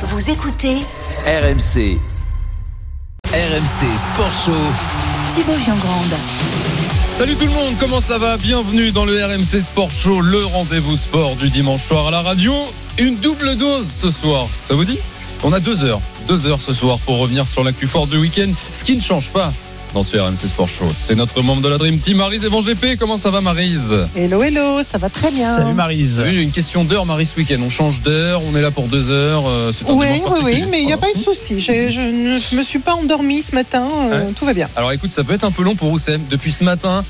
Vous écoutez RMC. RMC Sport Show. Thibaut Giangrande. Salut tout le monde, comment ça va? Bienvenue dans le RMC Sport Show, le rendez-vous sport du dimanche soir à la radio. Une double dose ce soir, ça vous dit? On a deux heures, deux heures ce soir pour revenir sur l'actu fort du week-end, ce qui ne change pas dans ce RMC Sport Show. C'est notre membre de la Dream Team, Marise Evan GP. Comment ça va Marise? Hello, hello, ça va très bien. Salut Marise. Une question d'heure Marie ce week-end. On change d'heure, on est là pour deux heures. euh, Oui, oui, oui, mais il n'y a pas eu de souci. Je, je ne me suis pas endormie ce matin, euh, Ouais. tout va bien. Alors écoute, ça peut être un peu long pour Oussem. Depuis ce matin,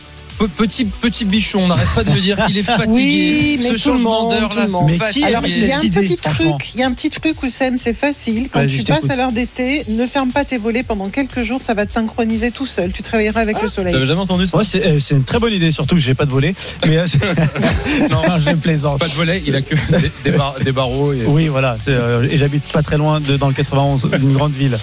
petit petit bichon, on n'arrête pas de me dire qu'il est fatigué. Oui, mais Ce tout le changement monde, d'heure tout là, le monde. Mais fatigué. qui a Alors, il y a un petit truc, il y a un petit truc, Oussem, c'est facile. Quand tu passes à l'heure d'été, ne ferme pas tes volets pendant quelques jours, ça va te synchroniser tout seul. Tu te réveilleras avec le soleil. T'avais jamais entendu ça Ouais, c'est euh, une très bonne idée, surtout que j'ai pas de volet. Mais euh, non, je plaisante. Pas de volet, il a que des, des bar- des barreaux. Et... Oui, voilà. euh, et j'habite pas très loin de, dans le 91, d'une grande ville.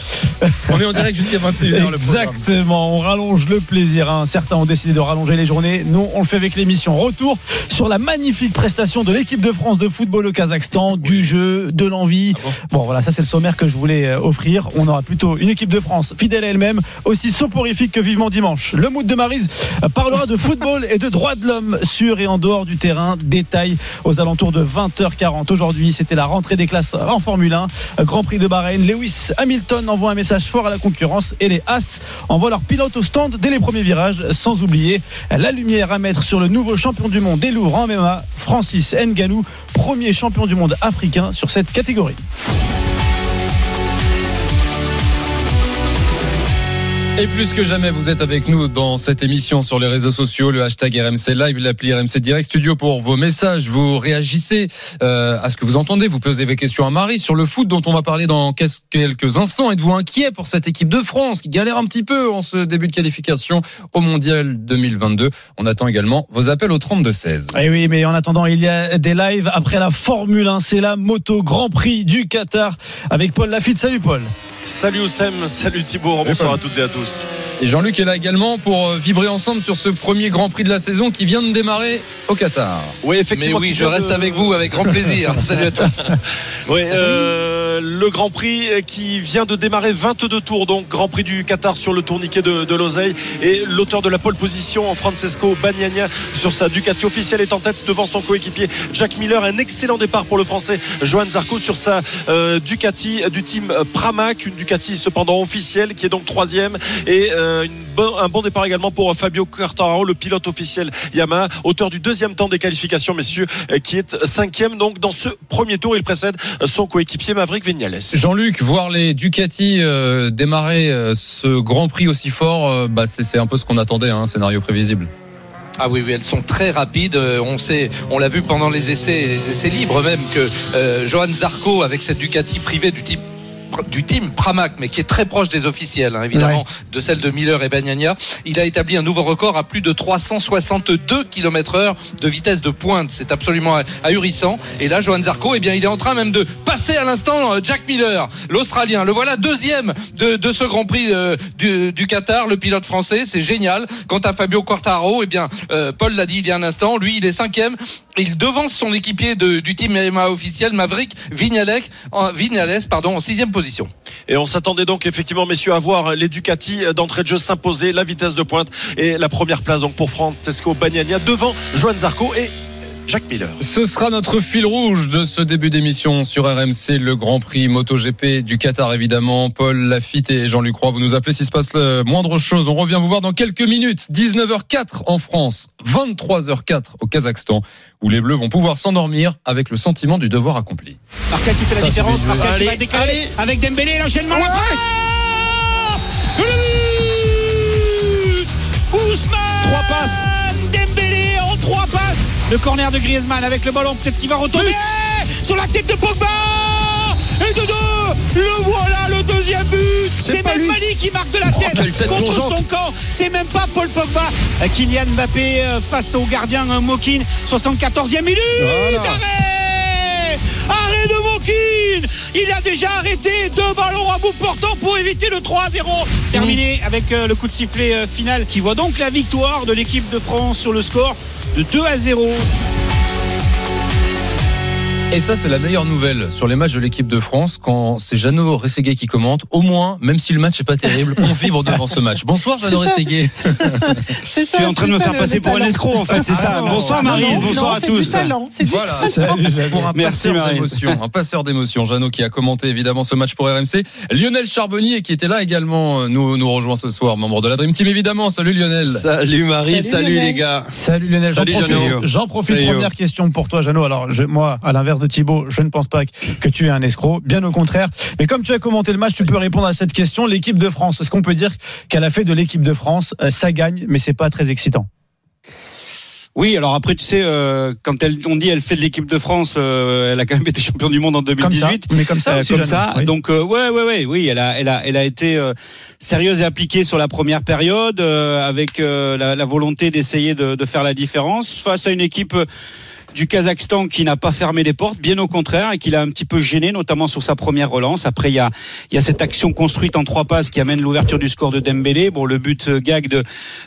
On est en direct jusqu'à 21h le programme. Exactement. On rallonge le plaisir. hein. Certains ont décidé de rallonger les journées. Nous, on le fait avec l'émission. Retour sur la magnifique prestation de l'équipe de France de football au Kazakhstan, du jeu, de l'envie. Ah bon Bon, voilà, ça c'est le sommaire que je voulais euh, offrir. On aura plutôt une équipe de France fidèle à elle-même, aussi soporifique que vivement dimanche. Le mood de Marise euh, parlera de football et de droits de l'homme sur et en dehors du terrain. Détail aux alentours de 20h40. Aujourd'hui, c'était la rentrée des classes en Formule 1. Euh, Grand Prix de Bahreïn. Lewis Hamilton envoie un message fort à la concurrence et les As envoient leur pilote au stand dès les premiers virages. Sans oublier la lumière à mettre sur le nouveau champion du monde des lourds en MMA, Francis Ngannou, premier champion du monde africain sur cette catégorie. Et plus que jamais, vous êtes avec nous dans cette émission sur les réseaux sociaux, le hashtag RMC Live, l'appli RMC Direct Studio pour vos messages. Vous réagissez euh, à ce que vous entendez. Vous posez vos questions à Marie sur le foot dont on va parler dans quel- quelques instants. Êtes-vous inquiet pour cette équipe de France qui galère un petit peu en ce début de qualification au Mondial 2022 On attend également vos appels au 32-16. Et Eh oui, mais en attendant, il y a des lives après la Formule 1. C'est la moto Grand Prix du Qatar avec Paul Lafitte. Salut Paul. Salut Oussem, salut Thibaut, bonsoir à toutes et à tous. Et Jean-Luc est là également pour euh, vibrer ensemble sur ce premier Grand Prix de la saison qui vient de démarrer au Qatar. Oui, Mais effectivement. oui, je reste de- avec vous avec grand plaisir. Salut à tous. Oui, euh, le Grand Prix qui vient de démarrer 22 tours, donc Grand Prix du Qatar sur le tourniquet de, de l'Oseille. Et l'auteur de la pole position, Francesco Bagnaia, sur sa Ducati officielle, est en tête devant son coéquipier Jack Miller. Un excellent départ pour le Français Johan Zarco sur sa euh, Ducati du team Pramac, une Ducati cependant officielle qui est donc troisième. Et euh, une bon- un bon départ également pour Fabio Quartararo, le pilote officiel Yamaha, auteur du deuxième temps des qualifications, messieurs, euh, qui est cinquième. Donc dans ce premier tour, il précède son coéquipier Maverick Vignales. Jean-Luc, voir les Ducati euh, démarrer euh, ce Grand Prix aussi fort, euh, bah, c'est c'est un peu ce qu'on attendait, hein, un scénario prévisible. Ah oui, oui, elles sont très rapides. Euh, On sait, on l'a vu pendant les essais, les essais libres même, que euh, Johan Zarco, avec cette Ducati privée du type du team Pramac, mais qui est très proche des officiels, hein, évidemment, de celle de Miller et Bagnaia. Il a établi un nouveau record à plus de 362 km heure de vitesse de pointe. C'est absolument ahurissant. Et là, Johan Zarco, eh bien, il est en train même de passer à l'instant euh, Jack Miller, l'Australien. Le voilà deuxième de, ce Grand Prix euh, du, Qatar, le pilote français. C'est génial. Quant à Fabio Quartaro, eh bien, euh, Paul l'a dit il y a un instant, lui, il est cinquième. Il devance son équipier du team MMA officiel, Maverick Vignales, en, pardon, en sixième position. Et on s'attendait donc effectivement, messieurs, à voir les Ducati d'entrée de jeu s'imposer, la vitesse de pointe et la première place donc pour Francesco devant Johan Zarco et Jacques Miller. Ce sera notre fil rouge de ce début d'émission sur RMC, le Grand Prix MotoGP du Qatar évidemment. Paul Lafitte et Jean-Luc Roy, vous nous appelez s'il se passe le moindre chose. On revient vous voir dans quelques minutes. 19h04 en France, 23h04 au Kazakhstan, où les Bleus vont pouvoir s'endormir avec le sentiment du devoir accompli. Martial qui fait la Ça, différence, Martial qui va décaler allez. avec Dembélé, l'enchaînement, la Le corner de Griezmann avec le ballon, peut-être qu'il va retomber. Sur la tête de Pogba. Et de deux. Le voilà, le deuxième but. C'est même. Mali qui marque de la tête quelle tête contre son camp. C'est même pas Paul Pogba. Kylian Mbappé euh, face au gardien Mokin 74e minute. Arrêt Arrêt de Mokin Il a déjà arrêté deux ballons à bout portant pour éviter le 3 0 Terminé avec euh, le coup de sifflet euh, final qui voit donc la victoire de l'équipe de France sur le score de 2 à 0. Et ça, c'est la meilleure nouvelle sur les matchs de l'équipe de France quand c'est Jeannot Rességuet qui commente. Au moins, même si le match n'est pas terrible, on vibre devant ce match. Bonsoir, Jeannot. Rességuet. C'est ça. Tu es en train de me ça, faire passer pour un escroc, en fait, c'est ça. Non. bonsoir Marise, Non, bonsoir non, à c'est tous. Du talent, Voilà. Salut. Pour un Merci, passeur Marie. d'émotion, un passeur d'émotion, Jeannot qui a commenté évidemment ce match pour RMC. Lionel Charbonnier qui était là également euh, nous nous rejoint ce soir, membre de la Dream Team évidemment. Salut Lionel. Salut Marie, Salut, les gars. Salut Lionel, j'en Salut, profite, Jeannot. j'en profite première question pour toi Jeannot. Alors je- moi, à l'inverse de Thibaut, je ne pense pas que tu es un escroc, bien au contraire. Mais comme tu as commenté le match, tu peux répondre à cette question. L'équipe de France, est-ce qu'on peut dire qu'elle a fait de l'équipe de France, euh, ça gagne, mais c'est pas très excitant? Oui, alors après, tu sais, euh, quand elle, on dit elle fait de l'équipe de France, euh, elle a quand même été championne du monde en Comme ça, 2018. mais comme ça Euh, aussi, comme ça. Oui. Donc ouais, ouais, ouais, oui, elle a, elle a, elle a été sérieuse et appliquée sur la première période, avec la, la volonté d'essayer de, de faire la différence face à une équipe. Du Kazakhstan qui n'a pas fermé les portes, bien au contraire, et qui l'a un petit peu gêné, notamment sur sa première relance. Après, il y a, y a cette action construite en trois passes qui amène l'ouverture du score de Dembélé. Bon, le but euh, gag de,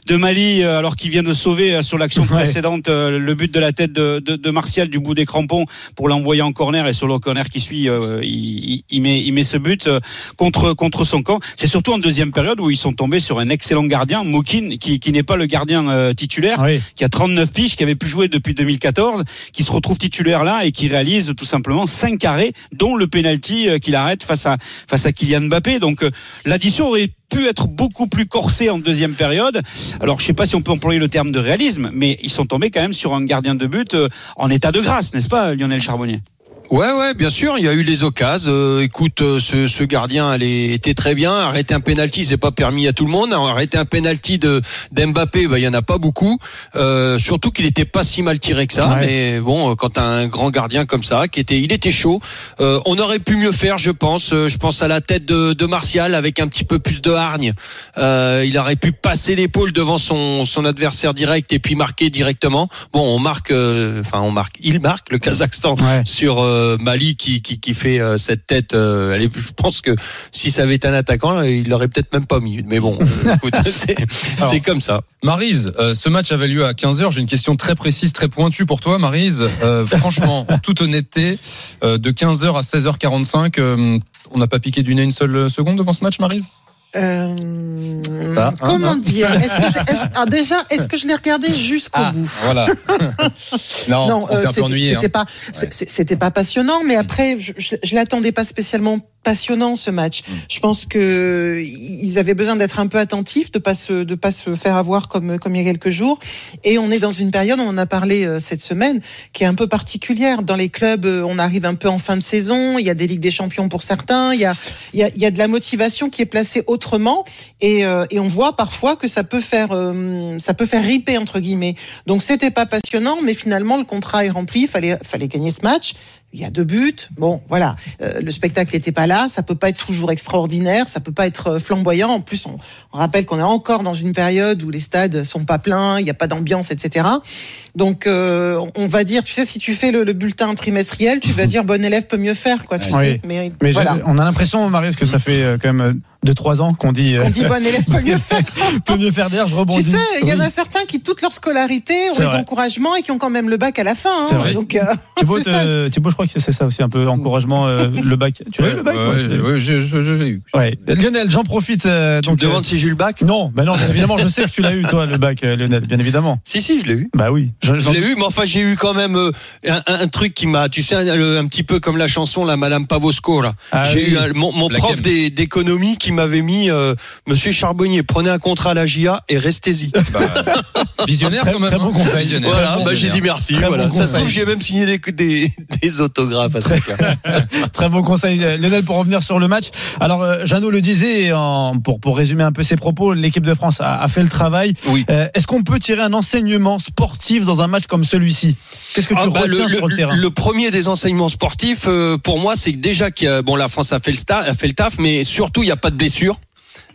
de Mali, euh, alors qu'il vient de sauver euh, sur l'action Ouais. précédente le but de la tête de, de, de Martial du bout des crampons pour l'envoyer en corner et sur le corner qui suit, euh, il, il- met, il met ce but contre, contre son camp. C'est surtout en deuxième période où ils sont tombés sur un excellent gardien, Mokin, qui, qui n'est pas le gardien titulaire, Oui. qui a 39 piges, qui avait pu jouer depuis 2014, qui se retrouve titulaire là et qui réalise tout simplement 5 carrés, dont le penalty euh, qu'il arrête face à, face à Kylian Mbappé. Donc euh, l'addition aurait pu être beaucoup plus corsée en deuxième période. Alors je sais pas si on peut employer le terme de réalisme, mais ils sont tombés quand même sur un gardien de but euh, en état de grâce, n'est-ce pas Lionel Charbonnier? Ouais, ouais, bien sûr, il y a eu les occasions. Euh, écoute, euh, ce, ce gardien, elle est- était très bien. Arrêter un penalty, c'est pas permis à tout le monde. Arrêter un penalty de d'Mbappé, bah, il y en a pas beaucoup. Euh, surtout qu'il était pas si mal tiré que ça. Ouais. Mais bon, euh, quand t'as un grand gardien comme ça, qui était, il était chaud. Euh, on aurait pu mieux faire, je pense. Euh, je pense à la tête de, de Martial avec un petit peu plus de hargne. Euh, il aurait pu passer l'épaule devant son son adversaire direct et puis marquer directement. Bon, on marque, euh, enfin on marque, il marque le Kazakhstan Ouais. sur euh, Mali qui, qui, qui fait euh, cette tête. euh, elle est, je pense que si ça avait été un attaquant, il l'aurait peut-être même pas mis. Mais bon, euh, écoute, c'est comme ça. Marise, euh, ce match avait lieu à 15h. J'ai une question très précise, très pointue pour toi, Marise. Euh, franchement, en toute honnêteté, euh, de 15h à 16h45, euh, on n'a pas piqué du nez une seule seconde devant ce match, Marise? Euh, Ça, hein, comment hein dire? Est-ce que je- est-ce- ah, déjà, est-ce que je l'ai regardé jusqu'au Ah, bout? voilà. non, Non, euh, peu c'était hein. pas, c'était pas passionnant, mais après, je, je, je l'attendais pas spécialement passionnant ce match. Mm. Je pense que ils avaient besoin d'être un peu attentifs, de pas se, de pas se faire avoir comme comme il y a quelques jours. Et on est dans une période, on en a parlé euh, cette semaine, qui est un peu particulière. Dans les clubs, euh, on arrive un peu en fin de saison. Il y a des ligues des champions pour certains. Il y a, il y a, il y a de la motivation qui est placée autrement, et, euh, et on voit parfois que ça peut faire, euh, ça peut faire riper entre guillemets. Donc c'était pas passionnant, mais finalement le contrat est rempli. Il fallait, fallait gagner ce match. Il y a deux buts. Bon, voilà. Euh, le spectacle n'était pas là. Ça peut pas être toujours extraordinaire. Ça peut pas être euh, flamboyant. En plus, on, on rappelle qu'on est encore dans une période où les stades sont pas pleins, il n'y a pas d'ambiance, etc. Donc, euh, on va dire, tu sais, si tu fais le, le bulletin trimestriel, tu vas dire bon élève peut mieux faire, quoi. Tu sais. Mais, Mais voilà. on a l'impression, Marise, que ça fait euh, quand même 2-3 ans qu'on dit, euh, On dit bon élève peut mieux faire. peut mieux faire d'air, je rebondis. Tu sais, il y en a certains qui, toute leur scolarité, ont les vrai. encouragements et qui ont quand même le bac à la fin. C'est Hein. vrai. Donc, euh, Thibaut, euh, Thibaut, je crois que c'est ça aussi, un peu encouragement, euh, le bac. Tu l'as eu le bac Ouais, ouais, ouais, je, je, je l'ai eu. Ouais. Lionel, j'en profite. euh, Tu donc, me demandes si j'ai eu le bac? Non, bah non, bien évidemment, je sais que tu l'as eu, toi, le bac, euh, Lionel, bien évidemment. Si, si, je l'ai eu. Bah oui. Je, l'ai eu, mais enfin j'ai eu quand même euh, un, un truc qui m'a, tu sais, un, un petit peu comme la chanson la Madame Pavosco là. Ah j'ai oui. eu un- mon, mon prof des- d'économie qui m'avait mis, euh, Monsieur Charbonnier, prenez un contrat à la GIA et restez-y. Bah, visionnaire Très- quand même. très bon hein. conseil. Visionnaire. Voilà, Très bah, j'ai visionnaire. dit merci. Très Voilà. bon Ça se trouve j'ai même signé des, des, des autographes à ce truc-là. Très bon conseil, Lionel, pour revenir sur le match. Alors, euh, Jeannot le disait, en- pour, pour résumer un peu ses propos, l'équipe de France a, a fait le travail. Oui. Euh, Est-ce qu'on peut tirer un enseignement sportif dans un match comme celui-ci? Qu'est-ce que tu Ah, bah, retiens le, sur le, le- terrain? le premier des enseignements sportifs, euh, pour moi, c'est que déjà que bon, la France a fait le, a fait le taf, mais surtout il n'y a pas de blessure.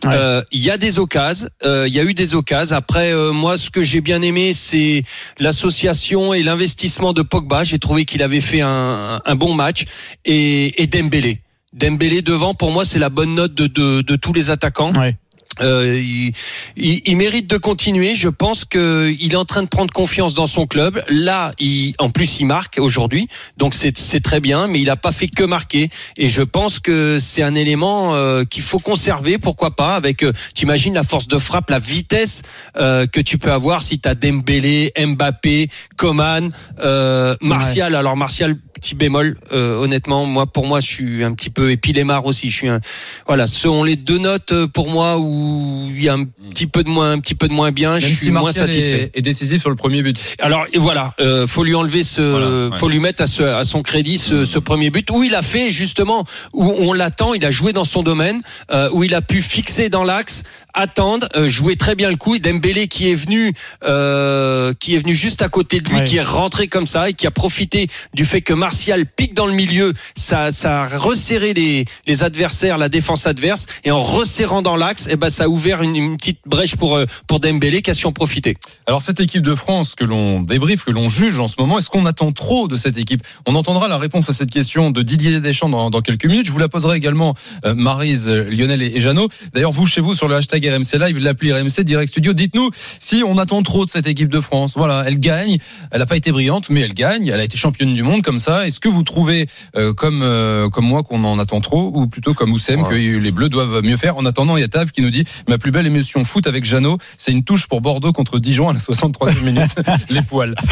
Ouais. Euh, Il y a des occasions, euh, il y a eu des occasions. Après, euh, moi, ce que j'ai bien aimé, c'est l'association et l'investissement de Pogba. J'ai trouvé qu'il avait fait un, un bon match et, et Dembélé. Dembélé devant, pour moi, c'est la bonne note de, de, de tous les attaquants. Ouais. Euh, il, il- il mérite de continuer. Je pense que il est en train de prendre confiance dans son club. Là, il, en plus, il marque aujourd'hui, donc c'est très bien. Mais il n'a pas fait que marquer. Et je pense que c'est un élément euh, qu'il faut conserver. Pourquoi pas? Avec, euh, t'imagines la force de frappe, la vitesse euh, que tu peux avoir si tu as Dembélé, Mbappé, Coman, euh, Martial. Alors Martial, petit bémol. euh, honnêtement, moi, pour moi, je suis un petit peu. Et puis Lemar aussi. Je suis un. Voilà, ce sont les deux notes euh, pour moi où il y a un petit peu de moins, un petit peu de moins bien. je suis si moins satisfait. est décisif sur le premier but. Alors et voilà, euh, faut lui enlever ce, Voilà, ouais. faut lui mettre à, ce- à son crédit ce, ce premier but où il a fait justement où on l'attend, il a joué dans son domaine, euh, où il a pu fixer dans l'axe, attendre, euh, jouer très bien le coup. Et Dembélé qui est venu, euh, qui est venu juste à côté de lui, Ouais. qui est rentré comme ça et qui a profité du fait que Martial pique dans le milieu, ça, ça a resserré les, les adversaires, la défense adverse, et en resserrant dans l'axe, et ben ça a ouvert une, une petite brèche pour euh, pour Dembélé qui a su en profiter. Alors cette équipe de France que l'on débriefe, que l'on juge en ce moment, est-ce qu'on attend trop de cette équipe? On entendra la réponse à cette question de Didier Deschamps dans, dans quelques minutes. Je vous la poserai également, euh, Marise, Lionel et, et Jeannot. D'ailleurs, vous chez vous sur le hashtag RMC Live, l'appli RMC Direct Studio, dites-nous si on attend trop de cette équipe de France. Voilà, elle gagne, elle n'a pas été brillante, mais elle gagne, elle a été championne du monde comme ça. Est-ce que vous trouvez, euh, comme euh, comme moi, qu'on en attend trop, ou plutôt comme Oussem, Ouais. que les Bleus doivent mieux faire? En attendant, il y a Tav qui nous dit ma plus belle émotion foot avec Jeannot, c'est une touche pour Bordeaux contre Dijon à la 63e minute. les poils.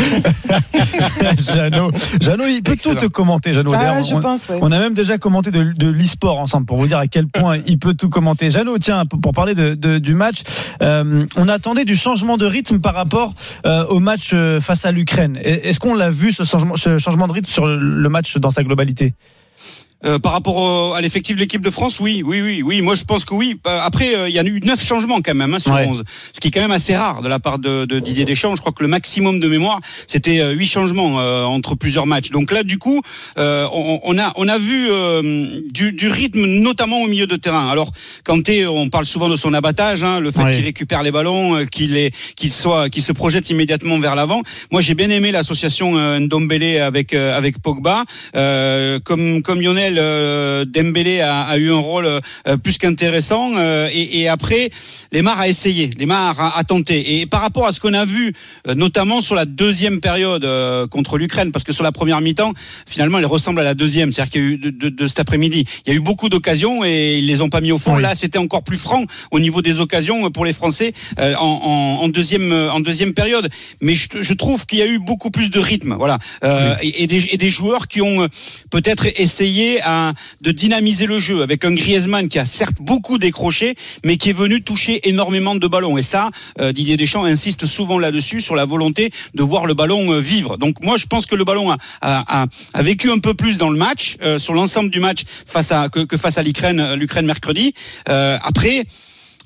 Jeannot, Jeannot, il peut tout Excellent. te commenter, Jeannot. Ah, je on- pense, ouais. On a même déjà commenté de, de l'e-sport ensemble pour vous dire à quel point il peut tout commenter. Jeannot, tiens, pour parler de, du match, euh, on attendait du changement de rythme par rapport euh, au match euh, face à l'Ukraine. Est-ce qu'on l'a vu ce changement, de rythme sur le match dans sa globalité? Euh, par rapport au- à l'effectif de l'équipe de France, oui, oui, oui, oui. Moi, je pense que oui. Euh, Après, euh, il y a eu neuf changements quand même hein, sur Ouais. 11, ce qui est quand même assez rare de la part de, de Didier Deschamps. Je crois que le maximum de mémoire, c'était huit changements euh, entre plusieurs matchs. Donc là, du coup, euh, on, on a on a vu euh, du, du rythme, notamment au milieu de terrain. Alors, Kanté, on parle souvent de son abattage, hein, le fait Ouais. qu'il récupère les ballons, qu'il est qu'il soit qu'il se projette immédiatement vers l'avant. Moi, j'ai bien aimé l'association euh, Ndombele avec avec Pogba. Euh, comme comme Lionel, euh, Dembélé a, a eu un rôle euh, plus qu'intéressant. euh, et, et après, Lemar a essayé, Lemar a, a tenté. Et par rapport à ce qu'on a vu, notamment sur la deuxième période contre l'Ukraine, parce que sur la première mi-temps, finalement, elle ressemble à la deuxième. C'est-à-dire qu'il y a eu de, de- de cet après-midi, il y a eu beaucoup d'occasions et ils les ont pas mis au fond. Oui. Là, c'était encore plus franc au niveau des occasions pour les Français en, en, en deuxième en deuxième période. Mais je, je trouve qu'il y a eu beaucoup plus de rythme, voilà, et, et des, et des joueurs qui ont peut-être essayé à, de dynamiser le jeu avec un Griezmann qui a certes beaucoup décroché, mais qui est venu toucher énormément de ballons. Et ça, euh, Didier Deschamps insiste souvent là-dessus sur la volonté de voir le ballon euh, vivre. Donc moi, je pense que le ballon a, a, a, a vécu un peu plus dans le match, euh, sur l'ensemble du match face à que, que face à l'Ukraine, euh, l'Ukraine mercredi. Euh, après.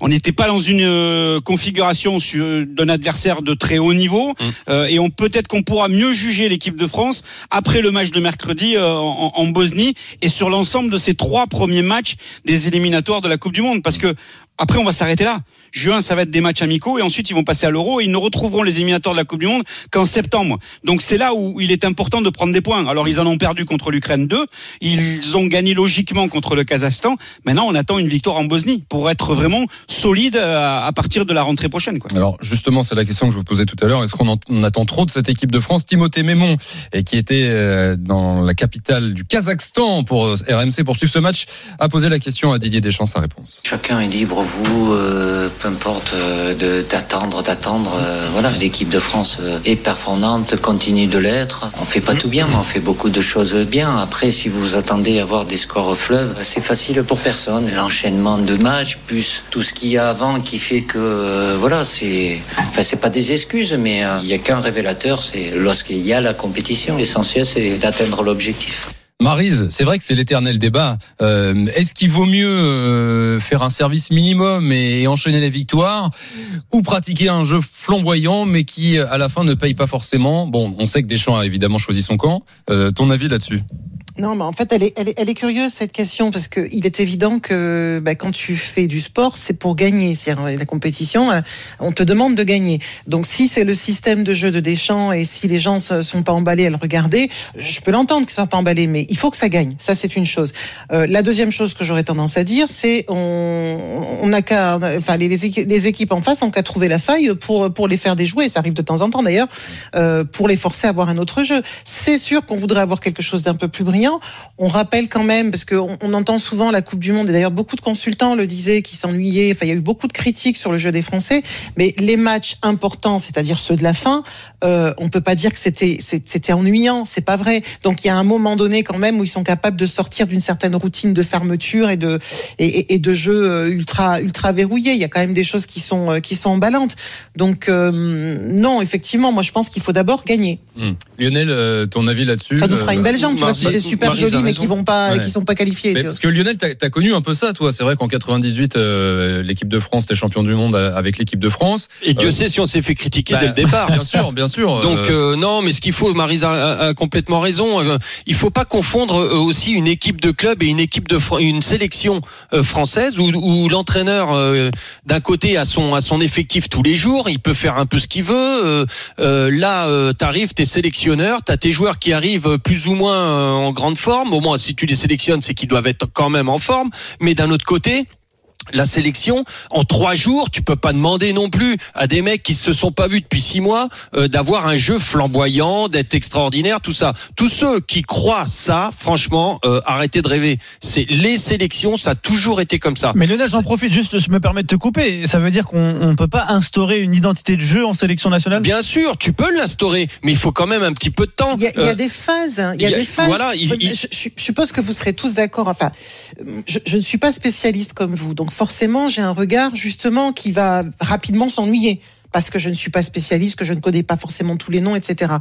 On n'était pas dans une euh, configuration sur- d'un adversaire de très haut niveau euh, et on peut-être qu'on pourra mieux juger l'équipe de France après le match de mercredi euh, en, en Bosnie et sur l'ensemble de ces trois premiers matchs des éliminatoires de la Coupe du Monde. Parce que après on va s'arrêter là. Juin ça va être des matchs amicaux et ensuite ils vont passer à l'Euro et ils ne retrouveront les éliminatoires de la Coupe du Monde qu'en septembre. Donc c'est là où il est important de prendre des points. Alors ils en ont perdu contre l'Ukraine 2, ils ont gagné logiquement contre le Kazakhstan. Maintenant on attend une victoire en Bosnie pour être vraiment solide à, à partir de la rentrée prochaine. Quoi. Alors justement, c'est la question que je vous posais tout à l'heure. Est-ce qu'on en- on attend trop de cette équipe de France? Timothée Mémon, et qui était euh, dans la capitale du Kazakhstan pour euh, RMC pour suivre ce match, a posé la question à Didier Deschamps. Sa réponse. Chacun est libre, vous, euh, peu importe, euh, d'attendre, d'attendre. euh, voilà, l'équipe de France euh, est performante, continue de l'être. On fait pas tout bien, mais on fait beaucoup de choses bien. Après, si vous attendez à avoir des scores au fleuve, c'est facile pour personne. L'enchaînement de matchs, plus tout ce qu'il y a avant qui fait que, euh, voilà, c'est, enfin, c'est pas des excuses, mais euh, il y a qu'un révélateur, c'est lorsqu'il y a la compétition. L'essentiel, c'est d'atteindre l'objectif. Marise, c'est vrai que c'est l'éternel débat. Euh, Est-ce qu'il vaut mieux euh, faire un service minimum et, enchaîner les victoires, ou pratiquer un jeu flamboyant mais qui à la fin ne paye pas forcément? Bon, on sait que Deschamps a évidemment choisi son camp. Euh, ton avis là-dessus? Non, mais en fait, elle est, elle est, elle est curieuse cette question parce que il est évident que bah, quand tu fais du sport, c'est pour gagner. C'est-à-dire la compétition, euh, on te demande de gagner. Donc si c'est le système de jeu de Deschamps et si les gens sont pas emballés à le regarder, je peux l'entendre qu'ils soient pas emballés, mais il faut que ça gagne. Ça, c'est une chose. Euh, la deuxième chose que j'aurais tendance à dire, c'est on, on qu'à, enfin les, les équipes en face ont qu'à trouver la faille pour pour les faire déjouer. Ça arrive de temps en temps d'ailleurs, euh, pour les forcer à avoir un autre jeu. C'est sûr qu'on voudrait avoir quelque chose d'un peu plus brillant. On rappelle quand même, parce qu'on on entend souvent la Coupe du Monde, et d'ailleurs beaucoup de consultants le disaient, qui s'ennuyaient, enfin il y a eu beaucoup de critiques sur le jeu des Français, mais les matchs importants, c'est-à-dire ceux de la fin, euh, on peut pas dire que c'était c'était ennuyant, c'est pas vrai. Donc il y a un moment donné quand même où ils sont capables de sortir d'une certaine routine de fermeture et de et, et de jeu euh, ultra ultra verrouillé. Il y a quand même des choses qui sont euh, qui sont emballantes. Donc euh, non, effectivement, moi je pense qu'il faut d'abord gagner. Hum. Lionel, ton avis là-dessus Ça nous fera euh, une belle jambe, tu vois, si c'est super Marie, joli, a mais qui vont pas, Ouais. qui sont pas qualifiés. Mais tu vois. parce que Lionel, t'as as connu un peu ça, toi. C'est vrai qu'en 98, euh, l'équipe de France était champion du monde euh, avec l'équipe de France. Et Dieu Euh, sait si on s'est fait critiquer bah, dès le départ. Bien sûr, bien sûr. Donc euh, non, mais ce qu'il faut, Marisa a, a complètement raison. il faut pas confondre aussi une équipe de club et une équipe de une sélection française où, où l'entraîneur d'un côté a son a son effectif tous les jours, il peut faire un peu ce qu'il veut. là, t'arrives, t'es sélectionneur, t'as tes joueurs qui arrivent plus ou moins en grande forme. Au moins, si tu les sélectionnes, c'est qu'ils doivent être quand même en forme. Mais d'un autre côté la sélection en trois jours, tu peux pas demander non plus à des mecs qui se sont pas vus depuis six mois euh, d'avoir un jeu flamboyant, d'être extraordinaire, tout ça. Tous ceux qui croient ça, franchement, euh, arrêtez de rêver. C'est les sélections, ça a toujours été comme ça. Mais Lionel, j'en profite juste, je me permets de te couper. Ça veut dire qu'on ne peut pas instaurer une identité de jeu en sélection nationale? Bien sûr, tu peux l'instaurer, mais il faut quand même un petit peu de temps. Il y a, il y a Euh, des phases. hein. Il y a, il y a- des phases. voilà, il- je- je suppose que vous serez tous d'accord. Enfin, je, je ne suis pas spécialiste comme vous, donc forcément, j'ai un regard justement qui va rapidement s'ennuyer. Parce que je ne suis pas spécialiste, que je ne connais pas forcément tous les noms, etc.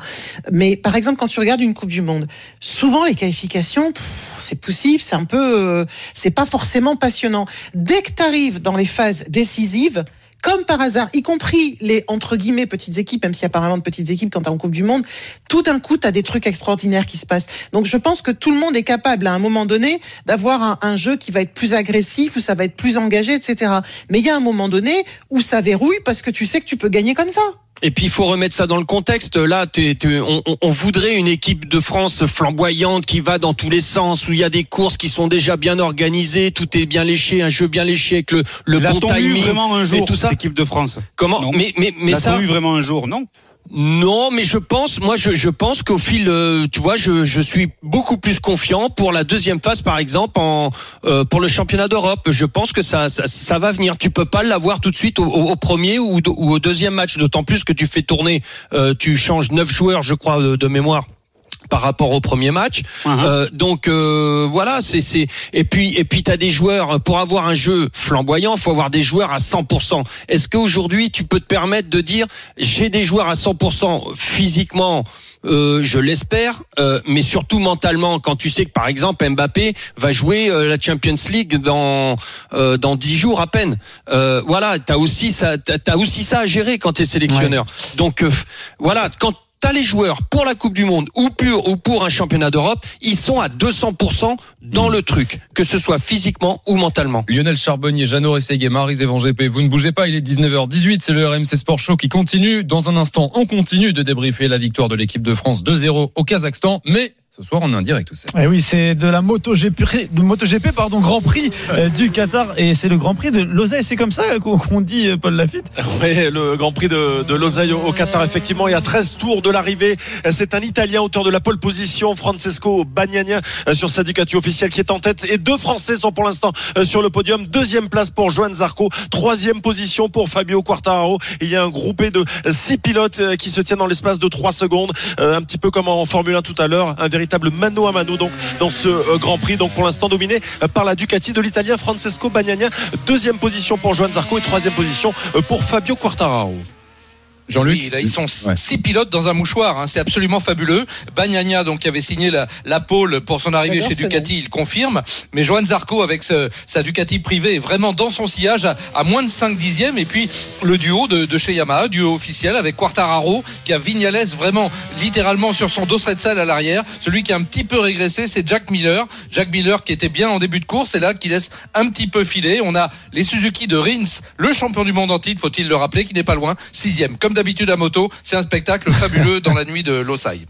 Mais par exemple, quand tu regardes une Coupe du Monde, souvent les qualifications, c'est poussif, c'est un peu, euh, c'est pas forcément passionnant. Dès que tu arrives dans les phases décisives, comme par hasard, y compris les entre guillemets petites équipes, même a apparemment de petites équipes quand t'es en Coupe du Monde, tout d'un coup, tu as des trucs extraordinaires qui se passent. Donc je pense que tout le monde est capable à un moment donné d'avoir un, un jeu qui va être plus agressif, où ça va être plus engagé, etc. Mais il y a un moment donné où ça verrouille parce que tu sais que tu peux gagner comme ça. Et puis il faut remettre ça dans le contexte. Là, t'es- on, on- on voudrait une équipe de France flamboyante qui va dans tous les sens, où il y a des courses qui sont déjà bien organisées, tout est bien léché, un jeu bien léché avec le, le bon timing vraiment un et jour, tout ça. équipe de France? Comment? Non. Mais mais mais ça. eu vraiment un jour? Non. Non, mais je pense, moi, je, pense qu'au fil, euh, tu vois, je, suis beaucoup plus confiant pour la deuxième phase, par exemple, en euh, pour le championnat d'Europe. Je pense que ça, ça, va venir. Tu peux pas l'avoir tout de suite au, premier ou, au deuxième match, d'autant plus que tu fais tourner, euh, tu changes neuf joueurs, je crois, de mémoire par rapport au premier match. Euh, donc euh, voilà, c'est c'est et puis et puis tu as des joueurs pour avoir un jeu flamboyant, faut avoir des joueurs à 100%. Est-ce qu'aujourd'hui tu peux te permettre de dire j'ai des joueurs à 100% physiquement euh, je l'espère, euh, mais surtout mentalement. Quand tu sais que par exemple Mbappé va jouer euh, la Champions League dans euh, dans dix jours à peine. Euh, voilà, t'as aussi ça, t'as t'as aussi ça à gérer quand t'es sélectionneur. Donc euh, voilà, quand Les joueurs pour la Coupe du Monde ou pour, ou pour un championnat d'Europe, ils sont à 200% dans le truc, que ce soit physiquement ou mentalement. Lionel Charbonnier, Jeannot Rességuet, Marie Zévan GP, vous ne bougez pas, il est 19h18, c'est le RMC Sport Show qui continue. Dans un instant, on continue de débriefer la victoire de l'équipe de France 2-0 au Kazakhstan, mais ce soir on est en direct tout ça. Eh oui, c'est de la MotoGP, de MotoGP pardon, Grand Prix euh, du Qatar et c'est le Grand Prix de Lausanne. C'est comme ça qu'on dit, euh, Paul Lafitte? Oui, le Grand Prix de, de Lausanne au, au Qatar, effectivement, il y a 13 tours de l'arrivée. C'est un Italien auteur de la pole position, Francesco Bagnagna, euh, sur sa Ducati officielle qui est en tête. Et deux Français sont pour l'instant sur le podium. Deuxième place pour Joan Zarco. Troisième position pour Fabio Quartararo. Il y a un groupé de six pilotes qui se tiennent dans l'espace de trois secondes. Un petit peu comme en Formule 1 tout à l'heure. Un véritable mano à mano donc dans ce euh, Grand Prix. Donc pour l'instant dominé euh, par la Ducati de l'Italien Francesco Bagnagna. Deuxième position pour Joan Zarco et troisième position euh, pour Fabio Quartararo. Jean-Luc Oui, là, ils sont Ouais. six pilotes dans un mouchoir. hein, C'est absolument fabuleux. Bagnagna, donc, qui avait signé la, la pole pour son arrivée chez Ducati, il confirme. Mais Johan Zarco, avec ce- sa Ducati privée, est vraiment dans son sillage à, à moins de 5 dixièmes. Et puis, le duo de, de chez Yamaha, duo officiel, avec Quartararo, qui a Vignales vraiment, littéralement, sur son dos de salle à l'arrière. Celui qui a un petit peu régressé, c'est Jack Miller. Jack Miller, qui était bien en début de course, et là, qui laisse un petit peu filer. On a les Suzuki de Rins, le champion du monde en titre, faut-il le rappeler, qui n'est pas loin, sixième. Comme d'habitude à moto, c'est un spectacle fabuleux dans la nuit de Losail.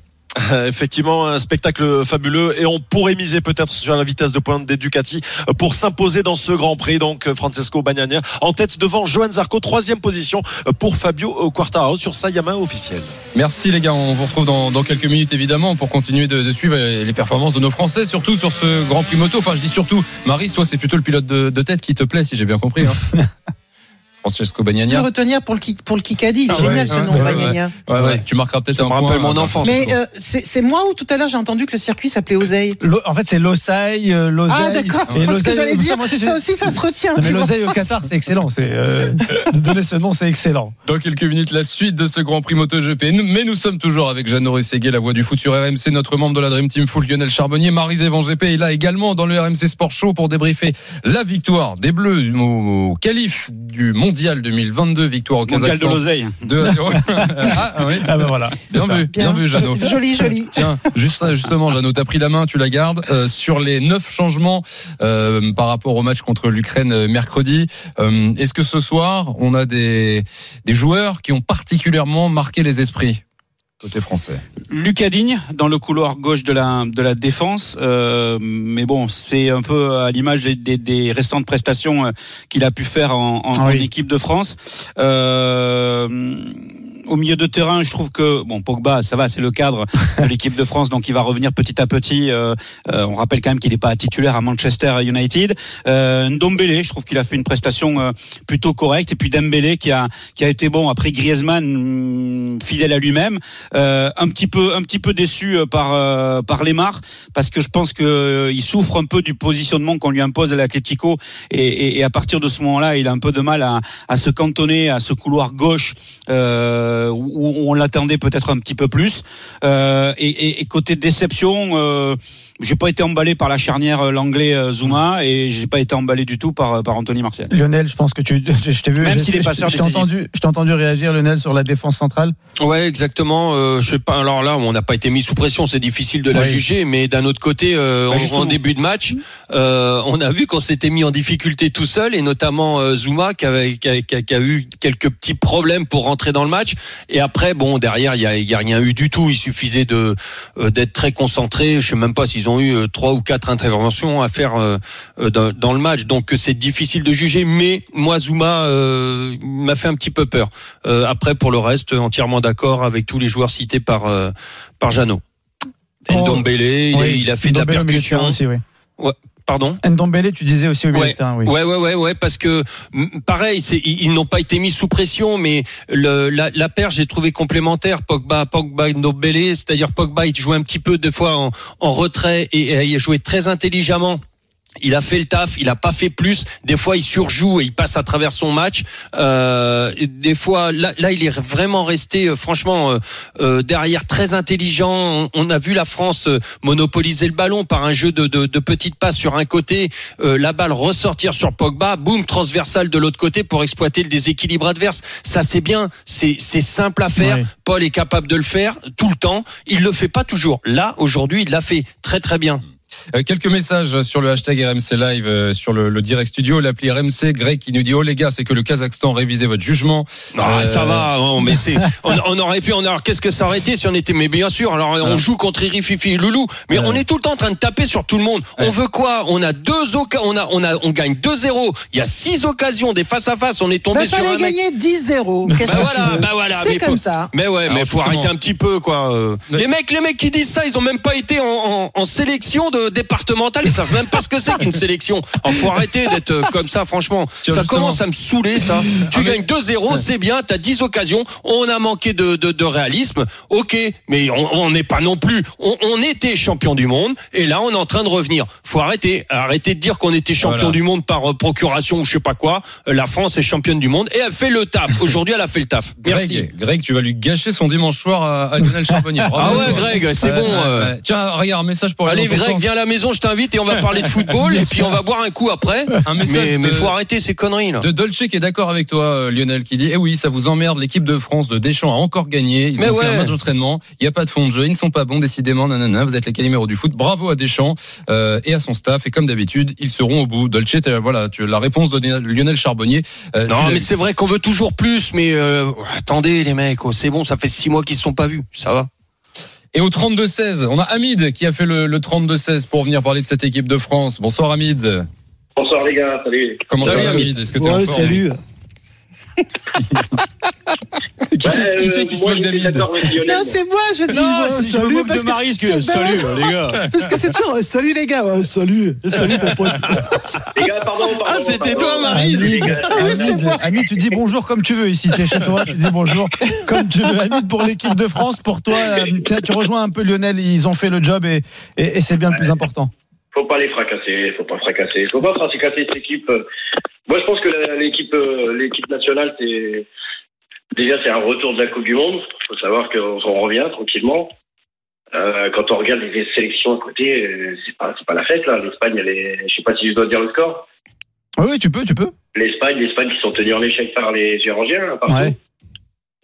Euh, Effectivement, un spectacle fabuleux et on pourrait miser peut-être sur la vitesse de pointe des Ducati pour s'imposer dans ce Grand Prix. Donc Francesco Bagnaia en tête devant Johan Zarco, troisième position pour Fabio Quartararo sur sa Yamaha officielle. Merci les gars, on vous retrouve dans, dans quelques minutes évidemment pour continuer de, de suivre les performances de nos Français, surtout sur ce Grand Prix moto. Enfin, je dis surtout, Maris, toi, c'est plutôt le pilote de, de tête qui te plaît, si j'ai bien compris. Hein. Francesco Le Bagnaia. retenir pour le, pour le Kikadi. Ah ouais, génial ce ouais, nom, ouais, ouais, tu marqueras peut-être un me rappelle point, mon enfance. Mais euh, c'est moi ou tout à l'heure j'ai entendu que le circuit s'appelait Oseille? En fait, c'est l'oseille, euh, l'oseille. Ah d'accord, Et parce que j'allais dire, ça aussi ça se retient. Non, mais l'oseille au Qatar, c'est excellent. C'est euh, de donner ce nom, c'est excellent. Dans quelques minutes, la suite de ce Grand Prix MotoGP. Mais nous sommes toujours avec Jeannot Rességuier, la voix du foot sur RMC, notre membre de la Dream Team Full Lionel Charbonnier. Marie Van GP est là également dans le RMC Sport Show pour débriefer la victoire des Bleus au, qualif du Mondial 2022, victoire au Mondial de Kazakhstan. l'oseille. 2 à 0. ah, oui. Ah ben voilà. Bien vu, bien vu, Jeannot. Joli, joli. Tiens, juste, justement, Jeannot, t'as pris la main, tu la gardes. Euh, sur les neuf changements euh, par rapport au match contre l'Ukraine euh, mercredi, euh, est-ce que ce soir, on a des, des joueurs qui ont particulièrement marqué les esprits? Côté français Lucas Digne dans le couloir gauche de la de la défense, euh, mais bon, c'est un peu à l'image des, des- des récentes prestations euh, qu'il a pu faire en, en- Ah oui. en équipe de France. Euh, au milieu de terrain, je trouve que bon Pogba, ça va, c'est le cadre de l'équipe de France, donc il va revenir petit à petit. Euh, euh, on rappelle quand même qu'il n'est pas titulaire à Manchester United. Euh, Ndombele, je trouve qu'il a fait une prestation euh, plutôt correcte, et puis Dembélé qui a qui a été bon après Griezmann, hum, fidèle à lui-même. Euh, un petit peu un petit peu déçu euh, par par Lemar parce que je pense que il souffre un peu du positionnement qu'on lui impose à l'Atlético et, et, et à partir de ce moment-là, il a un peu de mal à, à se cantonner à ce couloir gauche euh, où où on l'attendait peut-être un petit peu plus. Euh, et côté déception, euh, j'ai pas été emballé par la charnière euh, l'anglais euh, Zuma et j'ai pas été emballé du tout par par Anthony Martial. Lionel, je pense que tu, je, je t'ai vu. Même je- s'il est je- t'ai entendu, je t'ai entendu réagir, Lionel, sur la défense centrale. Ouais, exactement. Euh, je sais pas. Alors là, on n'a pas été mis sous pression. C'est difficile de la juger, mais d'un autre côté, euh, Bah, en- début de match, euh, on a vu qu'on s'était mis en difficulté tout seul, et notamment euh, Zuma qui, avait, qui, a, qui a- qui a eu quelques petits problèmes pour rentrer dans le match. Et après, bon, derrière, il y a, il y a rien eu du tout. Il suffisait de euh, d'être très concentré. Je sais même pas s'ils ont eu euh, trois ou quatre interventions à faire euh, euh, dans, le match. Donc c'est difficile de juger. Mais moi, Zuma m'a fait un petit peu peur. Après, pour le reste, entièrement d'accord avec tous les joueurs cités par par Jeannot. Oh. Ndombele, il, Oui, il a fait de la percussion. aussi, oui. Pardon. Ndombele, tu disais aussi au milieu Ouais. de terrain, oui. Ouais, ouais, ouais, ouais, parce que pareil, ils, ils n'ont pas été mis sous pression, mais le, la, la paire, j'ai trouvé complémentaire. Pogba, Pogba, Ndombele, c'est-à-dire Pogba, il jouait un petit peu des fois en, en retrait et, et il jouait très intelligemment. Il a fait le taf, il a pas fait plus. Des fois, il surjoue et il passe à travers son match. Euh, des fois, là, là, il est vraiment resté, euh, franchement, euh, euh, derrière, très intelligent. On, a vu la France euh, monopoliser le ballon par un jeu de, de, de petites passes sur un côté, euh, la balle ressortir sur Pogba, boum, transversale de l'autre côté pour exploiter le déséquilibre adverse. Ça, c'est bien, c'est c'est simple à faire. Ouais. Paul est capable de le faire tout le temps. Il le fait pas toujours. Là, aujourd'hui, il l'a fait très très bien. Euh, quelques messages sur le hashtag RMC Live, euh, sur le, le direct studio, l'appli RMC. Greg qui nous dit Oh les gars, c'est que le Kazakhstan révisait votre jugement. Ah, Euh, ça va, non, mais c'est, on, on aurait pu, on alors qu'est-ce que ça aurait été si on était, mais bien sûr, alors on joue contre Iri, Fifi et Loulou, mais on est tout le temps en train de taper sur tout le monde. On veut quoi? On a deux occasions, on a, on a, on gagne 2-0. Il y a six occasions, des face à face, on est tombé Bah, sur un mec. gagner 10-0. Qu'est-ce Bah que voilà, tu veux bah voilà, C'est mais comme faut- ça. Mais ouais, mais Alors, faut justement. arrêter un petit peu, quoi. euh. Mais- Les mecs, les mecs qui disent ça, ils ont même pas été en, en- en sélection de, euh, départementales, ils savent même pas ce que c'est qu'une sélection. Oh, faut arrêter d'être euh, comme ça, franchement. Tiens, ça justement. commence à me saouler, ça. Tu gagnes 2-0, c'est bien, t'as 10 occasions, on a manqué de, de, de réalisme, ok, mais on n'est pas non plus, on, on était champion du monde, et là on est en train de revenir. Faut arrêter, arrêter de dire qu'on était champion Voilà. du monde par euh, procuration ou je sais pas quoi. Euh, La France est championne du monde et elle fait le taf. Aujourd'hui, elle a fait le taf. Merci. Greg, Greg, tu vas lui gâcher son dimanche soir à, à Lionel Charbonnier. Ah ouais, Greg, c'est bon. euh. Tiens, regarde, un message pour Allez, Greg, viens à la maison, je t'invite et on va parler de football et puis on va boire un coup après. Un Mais, de- faut arrêter ces conneries là. De Dolce qui est d'accord avec toi, euh, Lionel, qui dit Eh oui, ça vous emmerde, l'équipe de France de Deschamps a encore gagné. Ils Mais ont fait ouais. un match d'entraînement, il n'y a pas de fond de jeu, ils ne sont pas bons, décidément, nanana, vous êtes les caliméros du foot. Bravo à Deschamps euh, et à son staff. Et comme d'habitude, ils seront au bout. Dolce, voilà, tu, la réponse de Lionel Charbonnier. euh, Non, mais c'est vrai qu'on veut toujours plus, mais euh, attendez les mecs, oh, c'est bon, ça fait six mois qu'ils se sont pas vus, ça va. Et au 32-16, on a Hamid qui a fait le, le 32-16 pour venir parler de cette équipe de France. Bonsoir Hamid. Bonsoir les gars, salut. Comment Salut, ça va Hamid. Est-ce que tu es en forme? Qui c'est qui, c'est qui se moque. Non, c'est moi, je dis. Non, si je me moque parce de que Maryse, que- salut, les gars. Parce que c'est toujours euh, salut les gars, ouais, salut, salut mon pote. Les gars, pardon, pardon. Ah, c'était toi. Les gars, Ah oui, c'est Hamid, moi. Hamid, tu dis bonjour comme tu veux ici. T'es chez toi, tu dis bonjour comme tu veux. Hamid, pour l'équipe de France, pour toi, euh, tu, tu rejoins un peu Lionel. Ils ont fait le job et, et, et c'est bien le plus important. Faut pas les fracasser, faut pas fracasser. Faut pas fracasser cette équipe. Moi, je pense que l'équipe, euh, l'équipe nationale, c'est déjà c'est un retour de la Coupe du Monde. Faut savoir qu'on on revient tranquillement. Euh, quand on regarde les sélections à côté, euh, c'est pas, c'est pas la fête là. L'Espagne, elle est, je sais pas si je dois dire le score. Oui, oui, tu peux, tu peux. L'Espagne, l'Espagne qui sont tenus en échec par les Géorgiens hein, partout. Ouais.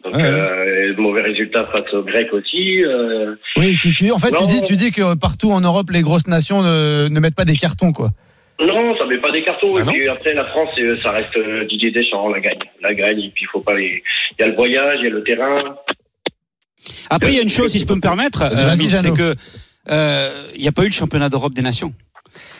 Donc Ouais, ouais. mauvais résultat face aux Grecs aussi. euh, Oui, tu, tu, en fait, tu dis, tu dis que partout en Europe, les grosses nations ne, ne mettent pas des cartons, quoi. Non, ça met pas des cartons. Ah et puis après, la France, euh, ça reste euh, Didier Deschamps, la gagne. La gagne, et puis il faut pas les. Il y a le voyage, il y a le terrain. Après, il y a une chose, si je peux me permettre, euh, c'est que euh, il n'y a pas eu le championnat d'Europe des nations.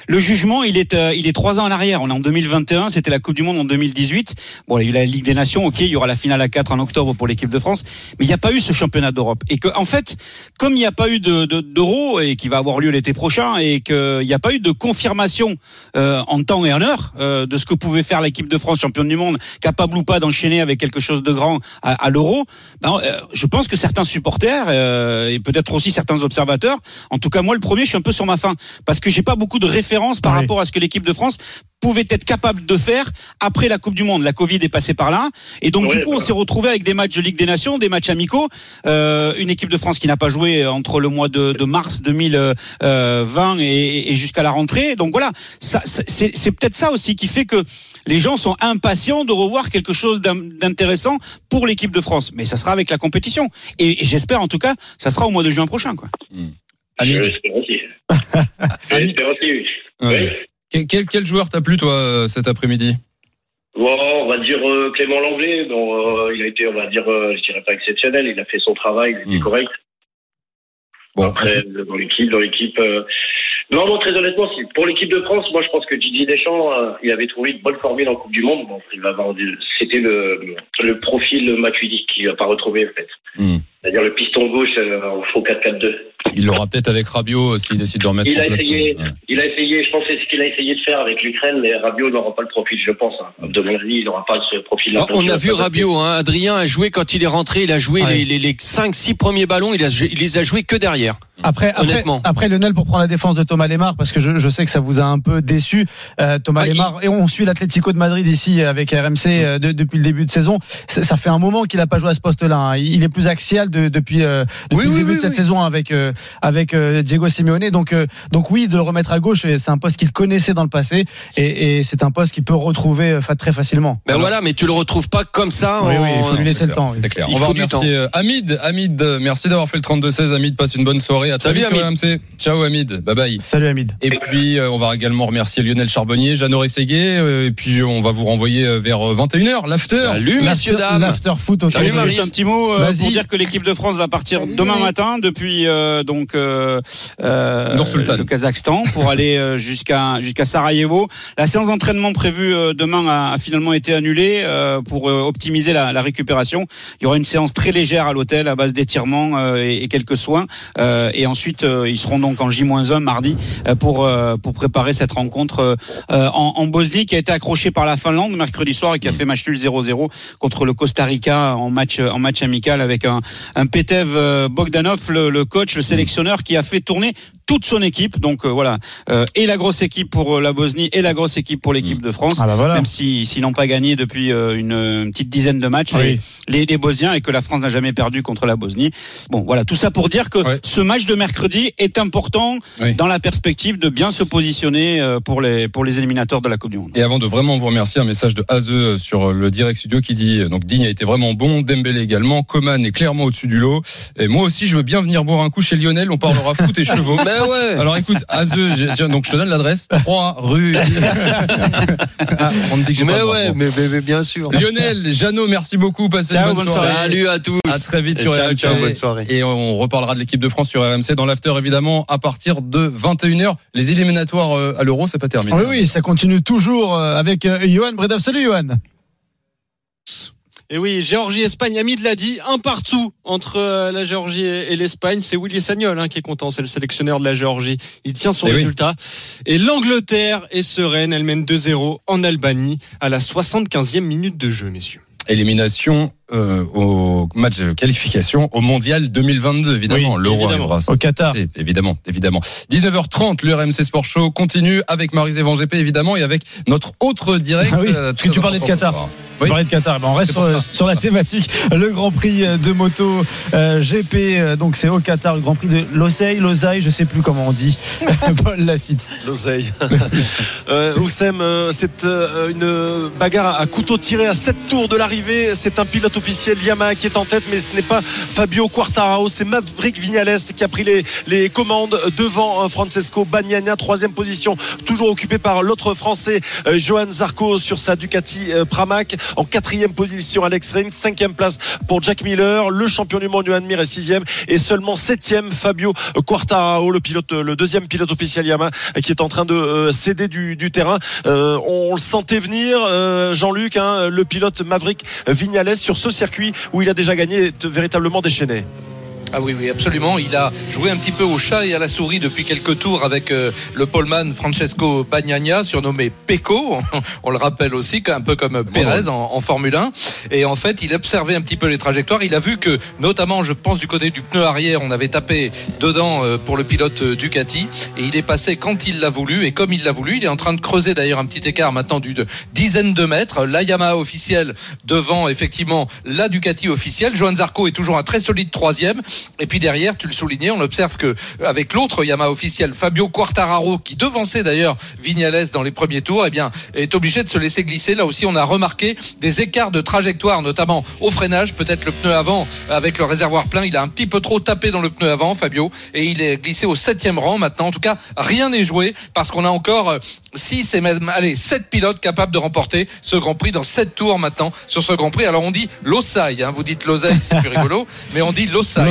Le jugement, il est, euh, il est trois ans en arrière. On est en 2021, c'était la Coupe du Monde en 2018. Bon, il y a eu la Ligue des Nations, ok, il y aura la finale à 4 en octobre pour l'équipe de France, mais il n'y a pas eu ce championnat d'Europe. Et que, en fait, comme il n'y a pas eu de, de- d'euro et qui va avoir lieu l'été prochain, et qu'il n'y a pas eu de confirmation euh, en temps et en heure euh, de ce que pouvait faire l'équipe de France championne du monde, capable ou pas d'enchaîner avec quelque chose de grand à, l'euro, ben, je pense que certains supporters et peut-être aussi certains observateurs, en tout cas moi le premier, je suis un peu sur ma faim parce que j'ai pas beaucoup de références par Oui. rapport à ce que l'équipe de France pouvait être capable de faire après la Coupe du Monde. La Covid est passée par là, et donc du coup on s'est retrouvé avec des matchs de Ligue des Nations, des matchs amicaux, euh, une équipe de France qui n'a pas joué entre le mois de, de mars 2020 et, et jusqu'à la rentrée. Donc voilà, ça, c'est c'est peut-être ça aussi qui fait que les gens sont impatients de revoir quelque chose d'intéressant pour l'équipe de France. Mais ça sera avec la compétition, et, et j'espère en tout cas, ça sera au mois de juin prochain, quoi. Hamid, Je ouais. Quel, quel, quel joueur t'a plu, toi, euh, cet après-midi? Bon, on va dire euh, Clément Langlais. Bon, euh, il a été, on va dire, euh, je dirais pas exceptionnel. Il a fait son travail, il était Mm. correct. Bon, Après, dans l'équipe, dans l'équipe. Non, non, très honnêtement, pour l'équipe de France, moi, je pense que Didier Deschamps, euh, il avait trouvé une bonne formule en Coupe du Monde. Bon, il va avoir du- c'était le, le profil Matuidi qu'il va pas retrouver, en fait. Hmm. C'est-à-dire le piston gauche en faux 4-4-2. Il l'aura peut-être avec Rabiot s'il décide de remettre Il en a place. essayé. euh, ouais. Il a essayé, je pense que c'est ce qu'il a essayé de faire avec l'Ukraine, mais Rabiot n'aura pas le profil, je pense. hein. De mon avis, il n'aura pas ce profil-là. Ah, On a vu Rabiot, hein, Adrien a joué quand il est rentré, il a joué Ouais. les, les, les 5-6 premiers ballons, il, a, il les a joués que derrière. Après, Honnêtement. après Lionel pour prendre la défense de Thomas Lemar parce que je, je sais que ça vous a un peu déçu euh, Thomas Ah, il- Lemar et on suit l'Atlético de Madrid ici avec RMC euh, de- depuis le début de saison. Ça ça fait un moment qu'il n'a pas joué à ce poste-là. hein. Il est plus axial de- depuis, euh, depuis Oui, le début oui, de cette oui. saison avec euh, avec euh, Diego Simeone. Donc euh, donc oui, de le remettre à gauche, c'est un poste qu'il connaissait dans le passé et, et c'est un poste qu'il peut retrouver euh, très facilement. Ben voilà, mais tu le retrouves pas comme ça. Oui, en- oui, il faut lui laisser le temps. clair. Il On va remercier euh, Hamid. Hamid, merci d'avoir fait le 32-16. Hamid, passe une bonne soirée. À très Salut, vite sur Hamid. RMC. Ciao Hamid. Bye bye. Salut Hamid. Et puis, euh, on va également remercier Lionel Charbonnier, Jeannot euh, et puis on va vous renvoyer vers euh, 21h, l'after. Salut messieurs, dames. L'after foot au Salut. Marie. Juste un petit mot euh, pour dire que l'équipe de France va partir Salut, demain matin depuis euh, donc euh, euh, le Kazakhstan pour aller euh, jusqu'à jusqu'à Sarajevo. La séance d'entraînement prévue euh, demain a, a finalement été annulée euh, pour optimiser la, la récupération. Il y aura une séance très légère à l'hôtel à base d'étirements euh, et, et quelques soins. Euh, et ensuite, euh, ils seront donc en J-1 mardi euh, pour euh, pour préparer cette rencontre en, en Bosnie qui a été accrochée par la Finlande mercredi soir et qui a fait match nul 0-0 contre le Costa Rica en match en match amical avec un un Petev euh, Bogdanov le, le coach le sélectionneur qui a fait tourner toute son équipe donc euh, voilà Euh, et la grosse équipe pour euh, la Bosnie et la grosse équipe pour l'équipe de France Ah bah voilà. même si s'ils n'ont pas gagné depuis euh, une, une petite dizaine de matchs les, Oui. les, les Bosniens et que la France n'a jamais perdu contre la Bosnie bon voilà tout ça pour dire que Ouais. ce match de mercredi est important Oui. dans la perspective de bien se positionner euh, pour les pour les éliminateurs de la Coupe du Monde Et avant de vraiment vous remercier, un message de Azeux sur le direct studio qui dit donc Digne a été vraiment bon, Dembélé également, Coman est clairement au-dessus du lot. Et moi aussi, je veux bien venir boire un coup chez Lionel. On parlera foot et chevaux. Ouais. Alors écoute, j'ai- tiens, donc je te donne l'adresse. 3 rue. Ah, on me dit que j'ai pas Mais ouais, mais, mais- mais bien sûr. Lionel, Jeannot, merci beaucoup. Passez Ciao, une bonne, bonne soirée. soirée. Salut à tous. À très vite Et sur ciao, RMC. ciao, bonne soirée. Et on reparlera de l'équipe de France sur RMC dans l'after évidemment à partir de 21h. Les éliminatoires euh, à l'Euro, c'est pas terminé. Oui, oui, ça continue toujours euh, avec euh, Johan Bredov. Salut Johan. Et oui, Géorgie-Espagne, Hamid l'a dit, un partout entre euh, la Géorgie et l'Espagne. C'est Willy Sagnol hein, qui est content, c'est le sélectionneur de la Géorgie. Il tient son Eh oui. résultat. Et l'Angleterre est sereine, elle mène 2-0 en Albanie à la 75e minute de jeu, messieurs. Élimination euh, au match de qualification au mondial 2022 évidemment. Oui, L'Euro. Au Qatar. Et- Évidemment, évidemment. 19h30, le RMC Sport Show continue avec Marie Zévan GP évidemment et avec notre autre direct. Ah oui, euh, parce que tu parlais de Qatar. Oui. de Qatar. Ben, on reste sur, la thématique. Le Grand Prix de moto euh, GP. euh, donc c'est au Qatar. Le Grand Prix de Loseille, Losaille, je sais plus comment on dit. Paul Lafitte. L'oseille. euh, Oussem, euh, c'est euh, une bagarre à couteau tiré à 7 tours de l'arrivée. C'est un pilote officiel Yamaha qui est en tête, mais ce n'est pas Fabio Quartararo, c'est Maverick Vignales qui a pris les, commandes devant euh, Francesco Bagnaia, troisième position, toujours occupé par l'autre Français, euh, Johan Zarco sur sa Ducati euh, Pramac. En quatrième position, Alex Rins, cinquième place pour Jack Miller, le champion du monde Johan Mir est sixième et seulement septième Fabio Quartararo, le pilote, le deuxième pilote officiel Yamaha qui est en train de euh, céder du, terrain. Euh, on le sentait venir, euh, Jean-Luc, hein, le pilote Maverick Vignales sur ce circuit où il a déjà gagné est véritablement déchaîné. Ah oui, oui, absolument. Il a joué un petit peu au chat et à la souris depuis quelques tours avec euh, le poleman Francesco Bagnaia, surnommé Pecco. On le rappelle aussi, un peu comme Pérez en, en Formule 1. Et en fait, il observait un petit peu les trajectoires. Il a vu que, notamment, je pense, du côté du pneu arrière, on avait tapé dedans euh, pour le pilote euh, Ducati. Et il est passé quand il l'a voulu. Et comme il l'a voulu, il est en train de creuser d'ailleurs un petit écart maintenant d'une dizaine de mètres. La Yamaha officielle devant, effectivement, la Ducati officielle. Johan Zarco est toujours un très solide troisième. Et puis derrière, tu le soulignais, on observe que avec l'autre Yamaha officiel, Fabio Quartararo, qui devançait d'ailleurs Vignales dans les premiers tours, eh bien, est obligé de se laisser glisser. Là aussi, on a remarqué des écarts de trajectoire, notamment au freinage. Peut-être le pneu avant, avec le réservoir plein, il a un petit peu trop tapé dans le pneu avant, Fabio, et il est glissé au septième rang maintenant. En tout cas, rien n'est joué parce qu'on a encore 6 et même, allez, 7 pilotes capables de remporter ce Grand Prix dans 7 tours maintenant sur ce Grand Prix. Alors on dit Losail, hein, vous dites Losail, c'est plus rigolo, mais on dit Losail.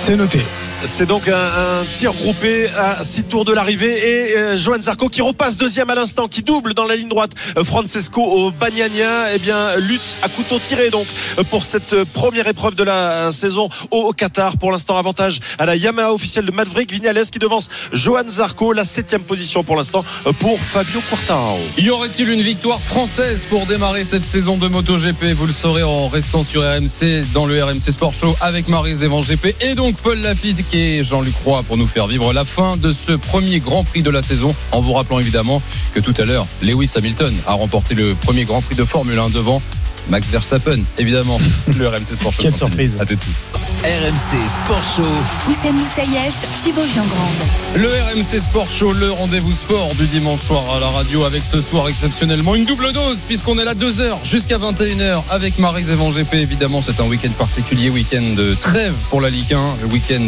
C'est noté. C'est donc un, un tir groupé à 6 tours de l'arrivée et euh, Johan Zarco qui repasse deuxième à l'instant, qui double dans la ligne droite euh, Francesco au Bagnaia, eh bien lutte à couteau tiré donc euh, pour cette première épreuve de la saison au, Qatar. Pour l'instant, avantage à la Yamaha officielle de Maverick Vignales qui devance Johan Zarco, la septième position pour l'instant pour Fabio Quartararo. Y aurait-il une victoire française pour démarrer cette saison de MotoGP? Vous le saurez en restant sur RMC dans le RMC Sport Show avec Marie Zévan Et donc Paul Lafitte qui est Jean-Luc Roy pour nous faire vivre la fin de ce premier Grand Prix de la saison en vous rappelant évidemment que tout à l'heure Lewis Hamilton a remporté le premier Grand Prix de Formule 1 devant Max Verstappen évidemment le RMC Sport Show Quelle continue. surprise. à tout de suite. RMC Sport Show. Oussem Moussaïef, Thibaut Giangrande. Le RMC Sport Show, le rendez-vous sport du dimanche soir à la radio avec ce soir exceptionnellement une double dose puisqu'on est là 2h jusqu'à 21h avec Marie Zévan GP. Évidemment, c'est un week-end particulier, week-end de trêve pour la Ligue 1, le week-end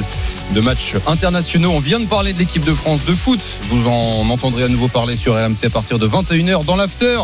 de matchs internationaux. On vient de parler de l'équipe de France de foot. Vous en entendrez à nouveau parler sur RMC à partir de 21h dans l'after.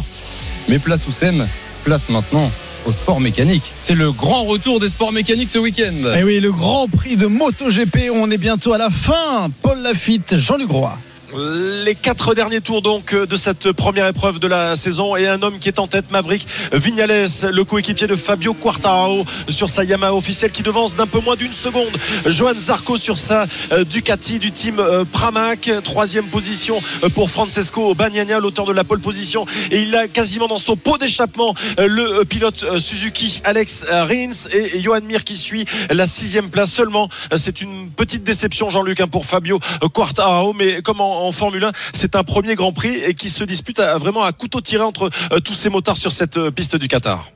Mais place Oussem, place maintenant au sport mécanique. C'est le grand retour des sports mécaniques ce week-end. Et Eh oui, le Grand Prix de MotoGP, on est bientôt à la fin. Paul Lafitte, Jean-Luc Roy. Les quatre derniers tours donc de cette première épreuve de la saison et un homme qui est en tête, Maverick Vignales, le coéquipier de Fabio Quartararo sur sa Yamaha officielle qui devance d'un peu moins d'une seconde. Johan Zarco sur sa euh, Ducati du team euh, Pramac, troisième position euh, pour Francesco Bagnaia, l'auteur de la pole position et il a quasiment dans son pot d'échappement euh, le euh, pilote euh, Suzuki Alex euh, Rins et Johan Mir qui suit la sixième place seulement. Euh, C'est une petite déception Jean-Luc hein, pour Fabio Quartararo, mais comme en, Formule 1, c'est un premier Grand Prix et qui se dispute vraiment à couteau tiré entre euh, tous ces motards sur cette euh, piste du Qatar.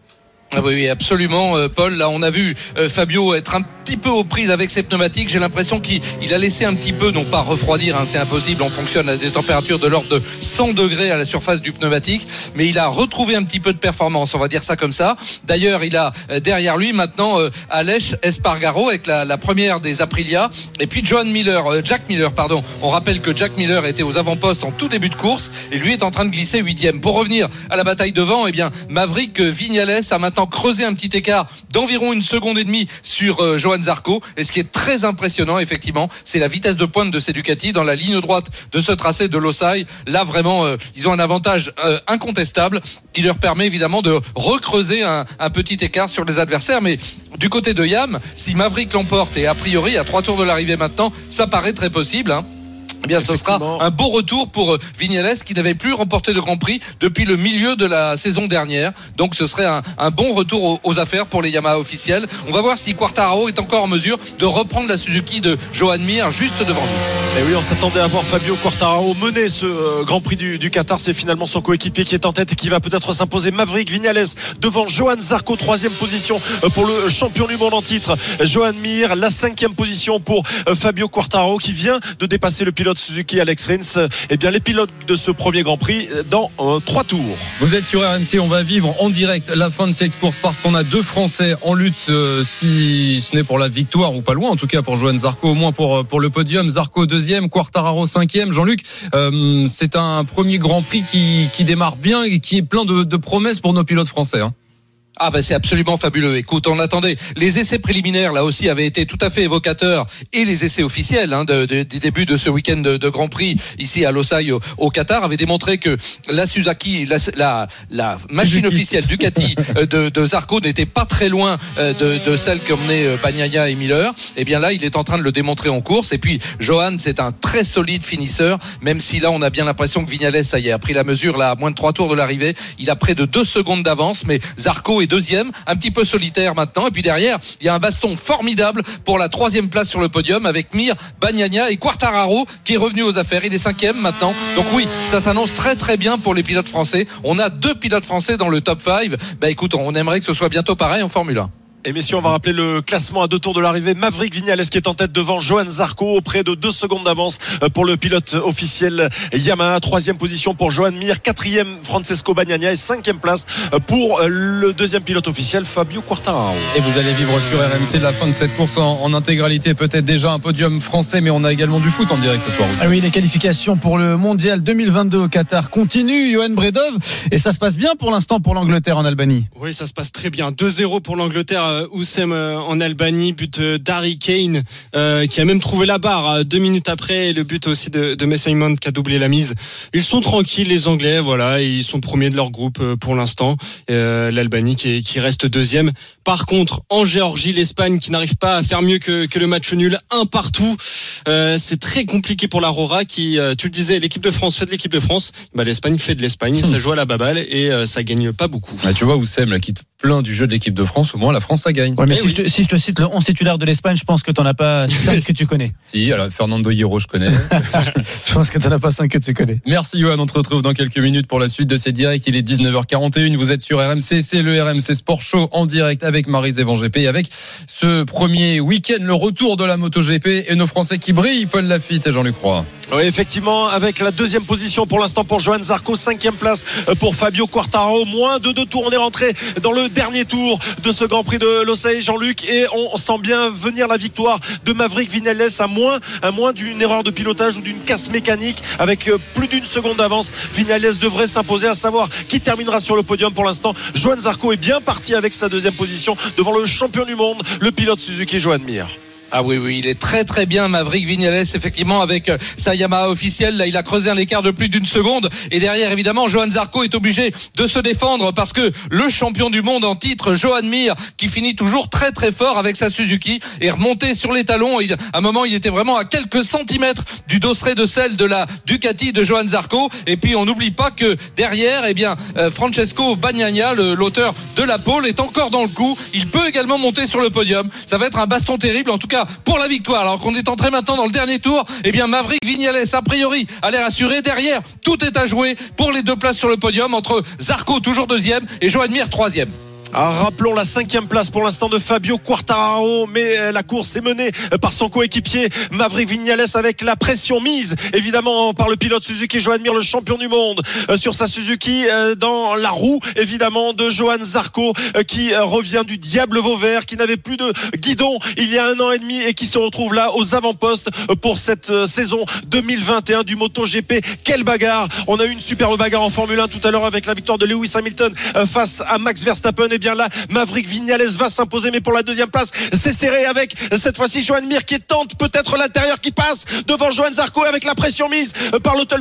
Ah oui, absolument, euh, Paul. Là, on a vu euh, Fabio être un petit peu aux prises avec ses pneumatiques. J'ai l'impression qu'il il a laissé un petit peu, non pas refroidir, hein, c'est impossible. On fonctionne à des températures de l'ordre de 100 degrés à la surface du pneumatique, mais il a retrouvé un petit peu de performance. On va dire ça comme ça. D'ailleurs, il a euh, derrière lui maintenant Aleix Espargaro avec la, première des Aprilia, et puis John Miller, Jack Miller, pardon. On rappelle que Jack Miller était aux avant-postes en tout début de course, et lui est en train de glisser huitième. Pour revenir à la bataille devant, eh bien, Maverick Vignales a maintenant creusé un petit écart d'environ une seconde et demie sur euh, Johan Zarco. Et ce qui est très impressionnant, effectivement, c'est la vitesse de pointe de ces Ducati dans la ligne droite de ce tracé de Losail. Là, vraiment, euh, ils ont un avantage euh, incontestable qui leur permet évidemment de recreuser un, un petit écart sur les adversaires. Mais du côté de Yam, si Maverick l'emporte et a priori à trois tours de l'arrivée maintenant, ça paraît très possible. Hein. Eh bien, ce sera un beau retour pour euh, Vignales qui n'avait plus remporté de Grand Prix depuis le milieu de la saison dernière. Donc, ce serait un, un bon retour aux, aux affaires pour les Yamaha officiels. On va voir si Quartararo est encore en mesure de reprendre la Suzuki de Johan Mir juste devant lui. Et oui, on s'attendait à voir Fabio Quartararo mener ce euh, Grand Prix du, du Qatar. C'est finalement son coéquipier qui est en tête et qui va peut-être s'imposer. Maverick Vignales devant Johan Zarco, troisième position euh, pour le champion du monde en titre. Johan Mir, la cinquième position pour Fabio Quartararo qui vient de dépasser le pilote Suzuki Alex Rins. Eh bien, les pilotes de ce premier Grand Prix euh, dans euh, trois tours. Vous êtes sur RMC, on va vivre en direct la fin de cette course parce qu'on a deux Français en lutte, euh, si ce n'est pour la victoire ou pas loin, en tout cas pour Johan Zarco, au moins pour, pour le podium. Zarco deuxième, Quartararo cinquième. Jean-Luc, c'est un premier Grand Prix qui, démarre bien et qui est plein de, de promesses pour nos pilotes français. hein. Ah ben c'est absolument fabuleux. Écoute, on attendait. Les essais préliminaires là aussi avaient été tout à fait évocateurs et les essais officiels hein, de, de- des débuts de ce week-end de, de Grand Prix ici à Losail au, au Qatar avaient démontré que la Suzuki, la, la, la machine officielle Ducati euh, de, Zarco n'était pas très loin euh, de, celle qu'emmenaient euh, Bagnaia et Miller. Et bien là, il est en train de le démontrer en course. Et puis Johan, c'est un très solide finisseur, même si là on a bien l'impression que Vignales, ça y est, a pris la mesure là à moins de trois tours de l'arrivée. Il a près de deux secondes d'avance, mais Zarco est deuxième, un petit peu solitaire maintenant. Et puis derrière, il y a un baston formidable pour la troisième place sur le podium avec Mir, Bagnaia et Quartararo qui est revenu aux affaires. Il est cinquième maintenant. Donc oui, ça s'annonce très très bien pour les pilotes français. On a deux pilotes français dans le top 5. Bah écoute, on aimerait que ce soit bientôt pareil en Formule 1. Et messieurs, on va rappeler le classement à deux tours de l'arrivée. Maverick Vignales qui est en tête devant Johan Zarco, auprès de deux secondes d'avance euh, pour le pilote officiel Yamaha. Troisième position pour Johan Mir, quatrième Francesco Bagnaia et cinquième place euh, pour euh, le deuxième pilote officiel Fabio Quartararo. Et vous allez vivre sur RMC la fin de cette course en, en intégralité. Peut-être déjà un podium français, mais on a également du foot en direct ce soir. aussi. Ah oui, les qualifications pour le mondial 2022 au Qatar continuent. Johan Bredov. Et ça se passe bien pour l'instant pour l'Angleterre en Albanie. Oui, ça se passe très bien. 2-0 pour l'Angleterre, euh, Oussem euh, en Albanie, but euh, d'Harry Kane, euh, qui a même trouvé la barre deux minutes après, et le but aussi de, de Mason Mount qui a doublé la mise. Ils sont tranquilles, les Anglais, voilà, ils sont premiers de leur groupe pour l'instant. Euh, L'Albanie qui, est- qui reste deuxième. Par contre, en Géorgie, l'Espagne qui n'arrive pas à faire mieux que, que le match nul, un partout. Euh, c'est très compliqué pour l'Aurora qui, tu le disais, l'équipe de France fait de l'équipe de France. Bah, L'Espagne fait de l'Espagne, ça joue à la baballe et ça gagne pas beaucoup. Ah, tu vois, Oussem, là, qui te plaint du jeu de l'équipe de France, au moins la France, ça gagne. Ouais, mais Eh si, oui. je te, si je te cite le 11 titulaire de l'Espagne, je pense que t'en as pas 5 que tu connais. Si, alors, Fernando Hierro, je connais. Je pense que t'en as pas 5 que tu connais. Merci Johan, on te retrouve dans quelques minutes pour la suite de ces directs. Il est 19h41, vous êtes sur RMC, c'est le RMC Sport Show en direct avec Marie Zévan GP et avec ce premier week-end, le retour de la MotoGP et nos Français qui brillent, Paul Lafitte et Jean-Luc Roy. Oui, effectivement, avec la deuxième position pour l'instant pour Johan Zarco, cinquième place pour Fabio Quartararo, moins de deux tours. On est rentré dans le dernier tour de ce Grand Prix de Losail, Jean-Luc, et on sent bien venir la victoire de Maverick Vinales à moins, d'une erreur de pilotage ou d'une casse mécanique avec euh, plus d'une seconde d'avance. Vinales devrait s'imposer à savoir qui terminera sur le podium pour l'instant. Johan Zarco est bien parti avec sa deuxième position devant le champion du monde, le pilote Suzuki Johan Mir. Ah oui, oui, il est très très bien, Maverick Vignales, effectivement, avec euh, sa Yamaha officielle. Là, il a creusé un écart de plus d'une seconde. Et derrière, évidemment, Johan Zarco est obligé de se défendre parce que le champion du monde en titre, Johan Mir, qui finit toujours très très fort avec sa Suzuki, est remonté sur les talons. À un moment, il était vraiment à quelques centimètres du dosseret de celle de la Ducati de Johan Zarco. Et puis, on n'oublie pas que derrière, eh bien, euh, Francesco Bagnaia, le- l'auteur de la pole, est encore dans le coup. Il peut également monter sur le podium. Ça va être un baston terrible, en tout cas pour la victoire. Alors qu'on est entré maintenant dans le dernier tour, eh bien, Maverick Vignales, a priori, a l'air assuré. Derrière, tout est à jouer pour les deux places sur le podium entre Zarco, toujours deuxième, et Johan Mir, troisième. Ah, rappelons la cinquième place pour l'instant de Fabio Quartararo, mais euh, la course est menée euh, par son coéquipier Maverick Vignales avec la pression mise évidemment par le pilote Suzuki Johan Mir, le champion du monde euh, sur sa Suzuki dans la roue évidemment de Johan Zarco qui revient du diable Vauvert, qui n'avait plus de guidon il y a un an et demi et qui se retrouve là aux avant-postes pour cette saison 2021 du MotoGP. Quelle bagarre On a eu une superbe bagarre en Formule 1 tout à l'heure avec la victoire de Lewis Hamilton face à Max Verstappen. Bien là, Maverick Vignales va s'imposer, mais pour la deuxième place, c'est serré avec cette fois-ci Johan Mir qui tente peut-être l'intérieur qui passe devant Johan Zarco avec la pression mise par l'auteur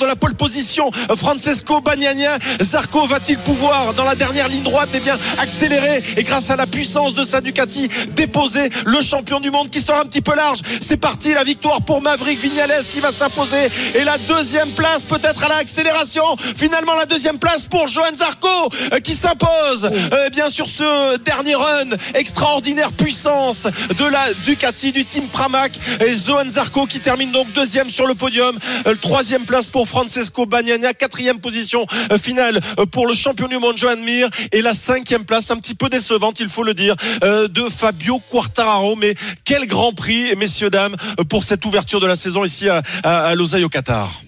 de, la pole position, Francesco Bagnaia. Zarco va-t-il pouvoir, dans la dernière ligne droite, et bien accélérer et grâce à la puissance de sa Ducati, déposer le champion du monde qui sort un petit peu large? C'est parti, la victoire pour Maverick Vignales qui va s'imposer et la deuxième place peut-être à l'accélération. Finalement, la deuxième place pour Johan Zarco euh, qui s'impose euh, bien sur ce dernier run extraordinaire puissance de la Ducati du team Pramac et Johan Zarco qui termine donc deuxième sur le podium. Euh, troisième place pour Francesco Bagnaia, quatrième position euh, finale euh, pour le champion du monde Johan Mir et la cinquième place un petit peu décevante il faut le dire euh, de Fabio Quartararo mais quel grand prix messieurs dames euh, pour cette ouverture de la saison ici à, à, à au Qatar.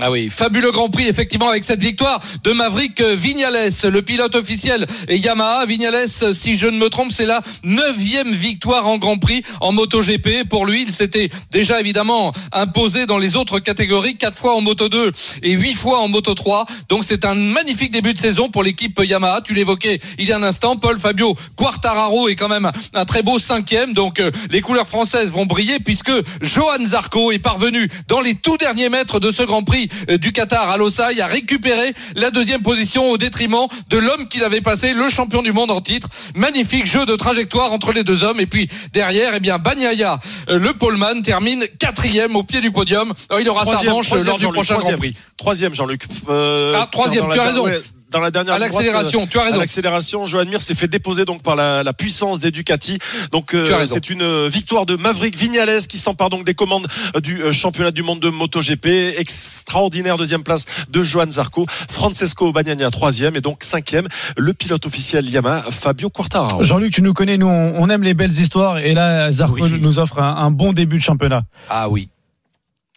Ah oui, fabuleux Grand Prix effectivement avec cette victoire de Maverick Vignales, le pilote officiel Yamaha. Vignales, si je ne me trompe, c'est la neuvième victoire en Grand Prix en MotoGP. Pour lui, il s'était déjà évidemment imposé dans les autres catégories, quatre fois en Moto 2 et huit fois en Moto 3. Donc c'est un magnifique début de saison pour l'équipe Yamaha. Tu l'évoquais il y a un instant, Paul Fabio Quartararo est quand même un très beau cinquième. Donc euh, les couleurs françaises vont briller puisque Johan Zarco est parvenu dans les tout derniers mètres de ce Grand Prix euh, du Qatar à Losail à récupérer la deuxième position au détriment de l'homme qu'il avait passé, le champion du monde en titre. Magnifique jeu de trajectoire entre les deux hommes. Et puis derrière, eh bien, Bagnaia, euh, le poleman, termine quatrième au pied du podium. Il aura sa revanche lors du prochain Grand troisième. Prix. Troisième, Jean-Luc. Euh, Ah, troisième, tu as raison. ouais, dans la dernière À l'accélération, tu as raison. À l'accélération, Johan Mir s'est fait déposer donc par la, la puissance des Ducati. Donc euh, c'est une euh, victoire de Maverick Vignales qui s'empare donc des commandes euh, du euh, championnat du monde de MotoGP. Extraordinaire deuxième place de Johan Zarco, Francesco Bagnaia troisième et donc cinquième le pilote officiel Yamaha Fabio Quartararo. Jean-Luc, tu nous connais, nous, on on aime les belles histoires. Et là, Zarco Oui. nous offre un, un bon début de championnat. Ah oui.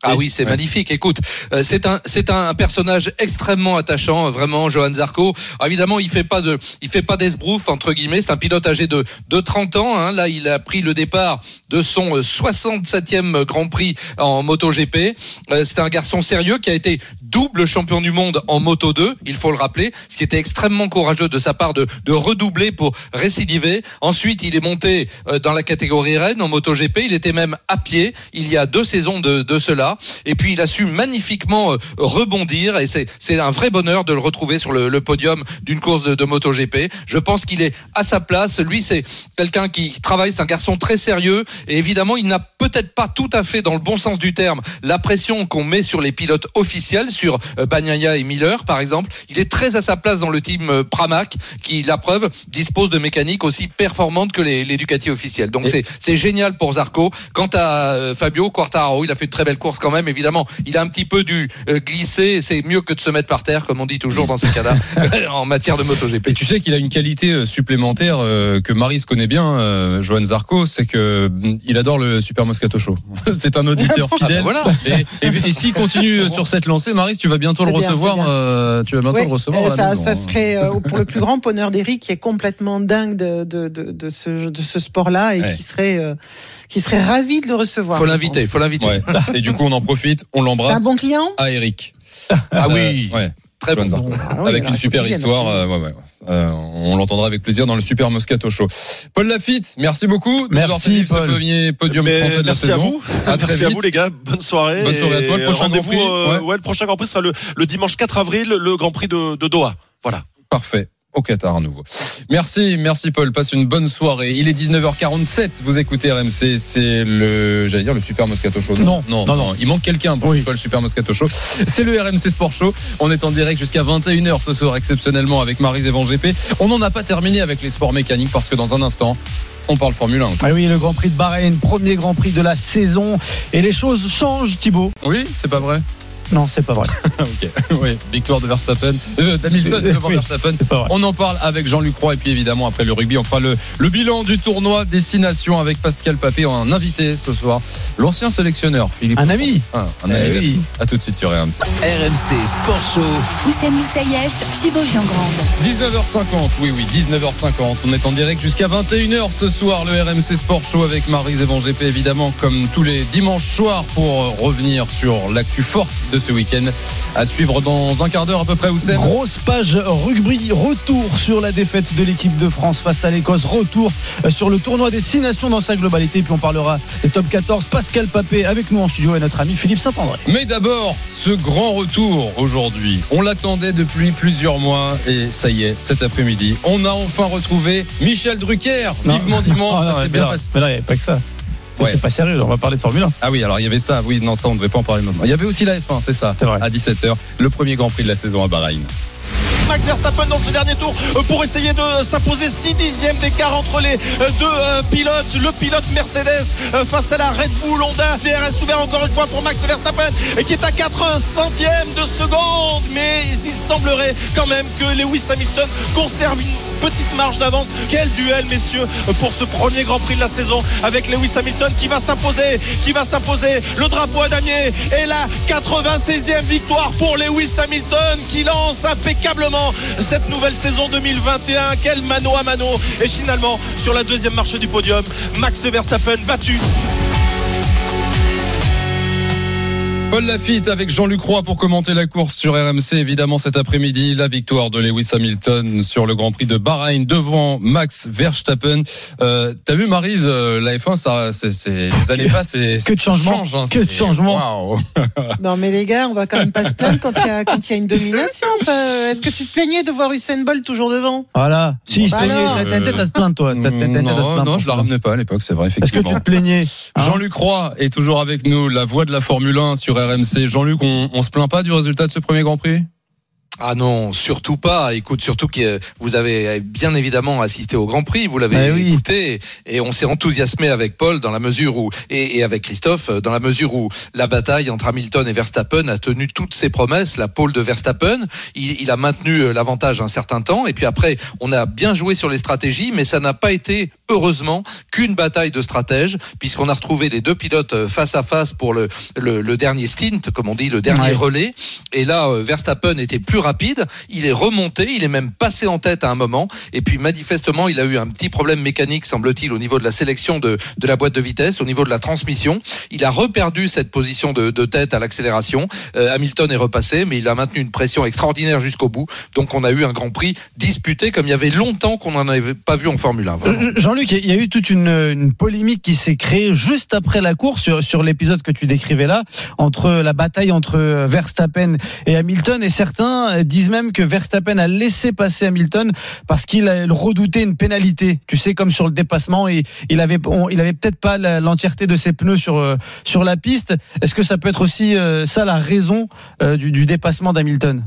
Ah oui, c'est Ouais. magnifique. Écoute, euh, c'est un c'est un personnage extrêmement attachant, euh, vraiment, Johan Zarco. Alors, évidemment, il fait pas de il fait pas d'esbrouf entre guillemets. C'est un pilote âgé de de 30 ans. hein. Là, il a pris le départ de son euh, 67e Grand Prix en MotoGP. Euh, c'est un garçon sérieux qui a été double champion du monde en Moto 2. Il faut le rappeler, ce qui était extrêmement courageux de sa part de de redoubler pour récidiver. Ensuite, il est monté euh, dans la catégorie Rennes en MotoGP. Il était même à pied il y a deux saisons de, de cela. Et puis, il a su magnifiquement euh, rebondir. Et c'est un vrai bonheur de le retrouver sur le, le podium d'une course de, de MotoGP. Je pense qu'il est à sa place. Lui, c'est quelqu'un qui travaille. C'est un garçon très sérieux. Et évidemment, il n'a peut-être pas tout à fait, dans le bon sens du terme, la pression qu'on met sur les pilotes officiels, sur euh, Bagnaia et Miller, par exemple. Il est très à sa place dans le team euh, Pramac, qui, la preuve, dispose de mécaniques aussi performantes que les, les Ducati officiels. Donc, c'est c'est génial pour Zarco. Quant à euh, Fabio Quartararo, il a fait de très belles courses quand même. Évidemment, il a un petit peu dû glisser. C'est mieux que de se mettre par terre, comme on dit toujours dans ces cas-là, en matière de MotoGP. Et tu sais qu'il a une qualité supplémentaire que Maris connaît bien, Johan Zarco, c'est que mm, il adore le Super Moscato Show. c'est un auditeur fidèle. voilà. Et, et- et s'il continue sur cette lancée, Maris, Tu vas bientôt le bien, recevoir. euh, tu vas bientôt Ouais, le recevoir. euh, ça, hein. serait euh, pour le plus grand bonheur d'Eric qui est complètement dingue de, de, de, de ce, de ce sport-là et Ouais. qui serait euh, qui serait ravi de le recevoir. Faut l'inviter, faut l'inviter. Ouais. Et du coup, on en profite, on C'est l'embrasse. un bon client? À Eric. Ah Euh, oui, ouais. très bon. Johan Zarco. Ah oui, avec alors, une super histoire. Euh, on l'entendra avec plaisir dans le Super Moscato Show. Paul Lafitte, merci beaucoup. de nous avoir Merci, ce premier podium Mais français de la merci saison. à vous. À très merci à vous les gars. Bonne soirée. Bonne soirée à toi. Le prochain. Grand Prix, euh, ouais. ouais, le prochain Grand Prix sera le, le dimanche 4 avril, le Grand Prix de, de Doha. Voilà. Parfait. Au Qatar à nouveau. Merci, merci Paul. Passe une bonne soirée. Il est 19h47. Vous écoutez RMC. C'est le, j'allais dire le Super Moscato Show. Non, non, non, non. non. Il manque quelqu'un pour Oui. le Super Moscato Show. C'est le RMC Sport Show. On est en direct jusqu'à 21h ce soir exceptionnellement avec Marie Evan GP. On n'en a pas terminé avec les sports mécaniques parce que dans un instant, on parle Formule 1. aussi. Ah oui, le Grand Prix de Bahreïn, premier Grand Prix de la saison. Et les choses changent, Thibaut. Oui, c'est pas vrai. Non, c'est pas vrai. ok. Oui, victoire de Verstappen, euh, d'Hamilton devant Oui. Verstappen. C'est pas vrai. On en parle avec Jean-Luc Roy et puis évidemment après le rugby, on fera le, le bilan du tournoi Destination avec Pascal Papé, un invité ce soir, l'ancien sélectionneur Philippe. Un ami. Ah, un Eh ami. oui. À tout de suite sur RMC. RMC Sport Show. Oussem Moussaïef, Thibaut Giangrande. 19h50, oui oui, 19h50. On est en direct jusqu'à 21h ce soir, le RMC Sport Show avec Marie Evan GP évidemment comme tous les dimanches soirs pour revenir sur l'actu forte de ce week-end. À suivre dans un quart d'heure à peu près, Oussem. Grosse page rugby, retour sur la défaite de l'équipe de France face à l'Écosse, retour euh, sur le tournoi des six nations dans sa globalité, puis on parlera des top 14. Pascal Papé avec nous en studio et notre ami Philippe Saint-André. Mais d'abord, ce grand retour aujourd'hui. On l'attendait depuis plusieurs mois et ça y est, cet après-midi, on a enfin retrouvé Michel Drucker. Non. Vivement dimanche, Ah, non, ça mais bien mais non, il n'y avait pas que ça. Ouais. C'est pas sérieux, on va parler de Formule 1. Ah oui, alors il y avait ça. Oui, non, ça, on ne devait pas en parler maintenant. Il y avait aussi la F1, c'est ça. C'est vrai. À 17h, le premier Grand Prix de la saison à Bahreïn. Max Verstappen dans ce dernier tour euh, pour essayer de s'imposer 6 dixièmes d'écart entre les euh, deux euh, pilotes. Le pilote Mercedes face à la Red Bull Honda. DRS ouvert encore une fois pour Max Verstappen qui est à 4 centièmes de seconde. Mais il semblerait quand même que Lewis Hamilton conserve une petite marge d'avance. Quel duel, messieurs, pour ce premier Grand Prix de la saison avec Lewis Hamilton qui va s'imposer, qui va s'imposer. Le drapeau à damier et la 96e victoire pour Lewis Hamilton qui lance impeccablement cette nouvelle saison 2021. Quel mano à mano. Et finalement, sur la deuxième marche du podium, Max Verstappen battu Paul Lafitte avec Jean-Luc Roy pour commenter la course sur RMC. Évidemment, cet après-midi, la victoire de Lewis Hamilton sur le Grand Prix de Bahreïn devant Max Verstappen. Euh, T'as vu, Marise, euh, la F1, ça, c'est, les années passent et Que de changements. change, hein, Que de changements. Waouh. Non mais les gars, on va quand même pas se plaindre quand il y a quand il y a une domination. Enfin, est-ce que tu te plaignais de voir Usain Bolt toujours devant? Voilà. Si, je Bah plaignais, alors. t'as t'as une tête à te plaindre, toi. Une tête à te Non, plaindre. non, je la ramenais pas à l'époque, c'est vrai, Est-ce que effectivement. tu te plaignais hein? Jean-Luc Roy est toujours avec nous, la voix de la Formule 1 sur RMC. Jean-Luc, on, on se plaint pas du résultat de ce premier Grand Prix? Ah non, surtout pas. Écoute, surtout que vous avez bien évidemment assisté au Grand Prix, vous l'avez oui. écouté, et on s'est enthousiasmé avec Paul dans la mesure où, et, et avec Christophe, euh, dans la mesure où la bataille entre Hamilton et Verstappen a tenu toutes ses promesses. La pole de Verstappen, il, il a maintenu euh, l'avantage un certain temps, et puis après, on a bien joué sur les stratégies, mais ça n'a pas été heureusement qu'une bataille de stratèges, puisqu'on a retrouvé les deux pilotes euh, face à face pour le, le, le dernier stint, comme on dit, le dernier Ouais. relais. Et là, euh, Verstappen était plus rapide. Il est remonté. Il est même passé en tête à un moment. Et puis, manifestement, il a eu un petit problème mécanique, semble-t-il, au niveau de la sélection de, de la boîte de vitesse, au niveau de la transmission. Il a reperdu cette position de, de tête à l'accélération. Euh, Hamilton est repassé, mais il a maintenu une pression extraordinaire jusqu'au bout. Donc, on a eu un Grand Prix disputé comme il y avait longtemps qu'on n'en avait pas vu en Formule 1. vraiment. Euh, Jean-Luc, il y a eu toute une, une polémique qui s'est créée juste après la course sur, sur l'épisode que tu décrivais là, entre la bataille entre Verstappen et Hamilton. Et certains euh, disent même que Verstappen a laissé passer Hamilton parce qu'il redoutait une pénalité. Tu sais, comme sur le dépassement, et il avait, il avait peut-être pas l'entièreté de ses pneus sur euh, sur la piste. Est-ce que ça peut être aussi euh, ça la raison du dépassement d'Hamilton?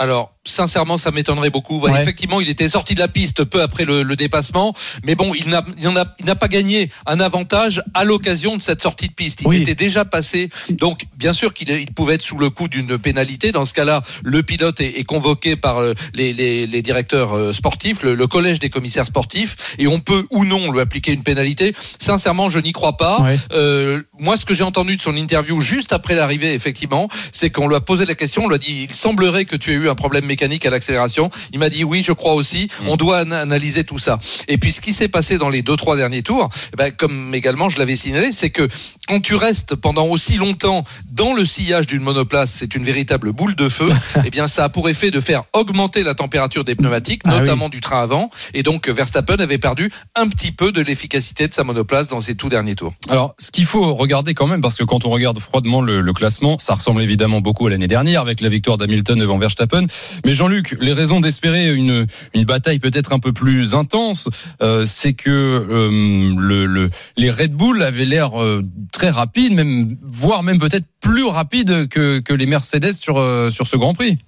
Alors, sincèrement, ça m'étonnerait beaucoup. Ouais. Effectivement, il était sorti de la piste peu après le, le dépassement, mais bon, il n'a il n'a- il n'a pas gagné un avantage à l'occasion de cette sortie de piste. Il Oui. était déjà passé, donc bien sûr qu'il il pouvait être sous le coup d'une pénalité. Dans ce cas-là, le pilote est, est convoqué par euh, les, les- les directeurs euh, sportifs, le, le collège des commissaires sportifs, et on peut ou non lui appliquer une pénalité. Sincèrement, je n'y crois pas. Ouais. Euh, moi, ce que j'ai entendu de son interview juste après l'arrivée, effectivement, c'est qu'on lui a posé la question, on lui a dit, il semblerait que tu aies eu un problème mécanique à l'accélération. Il m'a dit, oui, je crois aussi. On doit an- analyser tout ça. Et puis, ce qui s'est passé dans les deux, trois derniers tours, eh ben, comme également je l'avais signalé, c'est que quand tu restes pendant aussi longtemps dans le sillage d'une monoplace, c'est une véritable boule de feu. eh bien, ça a pour effet de faire augmenter la température des pneumatiques, Ah oui. notamment du train avant. Et donc, Verstappen avait perdu un petit peu de l'efficacité de sa monoplace dans ses tout derniers tours. Alors, ce qu'il faut regarder quand même, parce que quand on regarde froidement le, le classement, ça ressemble évidemment beaucoup à l'année dernière avec la victoire d'Hamilton devant Verstappen. Mais Jean-Luc, les raisons d'espérer une, bataille peut-être un peu plus intense, euh, c'est que euh, le, le- les Red Bull avaient l'air euh, très rapides, même voire même peut-être plus rapides que, les Mercedes sur ce Grand Prix.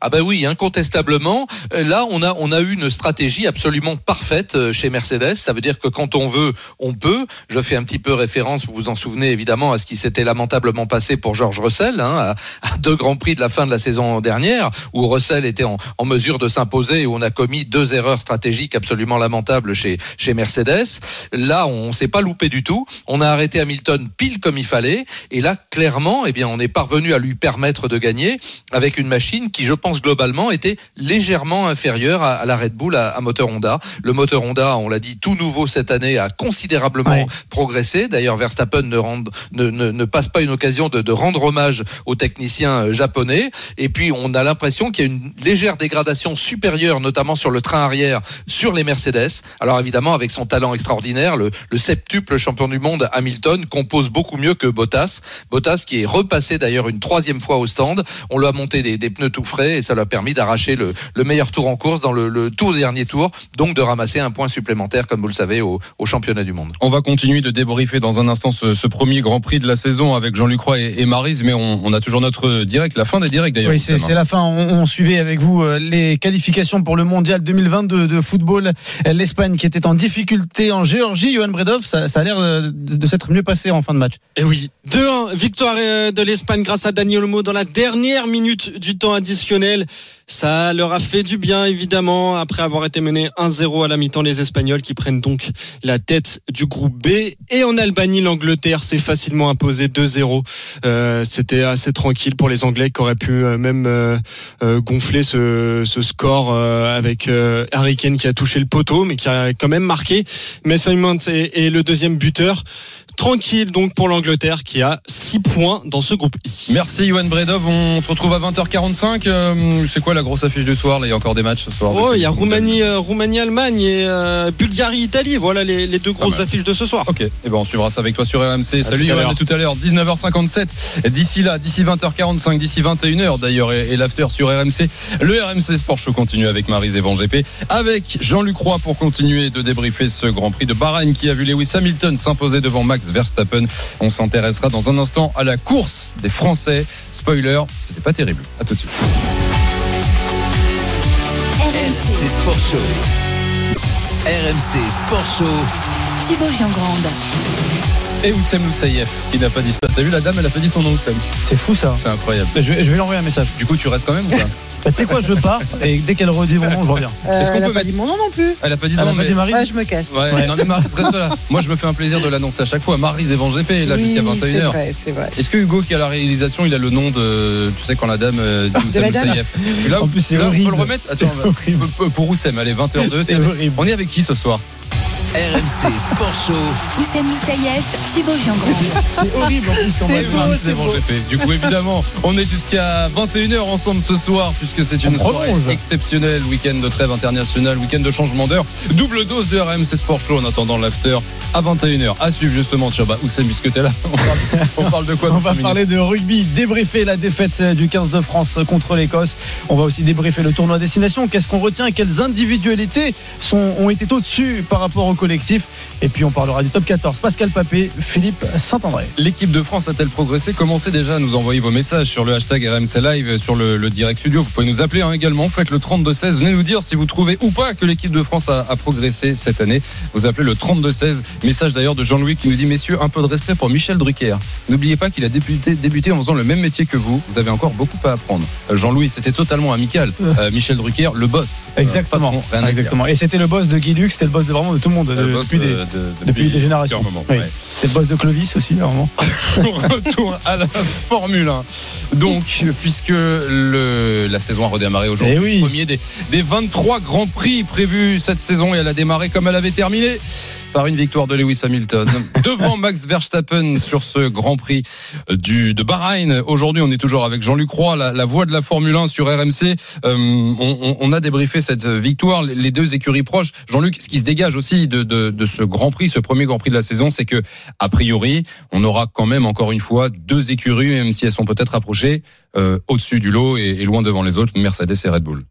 Ah ben oui, incontestablement. Euh, Là, on a on a eu une stratégie absolument parfaite euh, chez Mercedes. Ça veut dire que quand on veut, on peut. Je fais un petit peu référence, vous vous en souvenez évidemment, à ce qui s'était lamentablement passé pour George Russell, hein, à, deux grands prix de la fin de la saison dernière, où Russell était en, mesure de s'imposer, et où on a commis deux erreurs stratégiques absolument lamentables chez chez Mercedes. Là, on s'est pas loupé du tout. On a arrêté Hamilton pile comme il fallait, et là, clairement, eh bien, on est parvenu à lui permettre de gagner avec une machine qui, je pense globalement, était légèrement inférieure à, à la Red Bull à, à moteur Honda. Le moteur Honda, on l'a dit, tout nouveau cette année, a considérablement Ouais. progressé. D'ailleurs, Verstappen ne, rend- ne, ne, ne passe pas une occasion de, de rendre hommage aux techniciens euh, japonais. Et puis, on a l'impression qu'il y a une légère dégradation supérieure, notamment sur le train arrière, sur les Mercedes. Alors évidemment, avec son talent extraordinaire, le, le septuple champion du monde Hamilton compose beaucoup mieux que Bottas. Bottas qui est repassé d'ailleurs une troisième fois au stand. On lui a monté des, des pneus tout frais et ça lui a permis d'arracher le, le meilleur tour en course dans le, le tout dernier tour, donc de ramasser un point supplémentaire, comme vous le savez, au, au championnat du monde. On va continuer de débriefer dans un instant ce, ce premier Grand Prix de la saison avec Jean-Luc Roy et, et Marise, mais on, on a toujours notre direct, la fin des directs d'ailleurs. Oui, c'est la fin. On, on suivait avec vous euh, les qualifications pour le mondial 2022 de football. L'Espagne qui était en difficulté en Géorgie. Johan Bredov, ça, ça a l'air de, de s'être mieux passé en fin de match. Et oui, 2-1, victoire euh, de l'Espagne grâce à Daniel Olmo dans la dernière minute du temps additionnel. Ça leur a fait du bien, évidemment, après avoir été mené 1-0 à la mi-temps, les Espagnols qui prennent donc la tête du groupe B. Et en Albanie, l'Angleterre s'est facilement imposé 2-0. Euh, C'était assez tranquille pour les Anglais qui auraient pu euh, même euh, gonfler ce, score avec Harry Kane qui a touché le poteau, mais qui a quand même marqué. Mason Mount est le deuxième buteur. Tranquille donc pour l'Angleterre qui a 6 points dans ce groupe I. Merci Yohan Bredov, on te retrouve à 20h45. Euh, c'est quoi la grosse affiche du soir? Là, il y a encore des matchs ce soir. Oh, il y a Roumanie, euh, Roumanie, Allemagne et euh, Bulgarie, Italie. Voilà les, les deux grosses mal. affiches de ce soir. Ok, et ben on suivra ça avec toi sur RMC. Salut tout à Yohan, l'heure. à tout à l'heure, 19h57. D'ici là, d'ici 20h45, d'ici 21h d'ailleurs, et, et l'after sur RMC. Le RMC Sport Show continue avec Marise et Van GP, avec Jean-Luc Roy pour continuer de débriefer ce Grand Prix de Bahreïn qui a vu Lewis Hamilton s'imposer devant Max Verstappen. On s'intéressera dans un instant à la course des Français. Spoiler, c'était pas terrible. À tout de suite. RMC Sport Show. RMC Sport Show. Thibaut Giangrande. Et Oussem Loussaïef, qui n'a pas disparu. T'as vu la dame, elle a pas dit son nom Oussem. C'est fou ça. C'est incroyable. Je vais, je vais lui envoyer un message. Du coup, tu restes quand même ou pas? Bah, tu sais quoi, je pars et dès qu'elle redit mon nom, je reviens. Euh, Est-ce qu'on elle a peut pas mettre- dit mon nom non plus. Elle a pas dit son Elle a nom, pas mais- dit Marie Ouais, je me casse. Ouais, Ouais. non mais Marise reste là. Moi je me fais un plaisir de l'annoncer à chaque fois. Marise et Van GP là Oui, jusqu'à c'est 21h. vrai, c'est vrai. Est-ce que Hugo qui a la réalisation, il a le nom de tu sais quand la dame euh, dit Oussem la dame Là, En plus, c'est là, on peut horrible. le remettre Attends, C'est horrible. pour- pour Oussem, allez 20h02, C'est c'est horrible. On est avec qui ce soir? RMC Sport Show. Oussem Moussaïef, Thibaut Giangrande. C'est horrible en plus quand C'est beau, c'est et Van beau. GP. Du coup évidemment, on est jusqu'à 21h ensemble ce soir puisque c'est une On soirée prolonge. exceptionnelle, week-end de trêve internationale, week-end de changement d'heure, double dose de RMC Sport Show en attendant l'after à 21h. À suivre justement, tiens bah Oussem puisque t'es là, on parle, on parle de quoi On va parler de rugby, débriefer la défaite du 15 de France contre l'Écosse. On va aussi débriefer le tournoi à destination. Qu'est-ce qu'on retient? Quelles individualités sont, ont été au-dessus par rapport au collectif. Et puis on parlera du top 14. Pascal Papé, Philippe Saint-André. L'équipe de France a-t-elle progressé? Commencez déjà à nous envoyer vos messages sur le hashtag RMC Live, sur le, le direct studio. Vous pouvez nous appeler hein, également. Faites le 32-16. Venez nous dire si vous trouvez ou pas que l'équipe de France a, a progressé cette année. Vous appelez le 32-16. Message d'ailleurs de Jean-Louis qui nous dit Messieurs, un peu de respect pour Michel Drucker. N'oubliez pas qu'il a débuté, débuté en faisant le même métier que vous. Vous avez encore beaucoup à apprendre. Euh, Jean-Louis, c'était totalement amical. Euh, Michel Drucker, le boss. Euh, Exactement. patron, dire. Exactement. Et c'était le boss de Guy Lux, c'était le boss de vraiment de tout le monde De- boss depuis, de- des, de- de- depuis des générations. Oui. ouais. C'est le boss de Clovis aussi, vraiment. Retour à la Formule 1. Donc, puisque le, la saison a redémarré aujourd'hui, Eh oui. premier des, des 23 grands prix prévus cette saison et elle a démarré comme elle avait terminé par une victoire de Lewis Hamilton devant Max Verstappen sur ce Grand Prix du de Bahreïn. Aujourd'hui, on est toujours avec Jean-Luc Roy, la, la voix de la Formule 1 sur RMC. Euh, on, a débriefé cette victoire, les- deux écuries proches. Jean-Luc, ce qui se dégage aussi de, de, de ce Grand Prix, ce premier Grand Prix de la saison, c'est que a priori, on aura quand même encore une fois deux écuries, même si elles sont peut-être approchées euh, au-dessus du lot et, et loin devant les autres, Mercedes et Red Bull.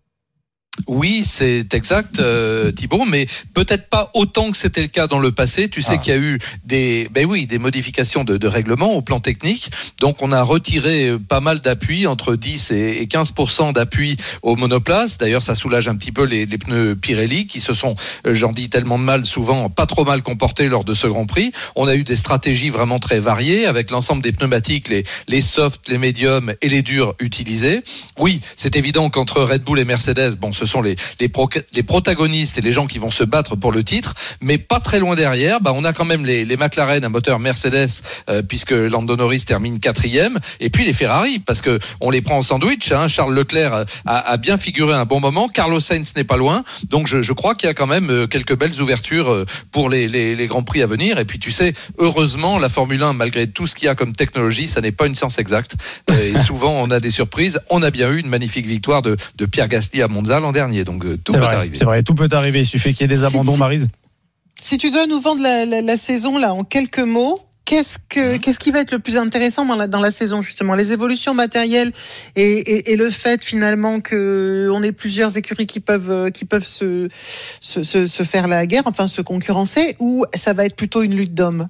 Oui, c'est exact, euh, Thibault, mais peut-être pas autant que c'était le cas dans le passé. Tu sais Ah. qu'il y a eu des, ben oui, des modifications de, de règlement au plan technique. Donc, on a retiré euh, pas mal d'appui, entre 10 et et 15% d'appui au monoplace. D'ailleurs, ça soulage un petit peu les, les pneus Pirelli qui se sont, euh, j'en dis tellement de mal, souvent pas trop mal comportés lors de ce Grand Prix. On a eu des stratégies vraiment très variées avec l'ensemble des pneumatiques, les, les softs, les médiums et les durs utilisés. Oui, c'est évident qu'entre Red Bull et Mercedes, bon, ce sont les, les, pro- les protagonistes et les gens qui vont se battre pour le titre, mais pas très loin derrière, bah, on a quand même les, McLaren à moteur Mercedes, euh, puisque Lando Norris termine quatrième, et puis les Ferrari, parce que on les prend en sandwich. Hein. Charles Leclerc a, bien figuré un bon moment, Carlos Sainz n'est pas loin, donc je, crois qu'il y a quand même euh, quelques belles ouvertures euh, pour les, grands prix à venir. Et puis tu sais, heureusement, la Formule 1, malgré tout ce qu'il y a comme technologie, ça n'est pas une science exacte. Et souvent, on a des surprises. On a bien eu une magnifique victoire de, Pierre Gasly à Monza dernier. Donc euh, tout C'est peut vrai, arriver. c'est vrai, tout peut arriver. Il suffit qu'il y ait des abandons, Marise. Si tu dois nous vendre la, la- la saison là en quelques mots, qu'est-ce que qu'est-ce qui va être le plus intéressant dans la, dans la saison justement? Les évolutions matérielles et, et, et le fait finalement que on ait plusieurs écuries qui peuvent euh, qui peuvent se, se, se, se faire la guerre, enfin se concurrencer, ou ça va être plutôt une lutte d'hommes?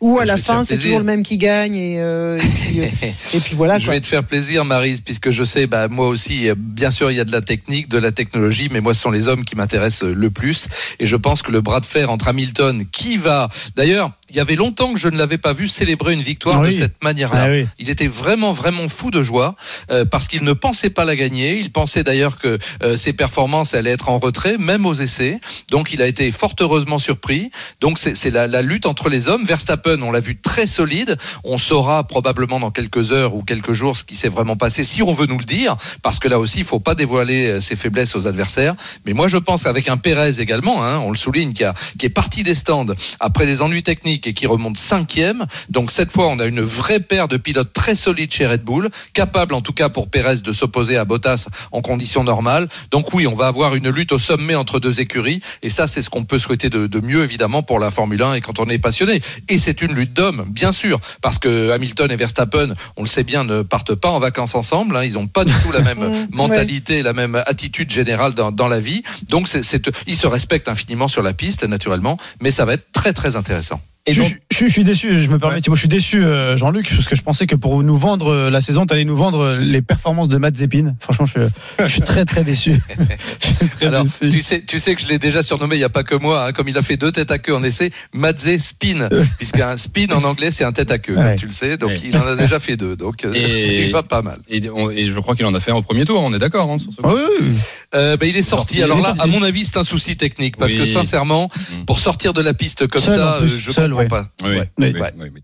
Ou à la fin c'est toujours le même qui gagne et, euh, et puis euh, et puis voilà Je quoi. vais te faire plaisir, Marise, puisque je sais, bah, moi aussi, euh, bien sûr, il y a de la technique, de la technologie, mais moi, ce sont les hommes qui m'intéressent euh, le plus. Et je pense que le bras de fer entre Hamilton, qui va, d'ailleurs, il y avait longtemps que je ne l'avais pas vu célébrer une victoire Oui. de cette manière-là. Ah oui. Il était vraiment, vraiment fou de joie euh, parce qu'il ne pensait pas la gagner. Il pensait d'ailleurs que euh, ses performances allaient être en retrait, même aux essais. Donc, il a été fort heureusement surpris. Donc, c'est la, la lutte entre les hommes. Verstappen, on l'a vu très solide. On saura probablement dans quelques heures ou quelques jours ce qui s'est vraiment passé, si on veut nous le dire, parce que là aussi, il faut pas dévoiler euh, ses faiblesses aux adversaires. Mais moi, je pense avec un Pérez également, hein, on le souligne, qui, a, qui est parti des stands après des ennuis techniques et qui remonte cinquième. Donc cette fois, on a une vraie paire de pilotes très solides chez Red Bull, capable en tout cas pour Pérez de s'opposer à Bottas en conditions normales. Donc oui, on va avoir une lutte au sommet entre deux écuries, et ça, c'est ce qu'on peut souhaiter de, de mieux évidemment pour la Formule 1 et quand on est passionné. Et c'est une lutte d'hommes, bien sûr, parce que Hamilton et Verstappen, on le sait bien, ne partent pas en vacances ensemble. hein. ils n'ont pas du tout la même Ouais. mentalité, la même attitude générale dans, dans la vie. Donc, c'est- ils se respectent infiniment sur la piste, naturellement, mais ça va être très très intéressant. Et je, donc- je- je suis déçu, je me permets, Ouais. Thibaut, je suis déçu, euh, Jean-Luc, parce que je pensais que pour nous vendre euh, la saison, tu allais nous vendre euh, les performances de Matt Zepin. Franchement, je, suis- je suis très très déçu. je suis très Alors, déçu. tu sais, tu sais que je l'ai déjà surnommé, il n'y a pas que moi, hein, comme il a fait deux têtes à queue en essai, Madze Spin, puisqu'un spin en anglais, c'est un tête à queue, Ouais. tu le sais, donc Ouais. il en a déjà fait deux, donc euh, c'est déjà pas mal. Et, on- et je crois qu'il en a fait un au premier tour, on est d'accord hein, sur ce Ah oui, oui. Euh, ben, il est sorti. Sorti, Alors est là, sorti. à mon avis, c'est un souci technique, parce Oui. que sincèrement, Mm. pour sortir de la piste comme Seul, ça, je ouais. pas. Oui, Ouais. oui, Ouais. oui, oui.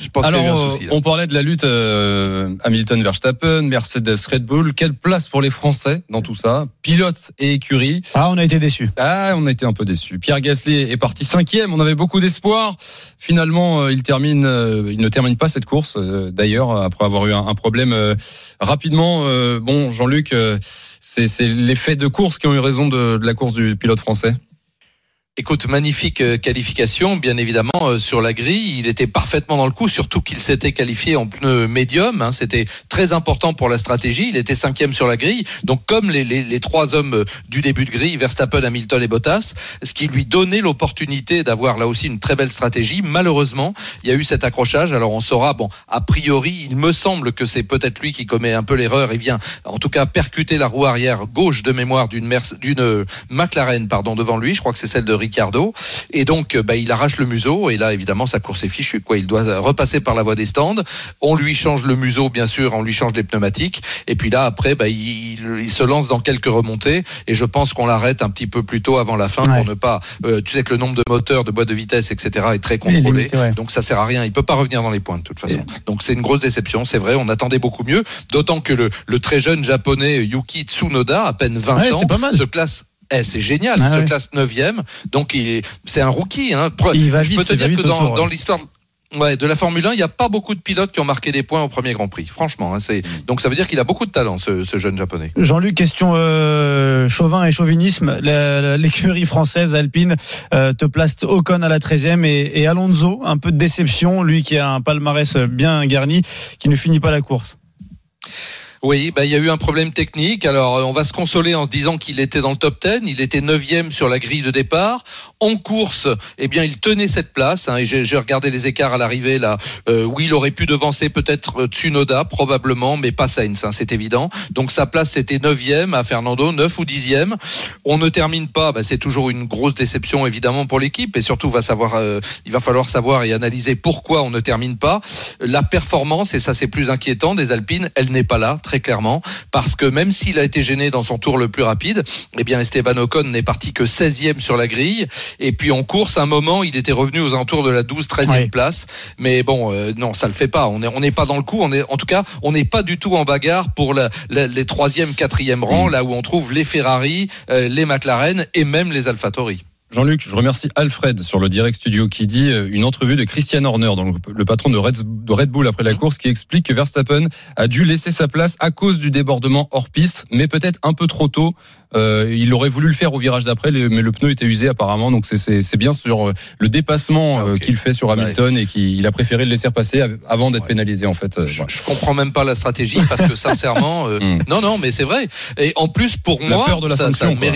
Je pense qu'il y a eu un Alors, souci. on parlait de la lutte euh, Hamilton-Verstappen, Mercedes-Red Bull. Quelle place pour les Français dans tout ça? Pilote et écurie. Ah, on a été déçus. Ah, on a été un peu déçus. Pierre Gasly est parti cinquième. On avait beaucoup d'espoir. Finalement, euh, il termine, euh, il ne termine pas cette course. euh, D'ailleurs, après avoir eu un, un problème euh, rapidement. euh, bon, Jean-Luc, euh, c'est c'est les faits de course qui ont eu raison de, de la course du pilote français? Écoute, magnifique euh, qualification, bien évidemment, euh, sur la grille. Il était parfaitement dans le coup, surtout qu'il s'était qualifié en pneu médium. hein. C'était très important pour la stratégie. Il était cinquième sur la grille. Donc, comme les, trois hommes euh, du début de grille, Verstappen, Hamilton et Bottas, ce qui lui donnait l'opportunité d'avoir là aussi une très belle stratégie. Malheureusement, il y a eu cet accrochage. Alors, on saura, bon, a priori, il me semble que c'est peut-être lui qui commet un peu l'erreur. Il vient, en tout cas, percuter la roue arrière gauche de mémoire d'une d'une McLaren, pardon, devant lui. Je crois que c'est celle de Ricciardo. Et donc, euh, bah, il arrache le museau. Et là, évidemment, sa course est fichue. Quoi. Il doit repasser par la voie des stands. On lui change le museau, bien sûr. On lui change les pneumatiques. Et puis là, après, bah, il, il se lance dans quelques remontées. Et je pense qu'on l'arrête un petit peu plus tôt avant la fin pour ne pas. euh, tu sais que le nombre de moteurs, de boîtes de vitesse, etc. est très contrôlé. ouais. Donc ça sert à rien. Il peut pas revenir dans les points de toute façon. Donc c'est une grosse déception. C'est vrai. On attendait beaucoup mieux. D'autant que le, le très jeune japonais Yuki Tsunoda, à peine 20 Ouais, ans, c'était pas mal. se classe. Eh, c'est génial, Ah il se classe 9 Donc c'est un rookie. Hein. Il va Je vite, peux te dire que dans, dans l'histoire ouais, de la Formule 1, il n'y a pas beaucoup de pilotes qui ont marqué des points au premier Grand Prix. Franchement, hein, c'est donc ça veut dire qu'il a beaucoup de talent, ce, ce jeune japonais. Jean-Luc, question euh, chauvin et chauvinisme. L'écurie française Alpine euh, te place Ocon à la 13e et, et Alonso, un peu de déception, lui qui a un palmarès bien garni, qui ne finit pas la course. Oui, bah, il y a eu un problème technique. Alors, euh, on va se consoler en se disant qu'il était dans le top 10. Il était 9 sur la grille de départ. En course, eh bien, il tenait cette place. hein, et j'ai regardé les écarts à l'arrivée là. Euh, oui, il aurait pu devancer peut-être euh, Tsunoda, probablement, mais pas Sainz, hein, c'est évident. Donc sa place c'était 9 à Fernando, 9 ou 10 On ne termine pas. Bah, c'est toujours une grosse déception évidemment pour l'équipe. Et surtout, il va falloir savoir et analyser pourquoi on ne termine pas. La performance, et ça c'est plus inquiétant, des Alpines, elle n'est pas là, clairement, parce que même s'il a été gêné dans son tour le plus rapide, eh bien Esteban Ocon n'est parti que 16e sur la grille. Et puis en course, à un moment, il était revenu aux alentours de la 12, 13e Ouais. place. Mais bon, euh, non, ça le fait pas. On n'est on n'est pas dans le coup. On est, en tout cas, on n'est pas du tout en bagarre pour la- la- les troisième, quatrième rangs, là où on trouve les Ferrari, euh, les McLaren et même les AlphaTauri. Jean-Luc, je remercie Alfred sur le Direct Studio qui dit euh, une entrevue de Christian Horner, donc le patron de Red, Bull après la course, qui explique que Verstappen a dû laisser sa place à cause du débordement hors piste, mais peut-être un peu trop tôt. Euh, il aurait voulu le faire au virage d'après, mais le pneu était usé apparemment. Donc c'est- bien sur euh, le dépassement euh, qu'il fait sur Hamilton et qu'il a préféré le laisser repasser av- avant d'être pénalisé en fait. Voilà. Je comprends même pas la stratégie parce que sincèrement, euh, non, non, mais c'est vrai. Et en plus, pour La moi, peur de la ça, sanction, ça quoi.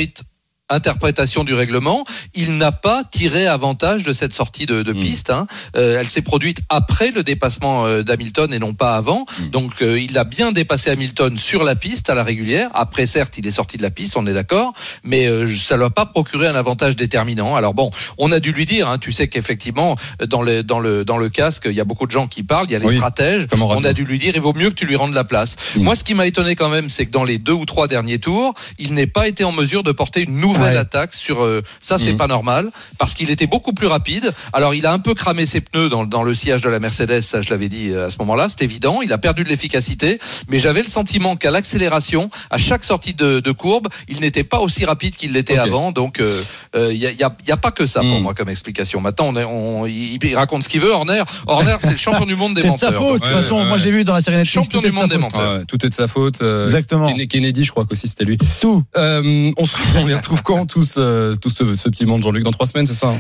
Interprétation du règlement, il n'a pas tiré avantage de cette sortie de, Mm. de piste. hein. Euh, elle s'est produite après le dépassement euh, d'Hamilton et non pas avant. Mm. Donc euh, il a bien dépassé Hamilton sur la piste à la régulière. Après, certes, il est sorti de la piste, on est d'accord, mais euh, ça ne lui a pas procuré un avantage déterminant. Alors bon, on a dû lui dire, hein, tu sais qu'effectivement, dans le, dans, le, dans le casque, il y a beaucoup de gens qui parlent, il y a les Oui, stratèges. On a dû lui dire, il vaut mieux que tu lui rendes la place. Mm. Moi, ce qui m'a étonné quand même, c'est que dans les deux ou trois derniers tours, il n'ait pas été en mesure de porter une nouvelle Ouais. attaque sur. euh, ça, c'est Mhm. pas normal parce qu'il était beaucoup plus rapide. Alors, il a un peu cramé ses pneus dans, dans le sillage de la Mercedes. Ça, je l'avais dit euh, à ce moment-là. C'est évident. Il a perdu de l'efficacité, mais j'avais le sentiment qu'à l'accélération, à chaque sortie de, de courbe, il n'était pas aussi rapide qu'il l'était avant. Donc, euh, euh, il y, a, il y a- il y a pas que ça pour Mhm. moi comme explication. Maintenant, on est- on- il, il raconte ce qu'il veut. Horner, Horner, c'est le champion du monde des C'est de menteurs. sa faute. De toute façon, ouais. moi j'ai vu dans la série Netflix. Champion tout est du de monde sa des faute. menteurs. Ouais, tout est de sa faute. euh, Exactement. Kennedy- Kennedy, je crois qu'aussi c'était lui. Tout. Euh, on, se, on les retrouve quand tous, euh, tout ce, ce petit monde, Jean-Luc, dans trois semaines, c'est ça hein?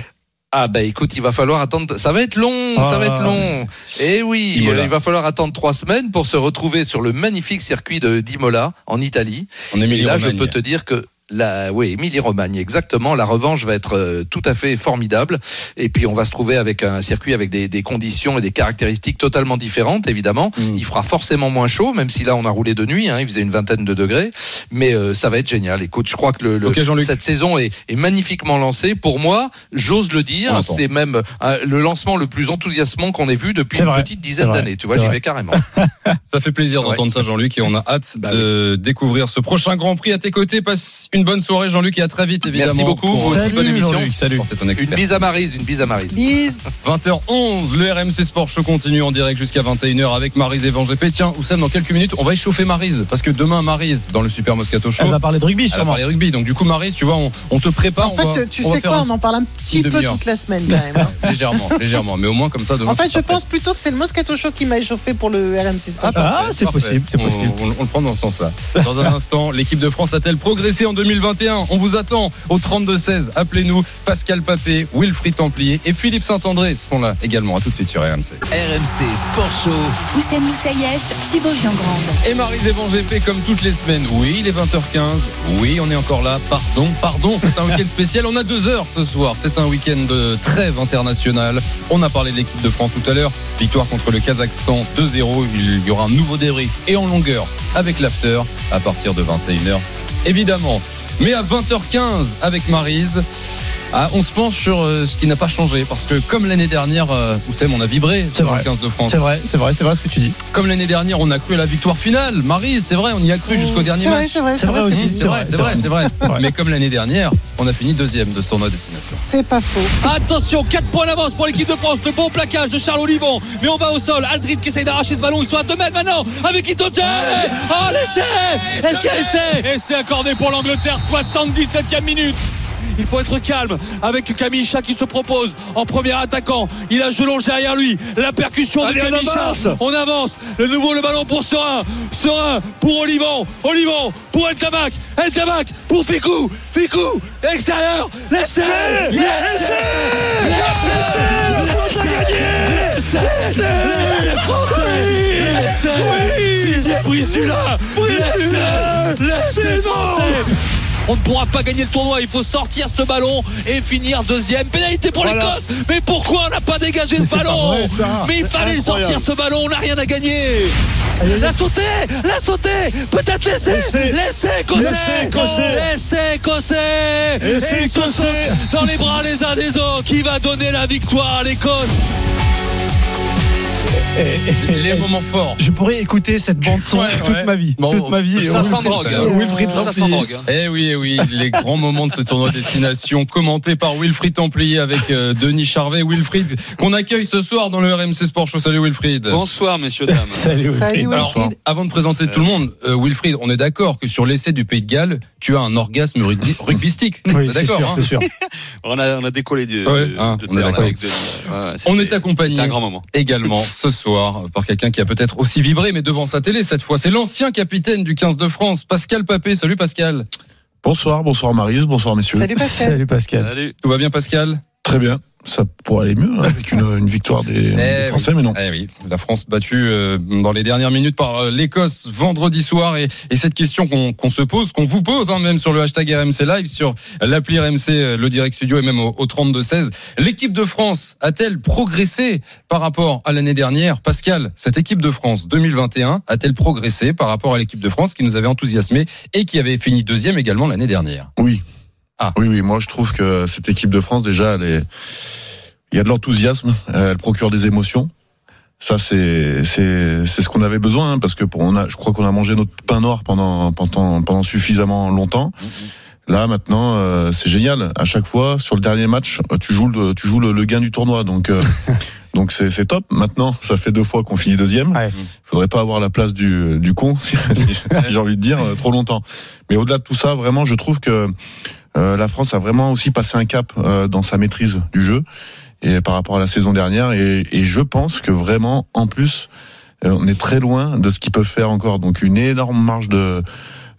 Ah bah écoute, il va falloir attendre. Ça va être long, Ah. ça va être long. Et oui, Imola. euh, il va falloir attendre trois semaines pour se retrouver sur le magnifique circuit de d'Imola en Italie. En Et là, je peux te dire que la, oui, Émilie Romagne, exactement. La revanche va être euh, tout à fait formidable. Et puis, on va se trouver avec un circuit avec des, des conditions et des caractéristiques totalement différentes, évidemment. Mm. Il fera forcément moins chaud, même si là, on a roulé de nuit. Hein, il faisait une vingtaine de degrés. Mais euh, ça va être génial. Écoute, je crois que le, le- cette saison est, est magnifiquement lancée. Pour moi, j'ose le dire, c'est même euh, le lancement le plus enthousiasmant qu'on ait vu depuis une vrai. petite dizaine d'années. Tu vois, j'y vais carrément. Ça fait plaisir Ouais. d'entendre ça, Jean-Luc, et on a hâte Bah de découvrir ce prochain Grand Prix à tes côtés. Passe une bonne soirée, Jean-Luc, et à très vite, évidemment. Merci beaucoup. pour Vous aussi, Salut, bonne émission. Salut. Une bise à Marise, une bise à Marise. Bise. 20h11, le RMC Sport Show continue en direct jusqu'à 21h avec Marise et Vangépé. Tiens, Oussam, dans quelques minutes, on va échauffer Marise, parce que demain, Marise, dans le Super Moscato Show, Elle va parler de rugby elle va sûrement. parler rugby. Donc, du coup, Marise, tu vois, on, on te prépare. En on fait, va- tu on sais quoi, un- on en parle un petit une peu toute la semaine quand même. hein. légèrement, légèrement. Mais au moins, comme ça, demain. En fait, je pense plutôt que c'est le Moscato Show qui m'a échauffé pour le RMC Sport. parfait, Ah, c'est possible, c'est On- possible. On, on le prend dans ce sens-là. Dans un instant, l'équipe de France a-t-elle progressé en 2000 2021. On vous attend au 32-16. Appelez-nous Pascal Papé, Wilfried Templier et Philippe Saint-André seront là également. À tout de suite sur RMC. RMC Sport Show. Oussem Moussaïef, Thibaut Giangrande. Et Marie Zévan GP comme toutes les semaines. Oui, il est 20h15. Oui, on est encore là. Pardon, pardon. C'est un week-end spécial. On a deux heures ce soir. C'est un week-end de trêve internationale. On a parlé de l'équipe de France tout à l'heure. Victoire contre le Kazakhstan 2-0. Il y aura un nouveau débrief et en longueur avec l'after à partir de 21h. Évidemment. Mais à 20h15 avec Marise. Ah, on se penche sur euh, ce qui n'a pas changé parce que comme l'année dernière, euh, Oussem, on a vibré C'est sur vrai. le 15 de France. C'est vrai, c'est vrai, c'est vrai ce que tu dis. Comme l'année dernière, on a cru à la victoire finale. Marie, c'est vrai, on y a cru jusqu'au dernier C'est vrai, match. c'est vrai, C'est vrai. C'est vrai, c'est vrai, c'est vrai. Mais comme l'année dernière, on a fini deuxième de ce tournoi destination. C'est pas faux. Attention, 4 points d'avance pour l'équipe de France. Le bon plaquage de Charles Olivon. Mais on va au sol. Aldrid qui essaye d'arracher ce ballon. Ils sont à 2 mètres maintenant avec Itoje. Oh, l'essai Est-ce qu'il y a essai Essai accordé pour l'Angleterre. 77e minute. Il faut être calme avec Chat qui se propose en premier attaquant. Il a Gelonge derrière lui. La percussion Allez, de on Chat. avance. On avance. Le nouveau le ballon pour Serein. Serein pour Olivon. Olivon pour El Tabac. El Tabac pour Ficou. Ficou. Extérieur. L'essai. L'essai. L'essai. L'essai français. L'essai. Didier Brisula. L'essai. L'essai français. On ne pourra pas gagner le tournoi. Il faut sortir ce ballon et finir deuxième. Pénalité pour l'Écosse. Mais pourquoi on n'a pas dégagé ce ballon Mais il fallait sortir ce ballon. On n'a rien à gagner. La sauter, la sauter. Peut-être l'essai. L'essai écossais. L'essai écossais. Et ils se sautent dans les bras les uns des autres. Qui va donner la victoire à l'Écosse Les moments forts. Je pourrais écouter cette bande son Ouais, toute ouais. ma vie. Bon, toute ma vie. Ça Wilfried- drogue. hein. Wilfried Ça drogue. hein. Eh oui, eh oui, les grands moments de ce tournoi destination, commenté par Wilfried Templier avec euh, Denis Charvet. Wilfried, qu'on accueille ce soir dans le RMC Sport Show. Salut Wilfried. Bonsoir, messieurs, dames. Salut, Wilfried. Salut Alors, Wilfried. avant de présenter tout le monde, euh, Wilfried, on est d'accord que sur l'essai du Pays de Galles, tu as un orgasme rugby, rugbystique. Oui, On est c'est d'accord. sûr, hein c'est sûr. On a, on a décollé du, Ouais, de, hein, de on terre avec Denis. On est accompagné un grand moment. également ce soir par quelqu'un qui a peut-être aussi vibré, mais devant sa télé cette fois. C'est l'ancien capitaine du 15 de France, Pascal Papé. Salut Pascal. Bonsoir, bonsoir Marise, bonsoir messieurs. Salut Pascal. Salut Pascal. Salut. Tout va bien Pascal? Très bien, ça pourrait aller mieux hein, avec une, une victoire des, des Eh Français, mais non. Eh oui, la France battue euh, dans les dernières minutes par euh, l'Écosse vendredi soir. Et, et cette question qu'on qu'on se pose, qu'on vous pose, hein, même sur le hashtag RMC Live, sur l'appli RMC, euh, le Direct Studio et même au, au 32-16. L'équipe de France a-t-elle progressé par rapport à l'année dernière? Pascal, cette équipe de France 2021 a-t-elle progressé par rapport à l'équipe de France qui nous avait enthousiasmé et qui avait fini deuxième également l'année dernière? Oui. Ah. Oui, oui, moi je trouve que cette équipe de France, déjà, elle est... il y a de l'enthousiasme, euh, elle procure des émotions. Ça, c'est c'est c'est ce qu'on avait besoin, hein, parce que pour, on a, je crois qu'on a mangé notre pain noir pendant pendant pendant suffisamment longtemps. Là, maintenant, euh, c'est génial. À chaque fois, sur le dernier match, euh, tu joues le tu joues le, le gain du tournoi, donc. euh, Donc c'est c'est top. Maintenant, ça fait deux fois qu'on finit deuxième. Ouais. Faudrait pas avoir la place du du con, si, si j'ai envie de dire, euh, trop longtemps. Mais au-delà de tout ça, vraiment, je trouve que euh, la France a vraiment aussi passé un cap euh, dans sa maîtrise du jeu et par rapport à la saison dernière. Et, et je pense que vraiment, en plus, on est très loin de ce qu'ils peuvent faire encore. Donc une énorme marge de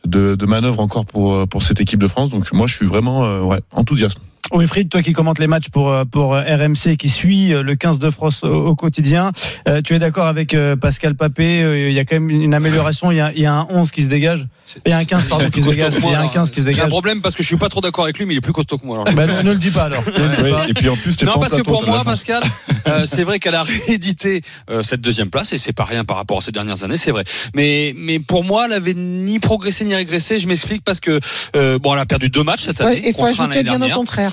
de, de manœuvre encore pour euh, pour cette équipe de France. Donc moi, je suis vraiment euh, ouais enthousiaste. Wilfried, toi qui commentes les matchs pour euh, pour euh, RMC, qui suit euh, le 15 de France au, au quotidien, euh, tu es d'accord avec euh, Pascal Papé euh, Il y a quand même une amélioration. Il y a, il y a un 11 qui se dégage. Il y a un 15 pardon qui se dégage. que moi, Il y a un alors. 15 qui se J'ai un dégage. problème parce que je suis pas trop d'accord avec lui, mais il est plus costaud que moi. alors. Bah, ne, ne le dis pas alors. Ouais, et puis en plus, t'es Non, parce que pour moi. Pascal, euh, c'est vrai qu'elle a réédité euh, cette deuxième place et c'est pas rien par rapport à ces dernières années, c'est vrai. Mais mais pour moi, elle avait ni progressé ni régressé. Je m'explique parce que euh, bon, elle a perdu deux matchs cette Ouais, année. Il faut ajouter bien au contraire.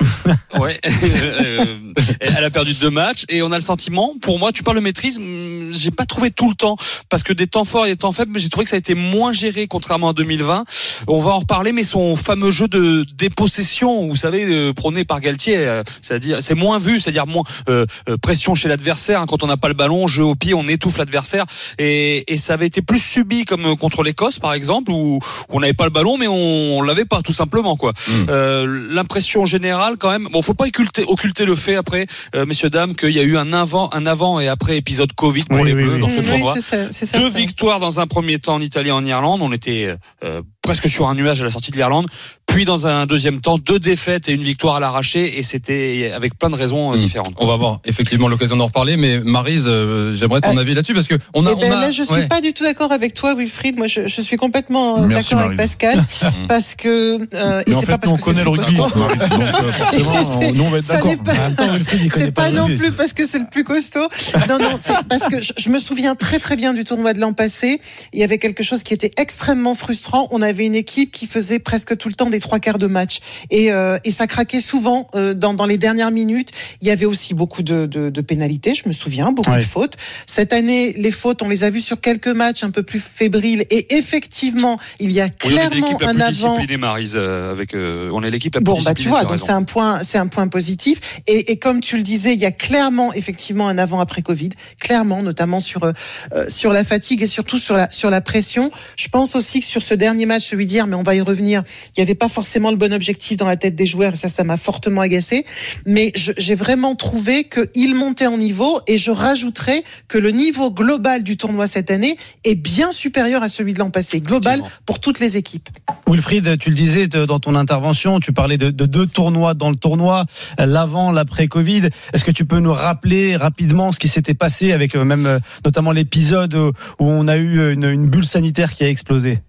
Ouais. Euh, elle a perdu deux matchs et on a le sentiment, pour moi, tu parles de maîtrise, hum, j'ai pas trouvé tout le temps parce que des temps forts et des temps faibles, mais j'ai trouvé que ça a été moins géré contrairement à 2020. On va en reparler, mais son fameux jeu de dépossession, vous savez, euh, prôné par Galtier, euh, c'est-à-dire c'est moins vu, c'est-à-dire moins pression chez l'adversaire. hein, quand on n'a pas le ballon, jeu au pied, on étouffe l'adversaire et, et ça avait été plus subi comme contre l'Écosse par exemple où on n'avait pas le ballon, mais on, on l'avait pas tout simplement quoi. Euh, L'impression générale quand même. Bon, faut pas occulter, occulter le fait après, euh, messieurs dames, qu'il y a eu un avant, un avant et après épisode Covid pour Oui, les oui, Bleus oui. dans ce tournoi. Deux victoires dans un premier temps en Italie et en Irlande. On était euh, presque sur un nuage à la sortie de l'Irlande. Puis dans un deuxième temps, deux défaites et une victoire à l'arraché, et c'était avec plein de raisons euh, Hmm. différentes. On va avoir effectivement l'occasion d'en reparler, mais Marise, euh, j'aimerais ton Euh, avis là-dessus parce que on a, Eh ben, on a- là, je suis ouais. pas du tout d'accord avec toi, Wilfried. Moi, je, je suis complètement d'accord avec Maryse. Pascal, parce que euh, et c'est fait, pas parce on que c'est connaît le plus rugby, ça d'accord. n'est pas- C'est pas non plus parce que c'est le plus costaud. Non, non, c'est parce que je, je me souviens très très bien du tournoi de l'an passé. Il y avait quelque chose qui était extrêmement frustrant. On avait une équipe qui faisait presque tout le temps des trois quarts de match et, euh, et ça craquait souvent euh, dans, dans les dernières minutes. Il y avait aussi beaucoup de, de, de pénalités, je me souviens, beaucoup Ouais. de fautes. Cette année, les fautes, on les a vues sur quelques matchs un peu plus fébriles et effectivement, il y a Oui, on est clairement l'équipe la un plus avant. Maryse, euh, avec, euh, on est l'équipe la plus Bon, bah tu vois, as donc c'est un point, c'est un point positif. Et, et comme tu le disais, il y a clairement, effectivement, un avant après Covid, clairement, notamment sur euh, sur la fatigue et surtout sur la sur la pression. Je pense aussi que sur ce dernier match, celui d'hier, mais on va y revenir, il n'y avait pas forcément le bon objectif dans la tête des joueurs. Et ça, ça m'a fortement agacé. Mais j'ai vraiment trouvé qu'ils montaient en niveau. Et je rajouterais que le niveau global du tournoi cette année est bien supérieur à celui de l'an passé, global pour toutes les équipes. Wilfried, tu le disais dans ton intervention, tu parlais de, de deux tournois dans le tournoi, l'avant, l'après-Covid. Est-ce que tu peux nous rappeler rapidement ce qui s'était passé avec euh, même euh, notamment l'épisode où on a eu une, une bulle sanitaire qui a explosé?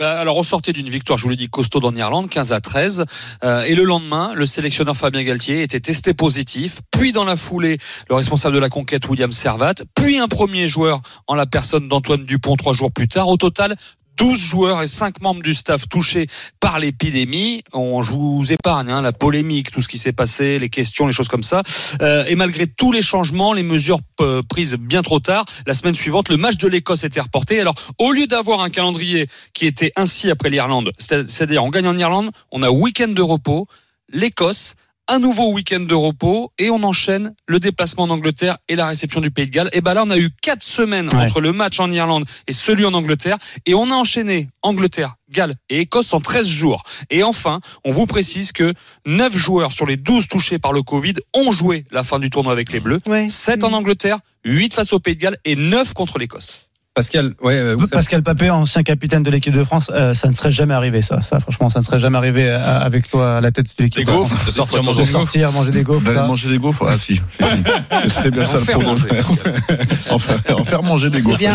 Alors, on sortait d'une victoire, je vous l'ai dit, costaud en Irlande, 15 à 13. Euh, et le lendemain, le sélectionneur Fabien Galtier était testé positif. Puis, dans la foulée, le responsable de la conquête, William Servat. Puis, un premier joueur en la personne d'Antoine Dupont trois jours plus tard. Au total, 12 joueurs et 5 membres du staff touchés par l'épidémie. On, je vous épargne hein, la polémique, tout ce qui s'est passé, les questions, les choses comme ça. Euh, et malgré tous les changements, les mesures prises bien trop tard, la semaine suivante, le match de l'Écosse était reporté. Alors, au lieu d'avoir un calendrier qui était ainsi après l'Irlande, c'est- c'est-à-dire on gagne en Irlande, on a week-end de repos, l'Écosse, un nouveau week-end de repos et on enchaîne le déplacement en Angleterre et la réception du Pays de Galles. Et ben là, on a eu quatre semaines Ouais. entre le match en Irlande et celui en Angleterre et on a enchaîné Angleterre, Galles et Écosse en 13 jours. Et enfin, on vous précise que 9 joueurs sur les 12 touchés par le Covid ont joué la fin du tournoi avec les Bleus. Ouais. 7 en Angleterre, 8 face au Pays de Galles et 9 contre l'Écosse. Pascal, ouais, euh, Pascal Papé, ancien capitaine de l'équipe de France, euh, ça ne serait jamais arrivé ça. Ça, franchement, ça ne serait jamais arrivé euh, avec toi à la tête de l'équipe. Des gaufres, de sortir de manger des gaufres. sortir, manger des gaufres. D'aller manger des gaufres Ah si, si, si. Ce serait bien ça En le en, faire, manger des gaufres. bien,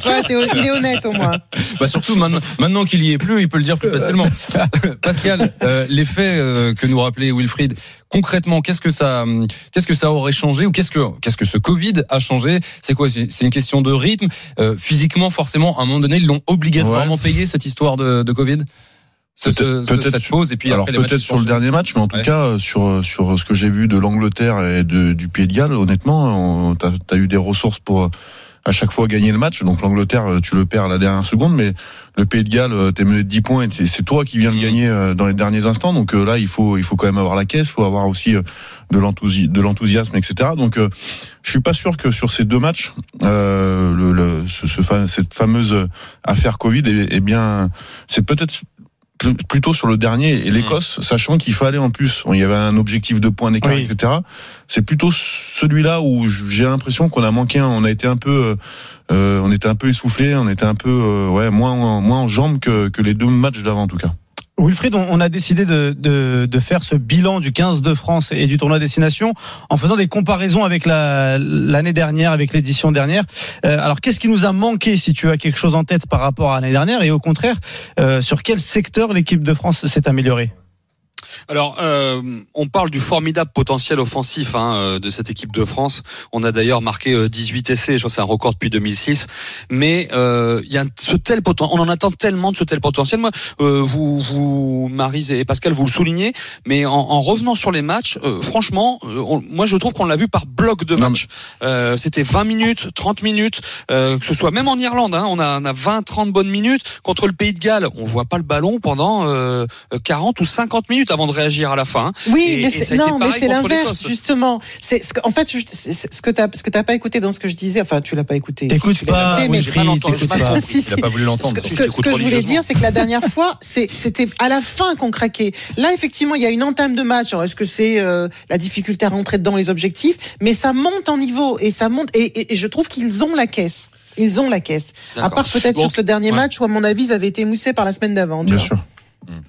toi, il est honnête au moins. Bah surtout maintenant, maintenant qu'il y est plus, il peut le dire plus facilement. Pascal, euh, les faits euh, que nous rappelait Wilfried, concrètement, qu'est-ce que ça, hum, qu'est-ce que ça aurait changé ou qu'est-ce que, qu'est-ce que ce Covid a changé? C'est quoi? C'est une question de rythme. Euh, physiquement, forcément, à un moment donné, ils l'ont obligatoirement payé cette histoire de, de Covid? Peut-être- cette pause et puis alors peut-être sur le dernier match, mais en tout Ouais. cas euh, sur sur ce que j'ai vu de l'Angleterre et de, du Pays de Galles, honnêtement, on- t'as as eu des ressources pour euh, à chaque fois gagner le match. Donc l'Angleterre, euh, tu le perds à la dernière seconde, mais le Pays de Galles, euh, t'es mené de 10 points, et c'est toi qui viens le Mhm. gagner euh, dans les derniers instants. Donc là, il faut il faut quand même avoir la caisse, il faut avoir aussi de l'enthousi- de l'enthousiasme, etc. Donc je suis pas sûr que sur ces deux matchs, euh, le, le- ce, ce cette fameuse affaire Covid est bien. C'est peut-être plutôt sur le dernier et l'Écosse, sachant qu'il fallait en plus, il y avait un objectif de points d'écart, Oui. etc. C'est plutôt celui-là où j'ai l'impression qu'on a manqué, un- on a été un peu, euh, euh, on était un peu essoufflé, on était un peu, euh, ouais, moins, en- moins en jambes que, que les deux matchs d'avant en tout cas. Wilfried, on a décidé de, de, de faire ce bilan du 15 de France et du tournoi destination en faisant des comparaisons avec la- l'année dernière, avec l'édition dernière. Euh, alors, qu'est-ce qui nous a manqué, si tu as quelque chose en tête par rapport à l'année dernière? Et au contraire, euh, sur quel secteur l'équipe de France s'est améliorée? Alors, euh, on parle du formidable potentiel offensif hein, euh, de cette équipe de France. On a d'ailleurs marqué euh, 18 essais, je crois que c'est un record depuis 2006. Mais euh, il y a ce tel potentiel, on en attend tellement de ce tel potentiel. Moi, euh, vous, vous, Marise et Pascal, vous le soulignez, mais en, en revenant sur les matchs, euh, franchement, euh, on- moi je trouve qu'on l'a vu par bloc de match. Euh, C'était 20 minutes, 30 minutes, euh, que ce soit même en Irlande, hein, on a, on a 20-30 bonnes minutes contre le Pays de Galles. On voit pas le ballon pendant euh, 40 ou 50 minutes avant de réagir à la fin. Oui, Et- mais c'est, non, mais c'est l'inverse, justement. C'est ce que, en fait, ce que t'as, ce que t'as pas écouté dans ce que je disais. Enfin, tu l'as pas écouté. si, T'écoutes tu l'as pas, noté, mais- mal entendu, t'écoutes pas. Si, Il a si. pas voulu l'entendre. que, Si, ce que- je ce que je voulais dire, c'est que la dernière fois, c'était à la fin qu'on craquait. Là, effectivement, il y a une entame de match. Alors, est-ce que c'est euh, la difficulté à rentrer dedans les objectifs? Mais ça monte en niveau et ça monte. Et, et- et je trouve qu'ils ont la caisse. Ils ont la caisse. À part peut-être Bon, sur ce dernier ouais. match où, à mon avis, ils avaient été moussés par la semaine d'avant. Bien vois. sûr.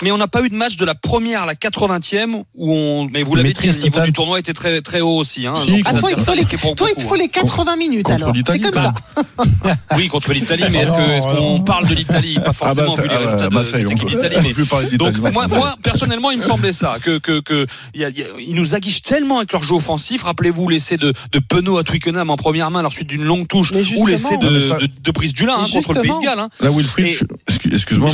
Mais on n'a pas eu de match de la première à la 80e où on. Mais vous l'avez dit, le niveau totale. du tournoi était très très haut aussi. Hein, Si, Donc, Ah, les toi, il te faut les, adversaires marquaient pour toi, il te beaucoup, faut hein. les 80 minutes Contre alors. C'est comme bah. ça. Oui, contre l'Italie, mais est-ce que- est-ce qu'on parle de l'Italie? Pas forcément Ah bah, vu les résultats ah bah, de ça y est, cette équipe d'Italie. mais- Donc moi, moi, personnellement, il me semblait ça, que que que il y a- il y a- ils nous aguichent tellement avec leur jeu offensif. Rappelez-vous l'essai de de Penaud à Twickenham en première main, à la suite d'une longue touche, ou l'essai de, de, de Brice Dulin hein, contre le Pays de. Galles. hein. Là, Wilfried, excuse-moi,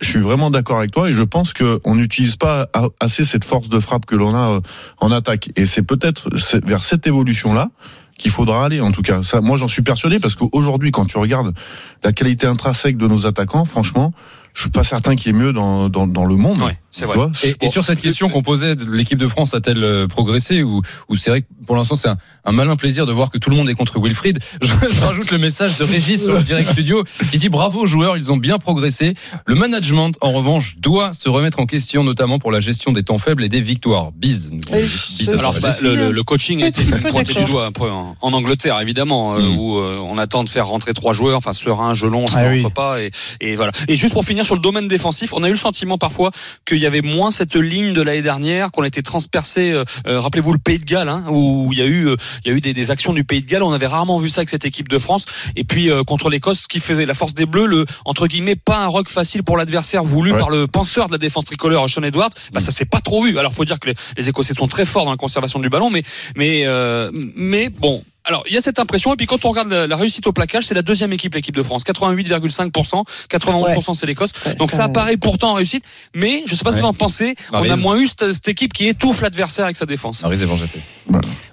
je suis vraiment d'accord avec et je pense qu'on n'utilise pas assez cette force de frappe que l'on a euh, en attaque. Et c'est peut-être vers cette évolution-là qu'il faudra aller, en tout cas. Moi, j'en suis persuadé parce qu'aujourd'hui, quand tu regardes la qualité intrinsèque de nos attaquants, franchement, je suis pas certain qu'il y ait mieux dans, dans, dans le monde. Ouais, c'est vrai. Et, et sur cette question qu'on posait, l'équipe de France a-t-elle euh, progressé ou, ou c'est vrai que pour l'instant c'est un, un malin plaisir de voir que tout le monde est contre Wilfried. Je, je rajoute le message de Régis sur le direct studio qui dit bravo aux joueurs, ils ont bien progressé. Le management en revanche doit se remettre en question, notamment pour la gestion des temps faibles et des victoires. Bise. je- Alors bah, le, le- le coaching a été pointé du doigt un peu en, en Angleterre évidemment euh, Mm. où euh, on attend de faire rentrer trois joueurs enfin Serein, Gelon, je Ah ne oui. rentre pas et, et voilà. Et juste pour finir sur le domaine défensif, on a eu le sentiment parfois qu'il y avait moins cette ligne de l'année dernière, qu'on a été transpercé. euh, euh, Rappelez-vous le Pays de Galles hein, où il y a eu euh, il y a eu des, des actions du Pays de Galles. On avait rarement vu ça avec cette équipe de France. Et puis euh, contre l'Écosse, ce qui faisait la force des Bleus, le entre guillemets pas un rock facile pour l'adversaire voulu Ouais. par le penseur de la défense tricolore Sean Edwards. Bah ça s'est pas trop vu. Alors faut dire que les, les Écossais sont très forts dans la conservation du ballon, mais mais euh, mais bon. Alors, il y a cette impression, et puis quand on regarde la, la réussite au plaquage, c'est la deuxième équipe, l'équipe de France. 88,5%, 91% c'est l'Écosse. Ouais, Donc ça, ça- apparaît pourtant en réussite, mais je sais pas ce que vous en pensez, on a moins eu cette, cette équipe qui étouffe l'adversaire avec sa défense.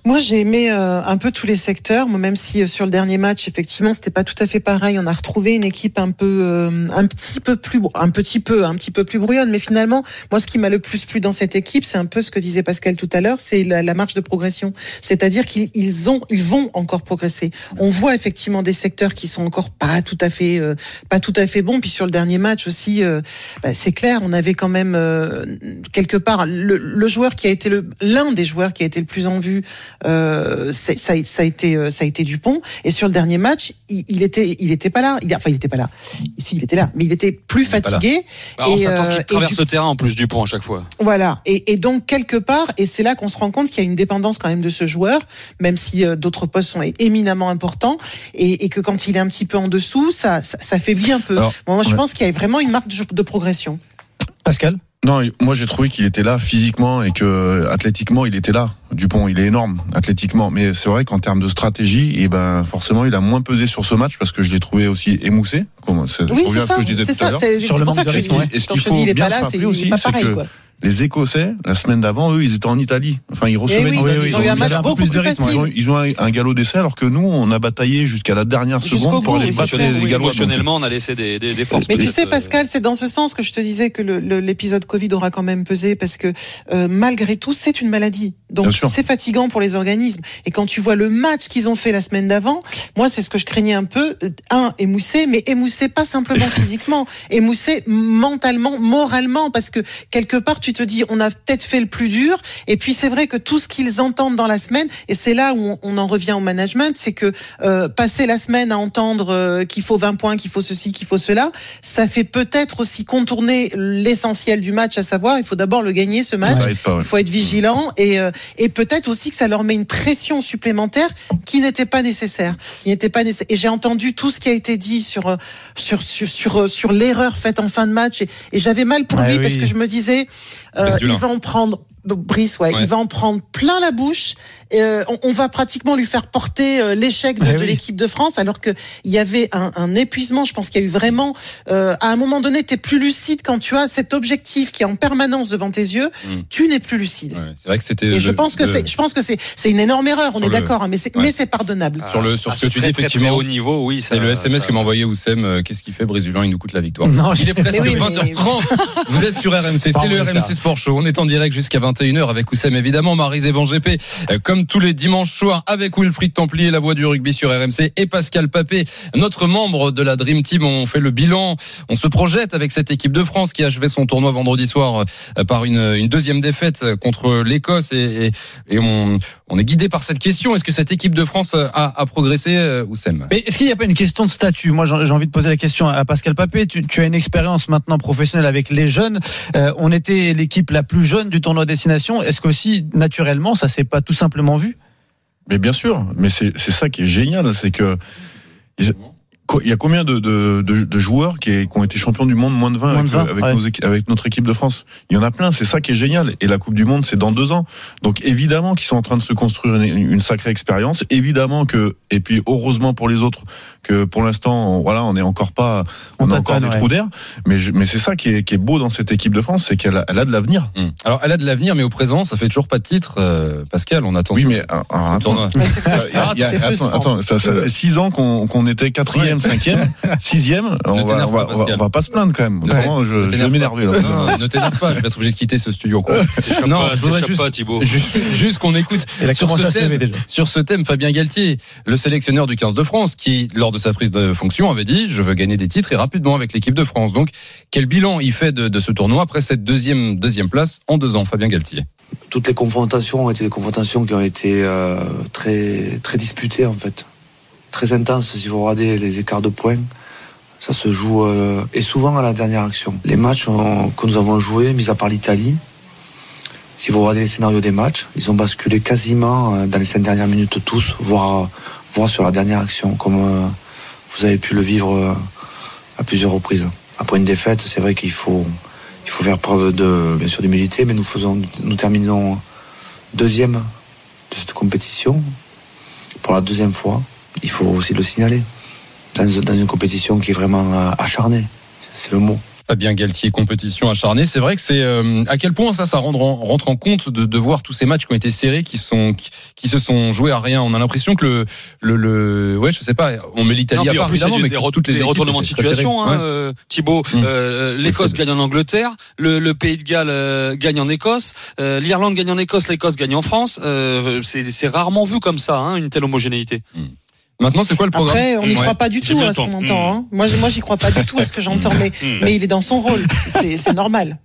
Moi, j'ai aimé euh, un peu tous les secteurs. Moi, même si euh, sur le dernier match, effectivement, c'était pas tout à fait pareil. On a retrouvé une équipe un peu, euh, un petit peu plus, un petit peu, un petit peu plus brouillonne. Mais finalement, moi, ce qui m'a le plus plu dans cette équipe, c'est un peu ce que disait Pascal tout à l'heure, c'est la, la marche de progression. C'est-à-dire qu'ils ils ont, ils vont encore progresser. On voit effectivement des secteurs qui sont encore pas tout à fait, euh, pas tout à fait bons. Puis sur le dernier match aussi, euh, bah, c'est clair, on avait quand même euh, quelque part le, le joueur qui a été l'un des joueurs qui a été le plus en vue euh, ça, a- ça a été euh, ça a été Dupont et sur le dernier match il, il était il était pas là il, enfin il était pas là si il était là mais il était plus fatigué Alors, on s'attend euh, qu'il traverse le terrain en plus du pont à chaque fois. voilà et, et donc quelque part et c'est là qu'on se rend compte qu'il y a une dépendance quand même de ce joueur même si d'autres postes sont éminemment importants et, et que quand il est un petit peu en dessous ça ça, ça faiblit un peu Alors, Bon, moi je ouais. pense qu'il y a vraiment une marque de, de progression Pascal? Non, moi j'ai trouvé qu'il était là physiquement et que athlétiquement il était là. Dupont, il est énorme athlétiquement, mais c'est vrai qu'en termes de stratégie, et ben forcément il a moins pesé sur ce match parce que je l'ai trouvé aussi émoussé. Comme, c'est- oui c'est à ce ça que je disais c'est tout à ça l'heure. c'est Sur c'est le pour ça manque que de je rythme, dis. Et ce qu'il je te dis faut bien pas se là rappeler c'est aussi, c'est pareil que quoi les Écossais, la semaine d'avant, eux, ils étaient en Italie. Enfin, ils recevaient Eh oui, des- ils ont eu un ils match beaucoup plus de plus rythme, Ils ont, facile ils ont un, un galop d'essai alors que nous, on a bataillé jusqu'à la dernière seconde pour aller oui, battre les, oui. Gallois. Émotionnellement, on a laissé des, des, des forces. Mais tu sais, euh, Pascal, c'est dans ce sens que je te disais que l'épisode Covid aura quand même pesé parce que euh, malgré tout, c'est une maladie. Donc c'est fatigant pour les organismes. Et quand tu vois le match qu'ils ont fait la semaine d'avant, moi c'est ce que je craignais un peu. Euh, Un, émoussé, mais émoussé pas simplement physiquement, émoussé mentalement, moralement, parce que quelque part tu te dis on a peut-être fait le plus dur. Et puis c'est vrai que tout ce qu'ils entendent dans la semaine, et c'est là où on, on en revient au management, c'est que euh, passer la semaine à entendre euh, qu'il faut 20 points, qu'il faut ceci, qu'il faut cela, ça fait peut-être aussi contourner l'essentiel du match, à savoir il faut d'abord le gagner ce match. Pas, ouais. Il faut être vigilant et, euh, et peut-être aussi que ça leur met une pression supplémentaire qui n'était pas nécessaire, qui n'était pas nécessaire. Et j'ai entendu tout ce qui a été dit sur euh, sur sur sur, euh, sur l'erreur faite en fin de match et, et j'avais mal pour Ouais, lui oui. parce que je me disais euh, Brice il Dulin. Brice, ouais, Ouais. il va en prendre plein la bouche. Euh, on, on va pratiquement lui faire porter euh, l'échec de, Eh de oui. l'équipe de France, alors que il y avait un, un épuisement. Je pense qu'il y a eu vraiment, euh, à un moment donné, tu es plus lucide quand tu as cet objectif qui est en permanence devant tes yeux. Mm. Tu n'es plus lucide. Ouais, c'est vrai que c'était. Et je pense que le- c'est, je pense que c'est, c'est une énorme erreur. On Sur est le- d'accord, hein, mais c'est, Ouais. mais c'est pardonnable. Sur le- sur à ce que tu dis, très, très effectivement, haut niveau, oui. C'est le SMS ça- que m'a envoyé Oussem. euh, Qu'est-ce qu'il fait Brésilien Il nous coûte la victoire. Non, il est presque Mais oui, mais- 20h30. Vous êtes sur RMC. C'est le. RMC Sport Show. On est en direct jusqu'à 20h. 21h avec Oussem évidemment, Marise Evan GP, euh, comme tous les dimanches soirs avec Wilfried Templier, la voix du rugby sur RMC et Pascal Papé, notre membre de la Dream Team. On fait le bilan, on se projette avec cette équipe de France qui a achevé son tournoi vendredi soir euh, par une, une deuxième défaite contre l'Écosse et, et, et on, on est guidé par cette question. Est-ce que cette équipe de France a, a progressé, euh, Oussem? Mais est-ce qu'il n'y a pas une question de statut? Moi, j'ai envie de poser la question à Pascal Papé. Tu, tu as une expérience maintenant professionnelle avec les jeunes. Euh, on était l'équipe la plus jeune du tournoi Est-ce qu'aussi, naturellement, ça s'est pas tout simplement vu? Mais bien sûr, mais c'est c'est ça qui est génial, c'est que il y a combien de, de, de, de joueurs qui, qui ont été champions du monde moins de 20 Moins avec, de 20, avec, ouais. nos avec notre équipe de France? Il y en a plein, c'est ça qui est génial. Et la Coupe du Monde, c'est dans deux ans. Donc évidemment qu'ils sont en train de se construire une, une sacrée expérience. Évidemment que, et puis heureusement pour les autres, que pour l'instant, voilà, on n'est encore pas, on, On a encore des ouais. trous d'air. Mais, je- mais c'est ça qui est, qui est beau dans cette équipe de France, c'est qu'elle a, elle a de l'avenir. Hum. Alors, elle a de l'avenir, mais au présent, ça fait toujours pas de titre, euh, Pascal. On attend. Oui, mais alors, alors, attends, Euh, frustrant. il y a- C'est attends, attends, ça, six ans qu'on qu'on était quatrième, cinquième, sixième. On va, t'énerve on, va, pas, on va- Pascal. on va pas se plaindre quand même. Ouais. Autrement, je, je vais m'énerver là. pas. Non, non, ne t'énerve pas, je vais être obligé de quitter ce studio. quoi. Non, pas, je voudrais juste- pas, Thibaut. Juste, juste qu'on écoute sur ce, thème, déjà. sur ce thème Fabien Galtier, le sélectionneur du 15 de France, qui, lors de sa prise de fonction, avait dit Je veux gagner des titres et rapidement avec l'équipe de France. Donc, quel bilan il fait de, de ce tournoi après cette deuxième, deuxième place en deux ans, Fabien Galtier? Toutes les confrontations ont été des confrontations qui ont été euh, très très disputées en fait, très intenses. Si vous regardez les écarts de points, ça se joue euh, et souvent à la dernière action. Les matchs que nous avons joués, mis à part l'Italie, si vous regardez les scénarios des matchs, ils ont basculé quasiment euh, dans les cinq dernières minutes tous, voire voire sur la dernière action, comme euh, vous avez pu le vivre à plusieurs reprises. Après une défaite, c'est vrai qu'il faut il faut faire preuve de bien sûr d'humilité, mais nous faisons nous terminons deuxième de cette compétition pour la deuxième fois. Il faut aussi le signaler dans, dans une compétition qui est vraiment euh, acharnée. C'est le mot. Fabien Galtier, compétition acharnée. C'est vrai que c'est euh, à quel point ça, ça rentre en, rentre en compte de, de voir tous ces matchs qui ont été serrés, qui sont qui, qui se sont joués à rien. On a l'impression que le le, le ouais, je sais pas, on met l'Italie à part plus, évidemment, mais des, toutes les des retournements de situation, hein, Ouais. euh, Thibaut. Mm. Euh, L'Écosse gagne en Angleterre, le, le Pays de Galles euh, gagne en Écosse, euh, l'Irlande gagne en Écosse, l'Écosse gagne en France. Euh, c'est rarement vu comme ça, hein, une telle homogénéité. Maintenant, c'est quoi le programme Après, on n'y Ouais. croit pas du tout à ce qu'on entend. Hein. Moi, je- moi, j'y crois pas du tout à ce que j'entends, mais, Mm. mais il est dans son rôle. C'est normal.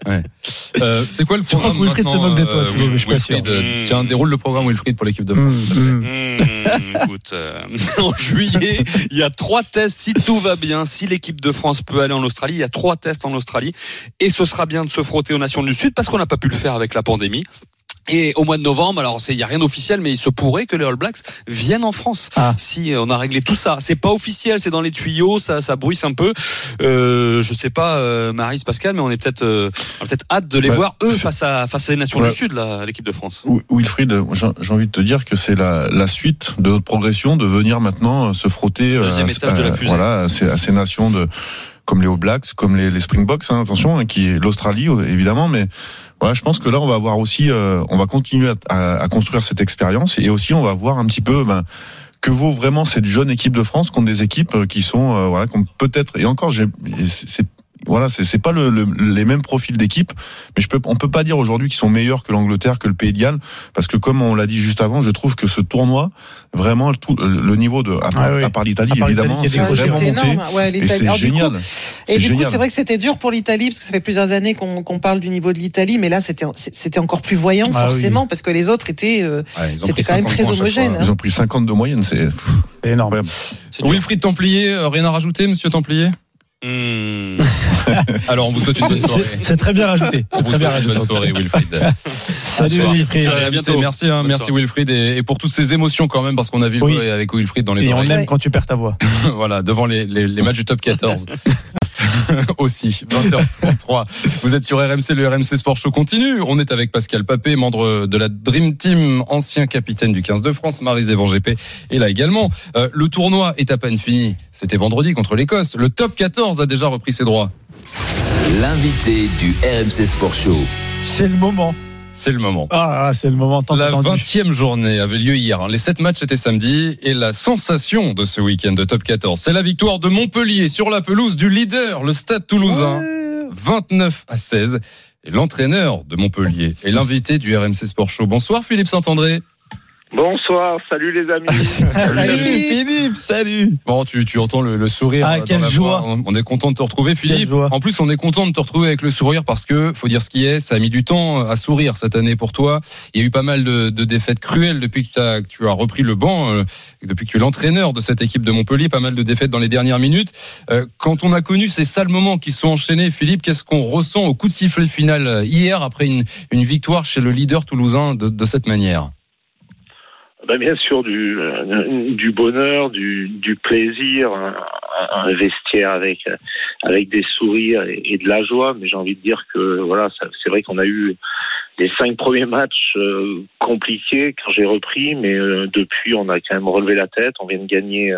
Euh, c'est quoi le crois programme que Wilfried se moque de toi, euh, je suis pas sûr. Wilfried, Mm. Tiens, déroule le programme Wilfried pour l'équipe de France. Hum. Mmh, écoute, euh, en juillet, il y a trois tests. Si tout va bien, si l'équipe de France peut aller en Australie, il y a trois tests en Australie. Et ce sera bien de se frotter aux nations du Sud parce qu'on n'a pas pu le faire avec la pandémie. Et au mois de novembre, alors c'est il y a rien d'officiel, mais il se pourrait que les All Blacks viennent en France. Ah. Si euh, on a réglé tout ça, c'est pas officiel, c'est dans les tuyaux, ça ça bruisse un peu. Euh, je sais pas, euh, Maris, Pascal, mais on est peut-être euh, on a peut-être hâte de les Ouais. voir eux face à face à les nations Ouais. du Sud, là, l'équipe de France. Wi- Wilfried, j'ai envie de te dire que c'est la, la suite de notre progression de venir maintenant euh, se frotter euh, Deuxième à- étage de la fusée. Voilà, à ces, à ces nations de comme les All Blacks, comme les, les Springboks, hein, attention, hein, qui est l'Australie évidemment, mais voilà, je pense que là on va avoir aussi, euh, on va continuer à, à- à construire cette expérience et aussi on va voir un petit peu. Ben, que vaut vraiment cette jeune équipe de France contre des équipes euh, qui sont euh, voilà qui ont peut-être et encore c'est- voilà c'est c'est pas le, le- les mêmes profils d'équipe mais je peux on peut pas dire aujourd'hui qu'ils sont meilleurs que l'Angleterre que le Pays de Galles parce que comme on l'a dit juste avant je trouve que ce tournoi vraiment tout, le niveau de à, part- Ah oui. à part l'Italie évidemment c'est vraiment monté. Ouais, et l'Italie. c'est Alors, du coup, génial Et du coup, c'est vrai que c'était dur pour l'Italie parce que ça fait plusieurs années qu'on qu'on parle du niveau de l'Italie, mais là, c'était c'était encore plus voyant Ah oui. forcément parce que les autres étaient. euh, Ouais, ont C'était quand même 50 très homogène, fois. ils ont pris 50 de moyenne c'est énorme. Wilfried Templier, euh, rien à rajouter, monsieur Templier? Mmh. Alors, on vous souhaite une bonne soirée. C'est très bien rajouté. On C'est vous très bien souhaite une rajouté. bonne soirée, Wilfried. Salut. Wilfried. Salut, à bientôt. Merci, hein, Bonne merci soirée. Wilfried et, et pour toutes ces émotions quand même parce qu'on a vu Oui. avec Wilfried dans les Et on aime quand tu perds ta voix. voilà, devant les, les, les matchs du top 14. Aussi, 20h33. Vous êtes sur RMC, le RMC Sport Show continue. On est avec Pascal Papé, membre de la Dream Team, ancien capitaine du 15 de France, Marie Evan GP. Et là également, euh, le tournoi est à peine fini. C'était vendredi contre l'Écosse. Le top 14 a déjà repris ses droits. L'invité du RMC Sport Show. C'est le moment. C'est le moment. Ah, c'est le moment tant La attendu. 20e journée avait lieu hier. hein. Les sept matchs étaient samedi et la sensation de ce week-end de top 14, c'est la victoire de Montpellier sur la pelouse du leader, le Stade Toulousain. 29 à 16. est l'entraîneur de Montpellier et l'invité du RMC Sport Show. Bonsoir Philippe Saint-André. Bonsoir, salut les amis. salut, Philippe, salut. Bon, tu, tu entends le, le sourire. Ah, dans quelle la joie. voix. On on est content de te retrouver, Philippe. joie. En plus, on est content de te retrouver avec le sourire parce que, faut dire ce qui est, ça a mis du temps à sourire cette année pour toi. Il y a eu pas mal de, de défaites cruelles depuis que, t'as- que tu as repris le banc, euh, depuis que tu es l'entraîneur de cette équipe de Montpellier. Pas mal de défaites dans les dernières minutes. Euh, quand on a connu ces sales moments qui sont enchaînés, Philippe, qu'est-ce qu'on ressent au coup de sifflet final euh, hier après une, une victoire chez le leader toulousain de, de cette manière? Ben, bien sûr, du, euh, bonheur, du, plaisir, un, un vestiaire avec, avec des sourires et, de la joie. Mais j'ai envie de dire que voilà, c'est vrai qu'on a eu les cinq premiers matchs euh, compliqués quand j'ai repris, mais euh, depuis on a quand même relevé la tête. On vient de gagner,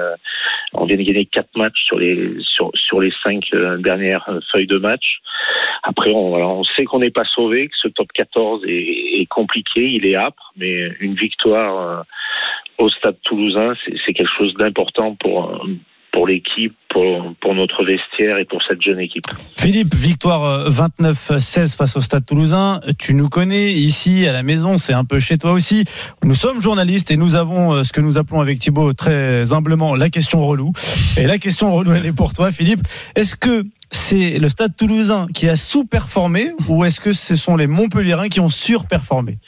on vient de gagner quatre matchs sur les sur, sur les cinq dernières feuilles de match. Après, on, sait qu'on n'est pas sauvé, que ce top 14 est, est compliqué, il est âpre, mais une victoire au Stade Toulousain, c'est quelque chose d'important pour euh, pour l'équipe, pour, pour notre vestiaire et pour cette jeune équipe. Philippe, victoire euh, 29-16 face au Stade Toulousain. Tu nous connais ici à la maison, c'est un peu chez toi aussi. Nous sommes journalistes et nous avons euh, ce que nous appelons avec Thibaut très humblement la question relou. Et la question relou, elle est pour toi, Philippe. Est-ce que c'est le Stade Toulousain qui a sous-performé ou est-ce que ce sont les Montpelliérains qui ont surperformé?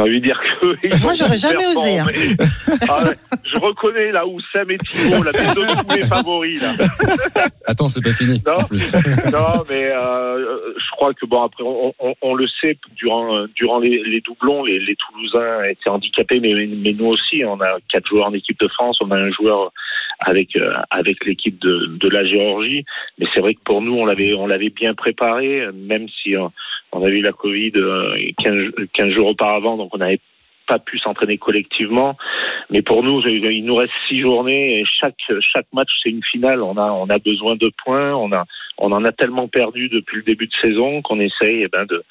Envie de dire que. Moi, j'aurais jamais osé, hein. performé. Ah ouais, je reconnais là où Sam et Thibault, la maison de tous les favoris là. Attends, c'est pas fini. Non. En plus. non, mais euh, je crois que bon après on, on, on le sait durant durant les, les doublons, les, les Toulousains étaient handicapés, mais, mais nous aussi, on a quatre joueurs en équipe de France, on a un joueur avec euh, avec l'équipe de, de la Géorgie, mais c'est vrai que pour nous on l'avait on l'avait bien préparé, même si euh, on avait eu la Covid euh, 15, 15 jours auparavant, donc on n'avait pas pu s'entraîner collectivement. Mais pour nous, il nous reste six journées et chaque chaque match c'est une finale. On a on a besoin de points. On a on en a tellement perdu depuis le début de saison qu'on essaye eh ben de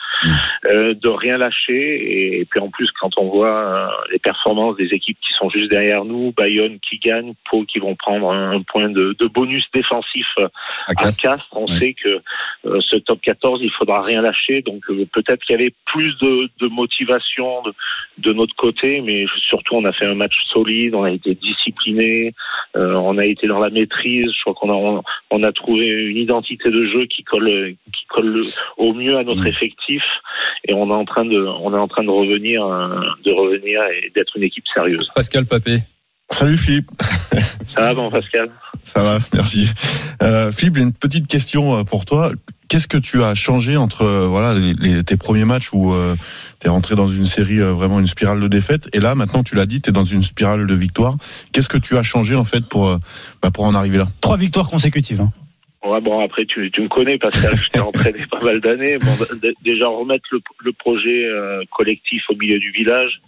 euh, de rien lâcher. Et, puis en plus, quand on voit euh, les performances des équipes qui sont juste derrière nous, Bayonne qui gagne, Pau qui vont prendre un, un point de, de bonus défensif euh, à Castres, on sait que euh, ce top 14, il faudra rien lâcher. Donc euh, peut-être qu'il y avait plus de, de motivation de, de notre côté, mais surtout on a fait un match solide, on a été discipliné, on a été dans la maîtrise. Je crois qu'on a on, on a trouvé une identité de jeu qui colle qui colle le- au mieux à notre effectif, et on est en train de on est en train de revenir euh, de revenir et d'être une équipe sérieuse. Pascal Papé. Salut Philippe. Ça va, bon Pascal? Ça va, merci. Euh, Philippe, j'ai une petite question euh, pour toi. Qu'est-ce que tu as changé entre euh, voilà les, les- tes premiers matchs où tu es rentré dans une série euh, vraiment une spirale de défaite et là maintenant tu l'as dit tu es dans une spirale de victoire. Qu'est-ce que tu as changé en fait pour euh, bah, pour en arriver là? Trois victoires consécutives. hein. Ouais, bon, après, tu, tu me connais, Pascal, je t'ai entraîné pas mal d'années. Bon, déjà, remettre le, le projet euh, collectif au milieu du village,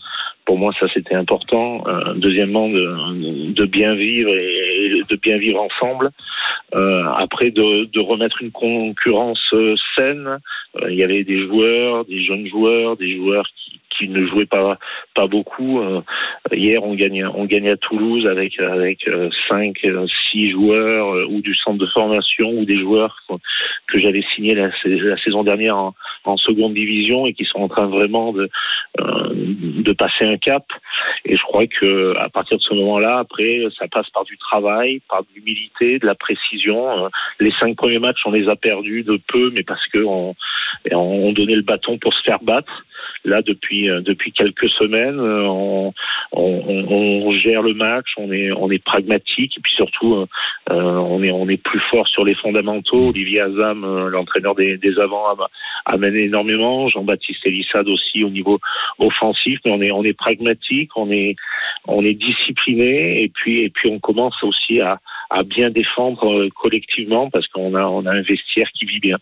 pour moi, ça, c'était important. Euh, deuxièmement, de, de bien vivre et, et de bien vivre ensemble. Euh, après, de, de remettre une concurrence euh, saine. Euh, il y avait des joueurs, des jeunes joueurs, des joueurs qui, qui ne jouaient pas pas beaucoup. Euh, hier, on gagne on gagne à Toulouse avec avec euh, cinq, euh, six joueurs ou du centre de formation ou des joueurs que- j'avais signés la, sa- la saison dernière en, seconde division et qui sont en train vraiment de de passer un cap. Et je crois que à partir de ce moment-là, après, ça passe par du travail, par de l'humilité, de la précision. Les cinq premiers matchs, on les a perdus de peu, mais parce que on, on donnait le bâton pour se faire battre. Là, depuis euh, depuis quelques semaines, euh, on, gère le match, on est on pragmatique et puis surtout euh, on est plus fort sur les fondamentaux. Olivier Azam, l'entraîneur des, des avants, am- amène énormément. Jean-Baptiste Elissade aussi au niveau offensif, mais on est on pragmatique, on est on est discipliné et puis on commence aussi à bien défendre collectivement parce qu'on a a un vestiaire qui vit bien.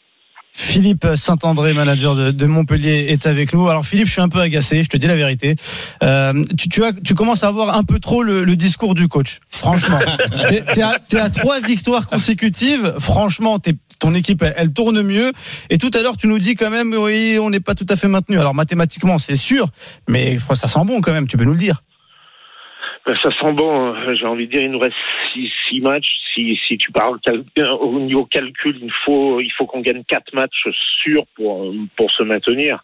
Philippe Saint-André, manager de, de Montpellier, est avec nous. Alors Philippe, je suis un peu agacé, je te dis la vérité. Euh, tu, tu, as, tu commences à avoir un peu trop le, le discours du coach. Franchement, t'es t'es à, t'es à trois victoires consécutives. Franchement, t'es- ton équipe, elle, elle tourne mieux. Et tout à l'heure, tu nous dis quand même, oui, on n'est pas tout à fait maintenu. Alors mathématiquement, c'est sûr, mais ça sent bon quand même. Tu peux nous le dire. Ben, Ça sent bon, euh, j'ai envie de dire, il nous reste six, six matchs. Si, si tu parles euh, au niveau calcul, il faut, il faut qu'on gagne quatre matchs sûrs pour, pour se maintenir.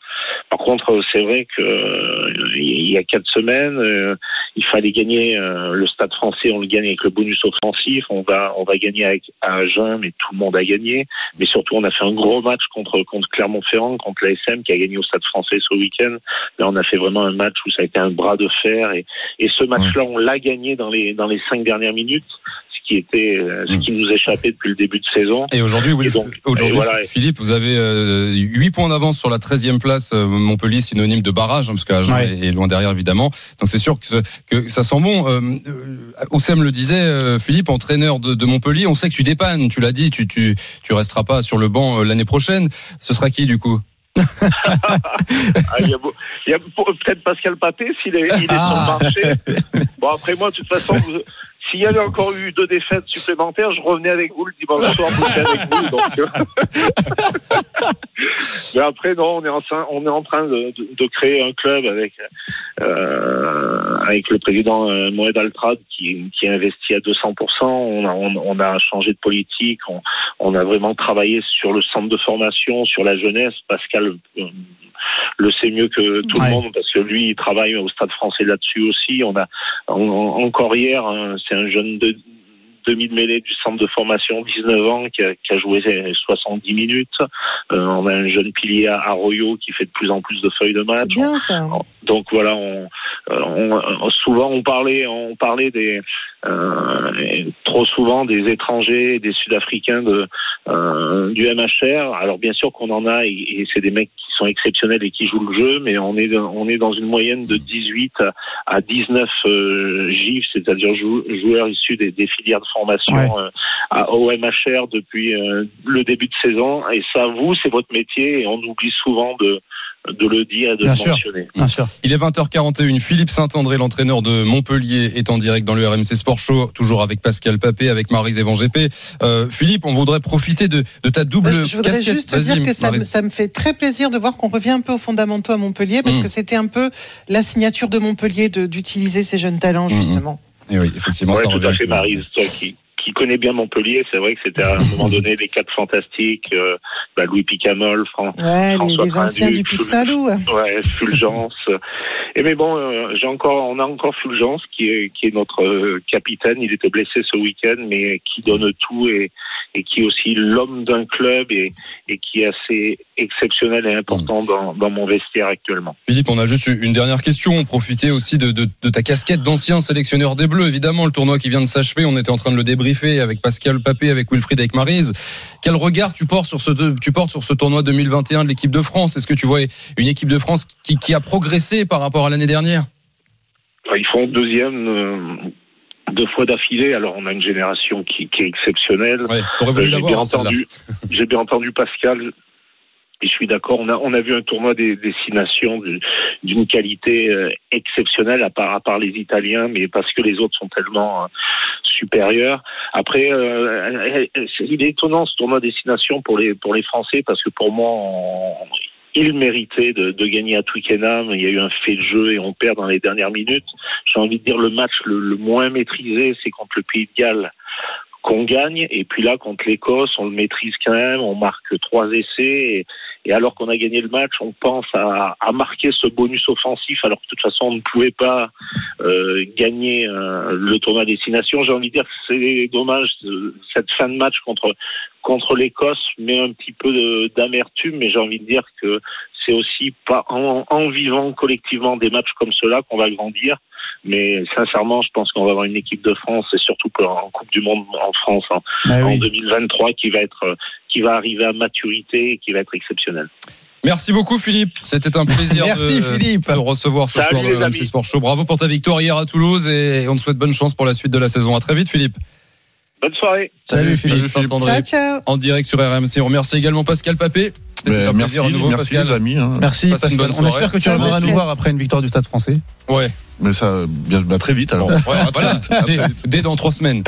Par contre, euh, c'est vrai que il y a quatre semaines, il fallait gagner le Stade français, on le gagne avec le bonus offensif. On va, on va gagner avec à Agen, mais tout le monde a gagné. Mais surtout, on a fait un gros match contre, contre Clermont-Ferrand, contre l'ASM qui a gagné au Stade français ce week-end. Là, on a fait vraiment un match où ça a été un bras de fer et, et ce match-là, on l'a gagné dans les dans les cinq dernières minutes, ce qui était euh, ce qui nous échappait depuis le début de saison. Et aujourd'hui, aujourd'hui et voilà. Philippe, vous avez euh, 8 points d'avance sur la 13e place. euh, Montpellier, synonyme de barrage, hein, parce qu'Agen Ouais. est est loin derrière, évidemment. Donc c'est sûr que, que ça sent bon. Euh, Oussem le disait, euh, Philippe, entraîneur de, de Montpellier, on sait que tu dépannes, tu l'as dit, tu, tu, tu resteras pas sur le banc euh, l'année prochaine. Ce sera qui, du coup? Ah, il y a, peut-être Pascal Paté s'il est, il est sur Ah. le marché. Bon après moi, de toute façon, vous- s'il y avait encore eu deux défaites supplémentaires, je revenais avec vous le dimanche soir, bosser avec vous. Donc, euh. Mais après non, on est en train, on est en train de, de- de créer un club avec euh, avec le président euh, Moed Altrad qui, qui a investi à 200%. On a, on, on a changé de politique. On, on a vraiment travaillé sur le centre de formation, sur la jeunesse. Pascal euh, le sait mieux que tout Ouais. le monde parce que lui, il travaille au Stade français là-dessus aussi. On a en- en- encore hier, hein, c'est un jeune de demi de mêlée du centre de formation, 19 ans, qui a, qui a joué 70 minutes. Euh, on a un jeune pilier à Arroyo qui fait de plus en plus de feuilles de match. Bien ça. Donc voilà, on, euh, on- souvent on parlait, on parlait des euh, et trop souvent des étrangers, des Sud-Africains de euh, du MHR. Alors bien sûr qu'on en a et, et c'est des mecs qui sont exceptionnels et qui jouent le jeu, mais on est dans- on est dans une moyenne de 18 à- à 19 euh, GIF, c'est-à-dire jou- joueurs issus des, des filières de formation Ouais. euh, à, au MHR depuis euh, le début de saison. Et ça, vous, c'est votre métier et on oublie souvent de de le dire et de Bien le sûr. mentionner. Bien sûr. Il est 20h41. Philippe Saint-André, l'entraîneur de Montpellier, est en direct dans le RMC Sport Show, toujours avec Pascal Papé, avec Marise Evangépé. Euh, Philippe, on voudrait profiter de, de ta double Moi, je je voudrais casquette. juste dire que ça, me- ça me fait très plaisir de voir qu'on revient un peu aux fondamentaux à Montpellier parce Mm. que c'était un peu la signature de Montpellier d'utiliser ces jeunes talents justement. Eh oui, effectivement, Ouais, ça tout à fait, Marise, toi qui, qui connais bien Montpellier, c'est vrai que c'était à un moment donné les quatre fantastiques, euh, bah, Louis Picamol, Fran- Ouais, les, François les anciens Trinduc, du Pic Saint-Loup. Ouais, Fulgence. Et mais bon, euh, j'ai encore, on a encore Fulgence qui est qui est notre euh, capitaine. Il était blessé ce week-end, mais qui donne tout et et qui est aussi l'homme d'un club et et qui est assez exceptionnel et important dans dans mon vestiaire actuellement. Philippe, on a juste une dernière question. Profiter aussi de, de, de ta casquette d'ancien sélectionneur des Bleus. Évidemment, le tournoi qui vient de s'achever, on était en train de le débriefer avec Pascal Papé, avec Wilfried, avec Marise. Quel regard tu portes sur ce, tu portes sur ce tournoi 2021 de l'équipe de France? Est-ce que tu vois une équipe de France qui, qui a progressé par rapport à l'année dernière? Ils font deuxième euh, deux fois d'affilée. Alors on a une génération qui, qui est exceptionnelle. Ouais, Euh, j'ai l'avoir, bien hein, entendu, j'ai bien entendu Pascal. Et je suis d'accord. On a on a vu un tournoi des du- d'une qualité euh, exceptionnelle à part à part les Italiens, mais parce que les autres sont tellement euh, supérieurs. Après, euh, il est étonnant ce tournoi destination pour les pour les Français parce que pour moi. on- il méritait de, gagner à Twickenham. Il y a eu un fait de jeu et on perd dans les dernières minutes. J'ai envie de dire le match le, moins maîtrisé, c'est contre le Pays de Galles qu'on gagne. Et puis là, contre l'Écosse, on le maîtrise quand même. On marque trois essais. Et alors qu'on a gagné le match, on pense à, à marquer ce bonus offensif, alors que de toute façon, on ne pouvait pas euh, gagner euh, le tournoi destination. J'ai envie de dire que c'est dommage. euh, Cette fin de match contre contre l'Écosse met un petit peu d'amertume, mais j'ai envie de dire que c'est aussi pas en, en vivant collectivement des matchs comme cela qu'on va grandir. Mais sincèrement, je pense qu'on va avoir une équipe de France et surtout en Coupe du Monde en France en, Ah en oui. 2023 qui va être euh, qui va arriver à maturité et qui va être exceptionnelle. Merci beaucoup Philippe, c'était un plaisir Merci, de, Philippe. de recevoir ce Salut, soir dans le amis. Sport Show. Bravo pour ta victoire hier à Toulouse et on te souhaite bonne chance pour la suite de la saison. À très vite Philippe. Bonne soirée. Salut, Philippe. Saint-André. Ciao, ciao. En direct sur RMC. On remercie également Pascal Papé. C'était Ben, un merci, plaisir à nouveau merci Pascal. les amis. hein. Merci Passe Pascal. On espère que tu reviendras nous voir après une victoire du Stade français. Ouais. mais ça, bien, bien très vite. Alors, ouais, voilà, dès, dès dans trois semaines.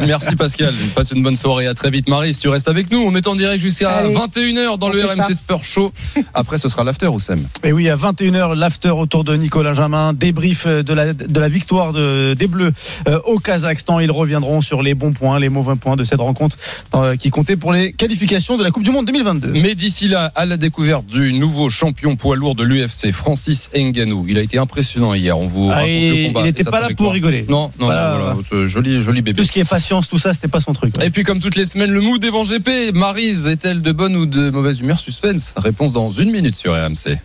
Merci Pascal. Passe une bonne soirée. À très vite, Marie. Si tu restes avec nous, on est en direct jusqu'à Allez. 21h dans le RMC. Sport Show. Après, ce sera l'after, Oussem. Et oui, à 21h, l'after autour de Nicolas Jamin, débrief de la, de la victoire de, des Bleus euh, au Kazakhstan. Ils reviendront sur les bons points, les mauvais points de cette rencontre euh, qui comptait pour les qualifications de la Coupe du Monde 2022. Mais d'ici à la découverte du nouveau champion poids lourd de l'UFC, Francis Ngannou. Il a été impressionnant hier. On vous Ah, raconte et le combat. il n'était pas là pour rigoler. Non, non, Voilà. non, voilà. Euh, Joli, joli bébé. Tout ce qui est patience, tout ça, c'était pas son truc. Et puis comme toutes les semaines, le mood Evan GP. Marise est-elle de bonne ou de mauvaise humeur? Suspense. Réponse dans une minute sur RMC.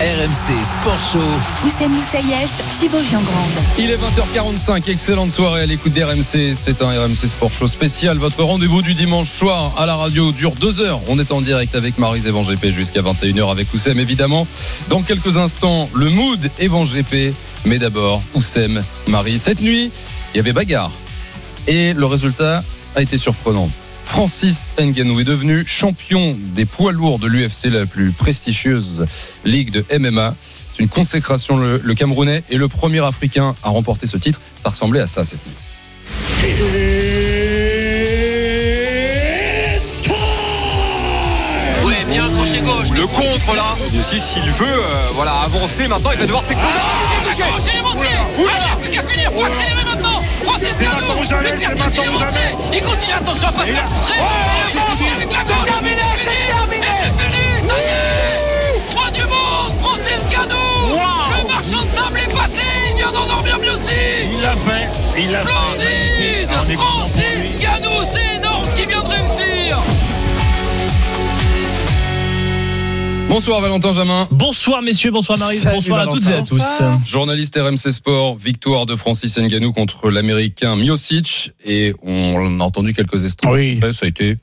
RMC Sport Show. Oussem Moussaïef, Thibaut Giangrande. Il est 20h45, excellente soirée à l'écoute d'RMC. C'est un RMC Sport Show spécial. Votre rendez-vous du dimanche soir à la radio dure deux heures. On est en direct avec Marise Evan GP jusqu'à 21h avec Oussem évidemment. Dans quelques instants, le mood Evan GP. Mais d'abord, Oussem, Marie. Cette nuit, il y avait bagarre. Et le résultat a été surprenant. Francis Ngannou est devenu champion des poids lourds de l'UFC, la plus prestigieuse ligue de MMA. C'est une consécration. Le, le Camerounais est le premier Africain à remporter ce titre. Ça ressemblait à ça cette nuit. Contre là. Si s'il veut, euh, voilà, avancer maintenant, il va devoir s'exposer. C'est maintenant. ou jamais, c'est maintenant qui ou jamais. Il continue, attention à pas se Et là- faire Oh. C'est terminé C'est Roi du monde Le marchand de sable est passé. Il vient d'endormir mieux aussi Il l'a fait, il l'a fait. Splendide. Pour Francis lui. Ngannou, c'est énorme ce qu'il vient de réussir Bonsoir Valentin Jamin. Bonsoir messieurs, bonsoir Marie, Salut, bonsoir à toutes et à tous. Journaliste RMC Sport, victoire de Francis Ngannou contre l'Américain Miocic. Et on a entendu quelques extraits. Après, Ça a été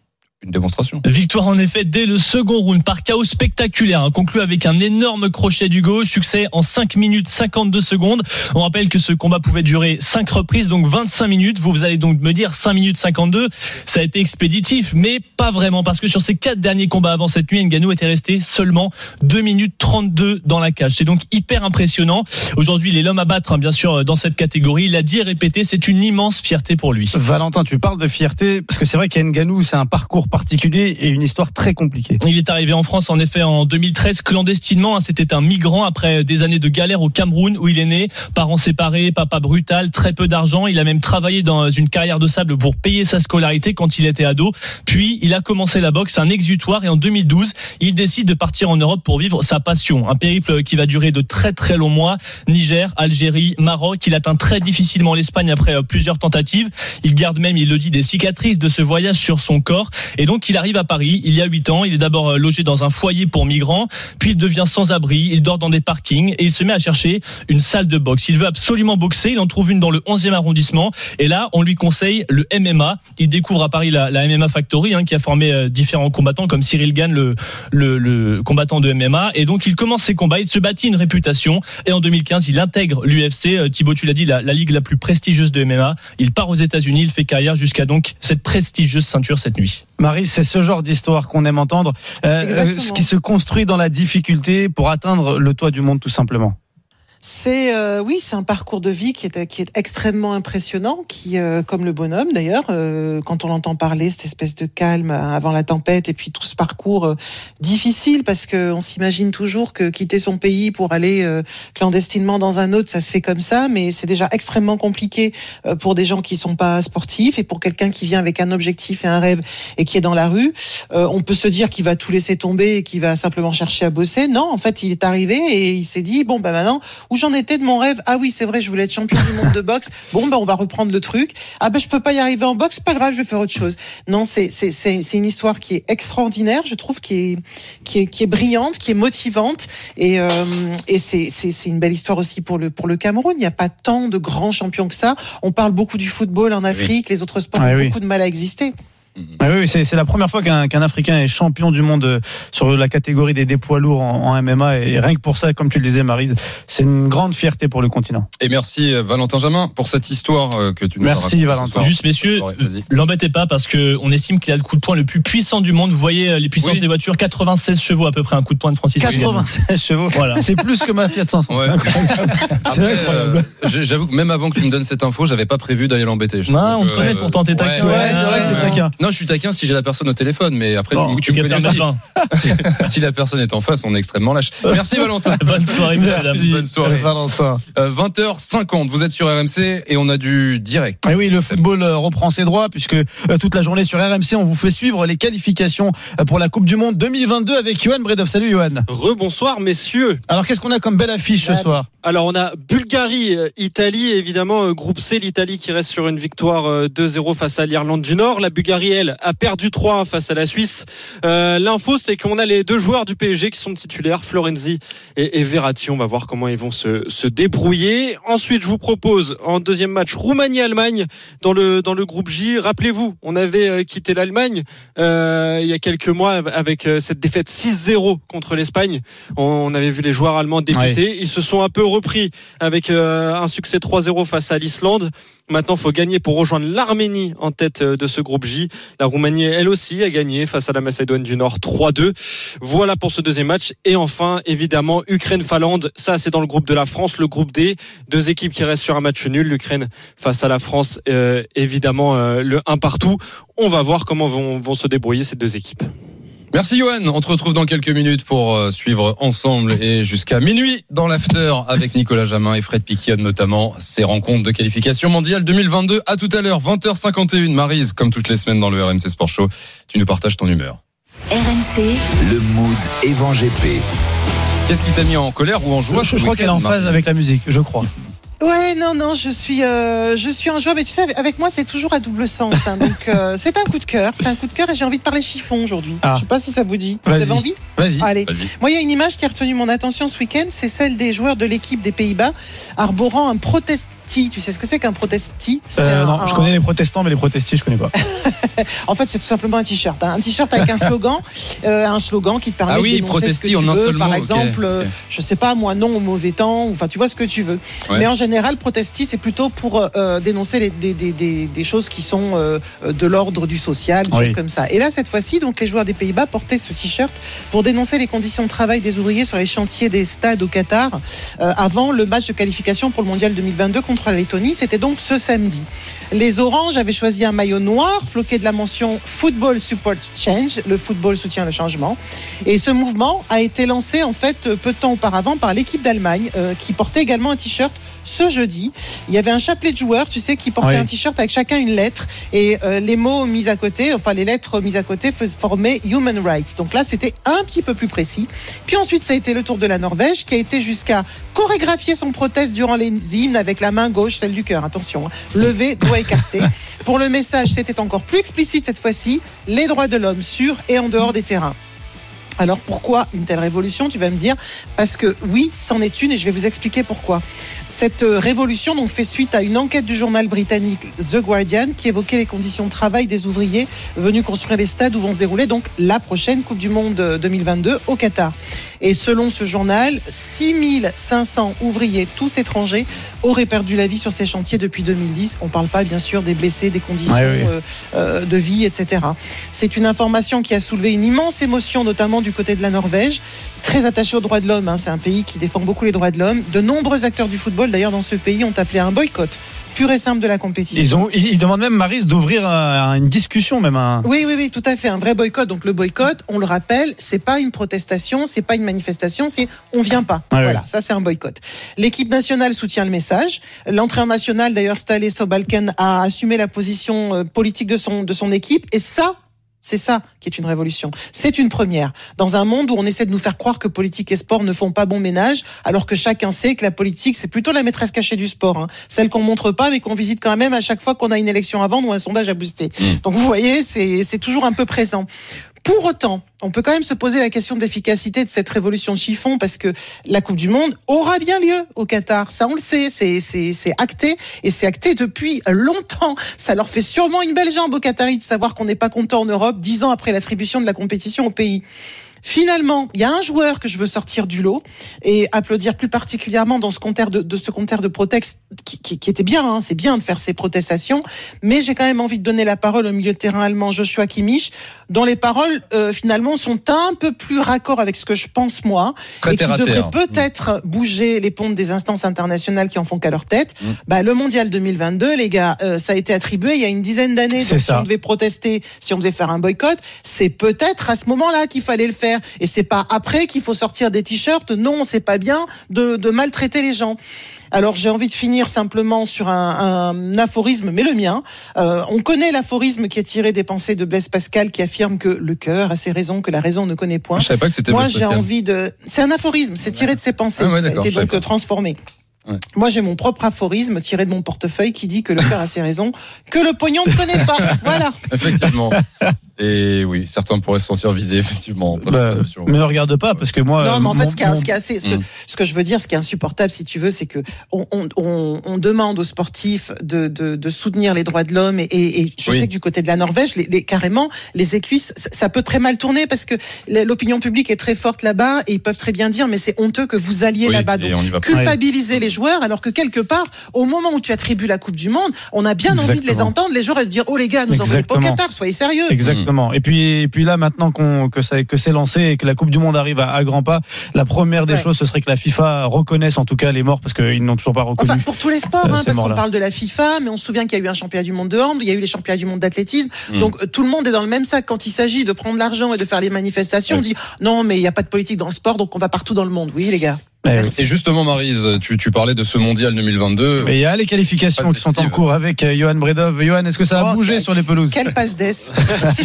une démonstration. Victoire en effet dès le second round par chaos spectaculaire, hein, conclu avec un énorme crochet du gauche, succès en 5 minutes 52 secondes. On rappelle que ce combat pouvait durer 5 reprises, donc 25 minutes. Vous, vous allez donc me dire 5 minutes 52, ça a été expéditif, mais pas vraiment, parce que sur ces 4 derniers combats avant cette nuit, Ngannou était resté seulement 2 minutes 32 dans la cage. C'est donc hyper impressionnant. Aujourd'hui, il est l'homme à battre, hein, bien sûr, dans cette catégorie. Il a dit et répété, c'est une immense fierté pour lui. Valentin, tu parles de fierté parce que c'est vrai qu'Nganou, c'est un parcours et une histoire très compliquée. Il est arrivé en France en effet en 2013 clandestinement. hein. C'était un migrant après des années de galère au Cameroun où il est né. Parents séparés, papa brutal, très peu d'argent. Il a même travaillé dans une carrière de sable pour payer sa scolarité quand il était ado. Puis il a commencé la boxe, un exutoire et en 2012 il décide de partir en Europe pour vivre sa passion. Un périple qui va durer de très très longs mois. Niger, Algérie, Maroc. Il atteint très difficilement l'Espagne après euh, plusieurs tentatives. Il garde même, il le dit, des cicatrices de ce voyage sur son corps. Et donc, il arrive à Paris il y a huit ans. Il est d'abord euh, logé dans un foyer pour migrants, puis il devient sans abri. Il dort dans des parkings et il se met à chercher une salle de boxe. Il veut absolument boxer. Il en trouve une dans le 11e arrondissement. Et là, on lui conseille le MMA. Il découvre à Paris la, la MMA Factory, hein, qui a formé euh, différents combattants comme Cyril Gann, le, le, le combattant de MMA. Et donc, il commence ses combats. Il se bâtit une réputation. Et en 2015, il intègre l'UFC. Euh, Thibaut, tu l'as dit, la, la ligue la plus prestigieuse de MMA. Il part aux États-Unis. Il fait carrière jusqu'à donc cette prestigieuse ceinture cette nuit. Marie, c'est ce genre d'histoire qu'on aime entendre, euh, Exactement. ce qui se construit dans la difficulté pour atteindre le toit du monde tout simplement. C'est euh, oui, c'est un parcours de vie qui est qui est extrêmement impressionnant, qui euh, comme le bonhomme d'ailleurs, euh, quand on l'entend parler, cette espèce de calme euh, avant la tempête et puis tout ce parcours euh, difficile parce que on s'imagine toujours que quitter son pays pour aller euh, clandestinement dans un autre, ça se fait comme ça, mais c'est déjà extrêmement compliqué pour des gens qui sont pas sportifs et pour quelqu'un qui vient avec un objectif et un rêve et qui est dans la rue. On peut se dire qu'il va tout laisser tomber et qu'il va simplement chercher à bosser. Non, en fait, il est arrivé et il s'est dit bon ben maintenant j'en étais de mon rêve Ah oui, c'est vrai, je voulais être champion du monde de boxe. Bon ben on va reprendre le truc. Ah ben je peux pas y arriver en boxe, pas grave, je vais faire autre chose. Non, c'est c'est c'est une histoire qui est extraordinaire, je trouve, qui est qui est qui est brillante, qui est motivante et euh, et c'est c'est c'est une belle histoire aussi pour le pour le Cameroun. Il n'y a pas tant de grands champions que ça. On parle beaucoup du football en Afrique, les autres sports Ah ont oui. beaucoup de mal à exister. Ah oui, c'est c'est la première fois qu'un qu'un Africain est champion du monde euh, sur la catégorie des, des poids lourds en, en MMA. Et rien que pour ça, comme tu le disais, Marise, c'est une grande fierté pour le continent. Et merci euh, Valentin Jamin pour cette histoire euh, que tu nous as Merci, racontée ce Valentin. Juste messieurs, l'embêtez pas parce que on estime qu'il a le coup de poing le plus puissant du monde. Vous voyez les puissances Oui. des voitures, 96 chevaux à peu près un coup de poing de Francis. Ngannou. 96 chevaux. Voilà. C'est plus que ma Fiat 500. Ouais. C'est incroyable. C'est Après, incroyable. euh, J'avoue que même avant que tu me donnes cette info, j'avais pas prévu d'aller l'embêter. Non, on te connaît euh, pourtant, t'es taquin. ouais, Ouais, Non, je suis taquin si j'ai la personne au téléphone, mais après, Bon, tu, tu me connais aussi. la si, si la personne est en face, on est extrêmement lâche. Merci Valentin. Bonne soirée, dames. Bonne soirée. Valentin. Euh, 20h50, vous êtes sur RMC et on a du direct. Et oui, le football euh, reprend ses droits puisque euh, toute la journée sur RMC, on vous fait suivre les qualifications euh, pour la Coupe du Monde 2022 avec Johan Bredov. Salut Johan. Rebonsoir messieurs. Alors qu'est-ce qu'on a comme belle affiche ce soir? Alors on a Bulgarie, euh, Italie, évidemment euh, groupe C, l'Italie qui reste sur une victoire euh, 2-0 face à l'Irlande du Nord. La Bulgarie, a perdu 3 face à la Suisse. Euh, L'info, c'est qu'on a les deux joueurs du PSG qui sont titulaires, Florenzi et, et Verratti. On va voir comment ils vont se, se débrouiller. Ensuite, je vous propose en deuxième match Roumanie-Allemagne dans le dans le groupe J. Rappelez-vous, on avait euh, quitté l'Allemagne euh, il y a quelques mois avec cette défaite 6-0 contre l'Espagne. On, on avait vu les joueurs allemands débiter. Ils se sont un peu repris avec euh, un succès 3-0 face à l'Islande. Maintenant, faut gagner pour rejoindre l'Arménie en tête euh, de ce groupe J. La Roumanie, elle aussi, a gagné face à la Macédoine du Nord 3-2. Voilà pour ce deuxième match. Et enfin, évidemment, Ukraine-Finlande. Ça, c'est dans le groupe de la France, le groupe D. Deux équipes qui restent sur un match nul. L'Ukraine face à la France, euh, évidemment, euh, le 1 partout. On va voir comment vont, vont se débrouiller ces deux équipes. Merci Johan, on te retrouve dans quelques minutes pour euh, suivre ensemble et jusqu'à minuit dans l'after avec Nicolas Jamin et Fred Piquion notamment ces rencontres de qualification mondiale 2022. À tout à l'heure, 20h51. Marise, comme toutes les semaines dans le RMC Sport Show, tu nous partages ton humeur. RMC, Le mood Evan GP. Qu'est-ce qui t'a mis en colère ou en joie Je, crois qu'elle est en phase avec la musique, je crois. Ouais, non, non, je suis, euh, je suis en joie, mais tu sais, avec moi, c'est toujours à double sens. hein. donc, euh, c'est un coup de cœur, c'est un coup de cœur, et j'ai envie de parler chiffon aujourd'hui. Ah. Je sais pas si ça vous dit. Vous avez envie? Vas-y. Allez. Vas-y. Moi, il y a une image qui a retenu mon attention ce week-end, c'est celle des joueurs de l'équipe des Pays-Bas arborant un protesti. Tu sais ce que c'est qu'un protesti? C'est Euh, un- non, je un- connais les protestants, mais les protestis, je connais pas. En fait, c'est tout simplement un t-shirt. hein. Un t-shirt avec un slogan, euh, un slogan qui te permet Ah oui, de dénoncer ce que protesti tu en un veux. seul Par mot, exemple, euh, ok. je sais pas, moi non au mauvais temps. Enfin, tu vois ce que tu veux. Ouais. Mais en général, protesti, c'est plutôt pour euh, dénoncer les- des, des, des, des choses qui sont euh, de l'ordre du social, des Oui. choses comme ça. Et là, cette fois-ci, donc les joueurs des Pays-Bas portaient ce t-shirt pour dénoncer les conditions de travail des ouvriers sur les chantiers des stades au Qatar euh, avant le match de qualification pour le mondial 2022 contre la Lettonie. C'était donc ce samedi. Les Oranges avaient choisi un maillot noir floqué de la mention Football Support Change. Le football soutient le changement. Et ce mouvement a été lancé en fait peu de temps auparavant par l'équipe d'Allemagne euh, qui portait également un t-shirt ce jeudi. Il y avait un chapelet de joueurs, tu sais, qui portaient Oui. un t-shirt avec chacun une lettre et euh, les mots mis à côté, enfin les lettres mises à côté formaient Human Rights. Donc là, c'était un petit peu plus précis. Puis ensuite, ça a été le tour de la Norvège qui a été jusqu'à chorégraphier son proteste durant les hymnes avec la main gauche, celle du cœur. Attention, hein. levé, doigt écarté. Pour le message, c'était encore plus explicite cette fois-ci. Les droits de l'homme sur et en dehors des terrains. Alors pourquoi une telle révolution Tu vas me dire? Parce que oui, c'en est une et je vais vous expliquer pourquoi. Cette euh, révolution donc fait suite à une enquête du journal britannique The Guardian qui évoquait les conditions de travail des ouvriers venus construire les stades où vont se dérouler donc la prochaine Coupe du Monde euh, 2022 au Qatar. Et selon ce journal, 6500 ouvriers, tous étrangers, auraient perdu la vie sur ces chantiers depuis 2010. On parle pas bien sûr des blessés, des conditions Ouais, oui. euh, euh, de vie, etc. C'est une information qui a soulevé une immense émotion, notamment du côté de la Norvège, très attachée aux droits de l'homme. hein. C'est un pays qui défend beaucoup les droits de l'homme. De nombreux acteurs du football, d'ailleurs, dans ce pays, ont appelé à un boycott pur et simple de la compétition. Ils, ont, ils, ils demandent même, Maris, d'ouvrir un- une discussion, même un. Oui, oui, oui, tout à fait. Un vrai boycott. Donc le boycott, on le rappelle, c'est pas une protestation, c'est pas une manifestation, c'est on vient pas. Ah oui. voilà, ça c'est un boycott. L'équipe nationale soutient le message. L'entraîneur national, d'ailleurs, Stale Sobalken, a assumé la position euh, politique de son de son équipe. Et ça. C'est ça qui est une révolution. C'est une première. Dans un monde où on essaie de nous faire croire que politique et sport ne font pas bon ménage, alors que chacun sait que la politique, c'est plutôt la maîtresse cachée du sport. hein. Celle qu'on montre pas, mais qu'on visite quand même à chaque fois qu'on a une élection à vendre ou un sondage à booster. Donc vous voyez, c'est c'est toujours un peu présent. Pour autant, on peut quand même se poser la question de l'efficacité de cette révolution de chiffon parce que la Coupe du Monde aura bien lieu au Qatar. Ça, on le sait, c'est acté et c'est acté depuis longtemps. Ça leur fait sûrement une belle jambe aux Qataris de savoir qu'on n'est pas content en Europe dix ans après l'attribution de la compétition au pays. Finalement, il y a un joueur que je veux sortir du lot et applaudir plus particulièrement dans ce compteur de, de ce compteur de protest qui, qui, qui était bien. Hein, c'est bien de faire ces protestations, mais j'ai quand même envie de donner la parole au milieu de terrain allemand Joshua Kimmich, dont les paroles euh, finalement sont un peu plus raccord avec ce que je pense moi Très et qui devrait terre. peut-être bouger les pontes des instances internationales qui en font qu'à leur tête. Mm. Bah, le mondial 2022, les gars, euh, ça a été attribué il y a une dizaine d'années. Donc si on devait protester, si on devait faire un boycott, c'est peut-être à ce moment-là qu'il fallait le faire. Et c'est pas après qu'il faut sortir des t-shirts. Non, c'est pas bien de, de maltraiter les gens. Alors j'ai envie de finir simplement sur un, un aphorisme, mais le mien. Euh, on connaît l'aphorisme qui est tiré des pensées de Blaise Pascal, qui affirme que le cœur a ses raisons que la raison ne connaît point. Je savais pas que c'était Moi j'ai envie de. C'est un aphorisme, c'est tiré de ses pensées. Ah ouais, ça a été donc transformé. Ouais. Moi, j'ai mon propre aphorisme tiré de mon portefeuille qui dit que le cœur a ses raisons, que le pognon ne connaît pas. Voilà. Effectivement. Et oui, certains pourraient se sentir visés, effectivement. Bah, mais ne regarde pas parce que moi. Non, mais en mon- fait, ce qui est, mon- ce qui est assez, ce, que, Mm. ce que je veux dire, ce qui est insupportable, si tu veux, c'est que on, on, on, on demande aux sportifs de, de, de soutenir les droits de l'homme et, et, et je Oui. sais que du côté de la Norvège, les, les, carrément, les écuisses, ça, peut très mal tourner parce que l'opinion publique est très forte là-bas et ils peuvent très bien dire, mais c'est honteux que vous alliez Oui, là-bas. et Donc, on y va pas. culpabiliser les joueurs, alors que quelque part, au moment où tu attribues la Coupe du Monde, on a bien envie de les entendre, les joueurs, et de dire, oh les gars, nous envoyez pas au. Qatar, soyez sérieux. Exactement. Et puis, et puis là, maintenant qu'on que ça que c'est lancé et que la Coupe du Monde arrive à, à grands pas, la première des Ouais. choses, ce serait que la FIFA reconnaisse en tout cas les morts parce qu'ils n'ont toujours pas reconnu. Enfin, pour tous les sports, euh, hein, parce qu'on parle de la FIFA, mais on se souvient qu'il y a eu un championnat du monde de hand, il y a eu les championnats du monde d'athlétisme. Mm. Donc, euh, tout le monde est dans le même sac. Quand il s'agit de prendre l'argent et de faire les manifestations, on dit non, mais il n'y a pas de politique dans le sport, donc on va partout dans le monde. Oui, les gars. Eh oui. Et justement, Marise, tu, tu parlais de ce mondial 2022. Et il y a les qualifications qui sont en cours avec euh, Johan Bredov. Johan, est-ce que ça a Oh, bougé quel- sur les pelouses? Quelle passe d'ess.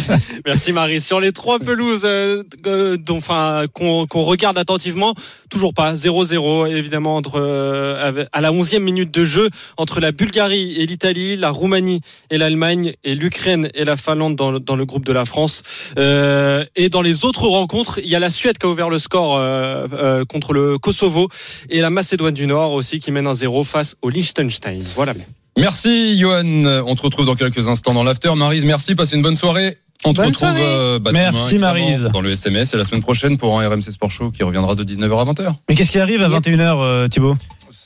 Merci Marie. Sur les trois pelouses euh, euh, dont, enfin, qu'on qu'on regarde attentivement, toujours pas 0-0 évidemment entre euh, à la 11e minute de jeu entre la Bulgarie et l'Italie, la Roumanie et l'Allemagne et l'Ukraine et la Finlande dans le, dans le groupe de la France. Euh, et dans les autres rencontres, il y a la Suède qui a ouvert le score euh, euh, contre le Kosovo et la Macédoine du Nord aussi qui mène un 0 face au Liechtenstein. Voilà. Merci, Johan. On te retrouve dans quelques instants dans l'after. Marise, merci. Passez une bonne soirée. On te Bonne retrouve euh, bah, Merci, demain, Maryse. dans le SMS et la semaine prochaine pour un RMC Sport Show qui reviendra de 19h à 20h. Mais qu'est-ce qui arrive à 21h, euh, Thibaut?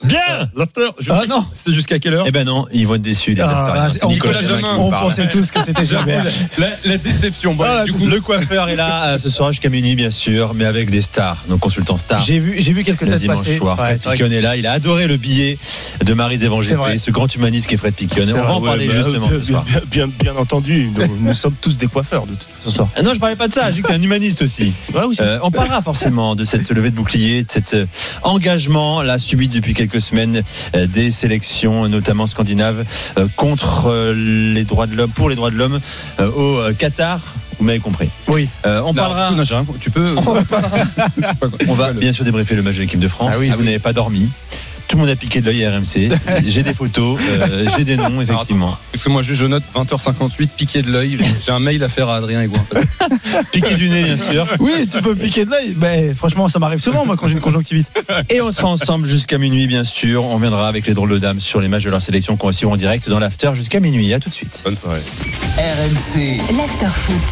Bien L'after Ah non C'est jusqu'à quelle heure? Eh ben non, ils vont être déçus les Ah, on Nicolas On parle. pensait tous que c'était jamais. la, la déception. Bon, Ah, du coup, le coiffeur est là euh, ce soir jusqu'à minuit bien sûr, mais avec des stars, nos consultants stars. J'ai vu, j'ai vu quelques Le dimanche passer. soir, Ouais, Fred Piquion est là. Il a adoré le billet de Marise vrai. ce grand humaniste qui est Fred Piquion. On va en parler bah, justement bien, ce soir. bien, bien, bien entendu, nous, nous sommes tous des de toute. Ah non, je parlais pas de ça. J'ai que t'es un humaniste aussi. Ouais. Euh, on parlera forcément de cette levée de bouclier, de cet euh, engagement là subi depuis quelques semaines euh, des sélections, notamment scandinaves, contre les droits de l'homme, pour les droits de l'homme au Qatar. Vous m'avez compris. Oui. Euh, on parlera. non, tu peux. On va bien sûr débriefer le match de l'équipe de France. Ah oui, vous oui. n'avez pas dormi. Tout le monde a piqué de l'œil à RMC. J'ai des photos, euh, j'ai des noms, effectivement. Parce que moi, juste, je note 20h58, piqué de l'œil. J'ai un mail à faire à Adrien Egoin. Piqué du nez, bien sûr. Oui, tu peux piquer de l'œil. Mais franchement, ça m'arrive souvent, moi, quand j'ai une conjonctivite. Et on sera ensemble jusqu'à minuit, bien sûr. On viendra avec les drôles de dames sur les matchs de leur sélection qu'on va suivre en direct dans l'after jusqu'à minuit. À tout de suite. Bonne soirée. RMC. L'after foot.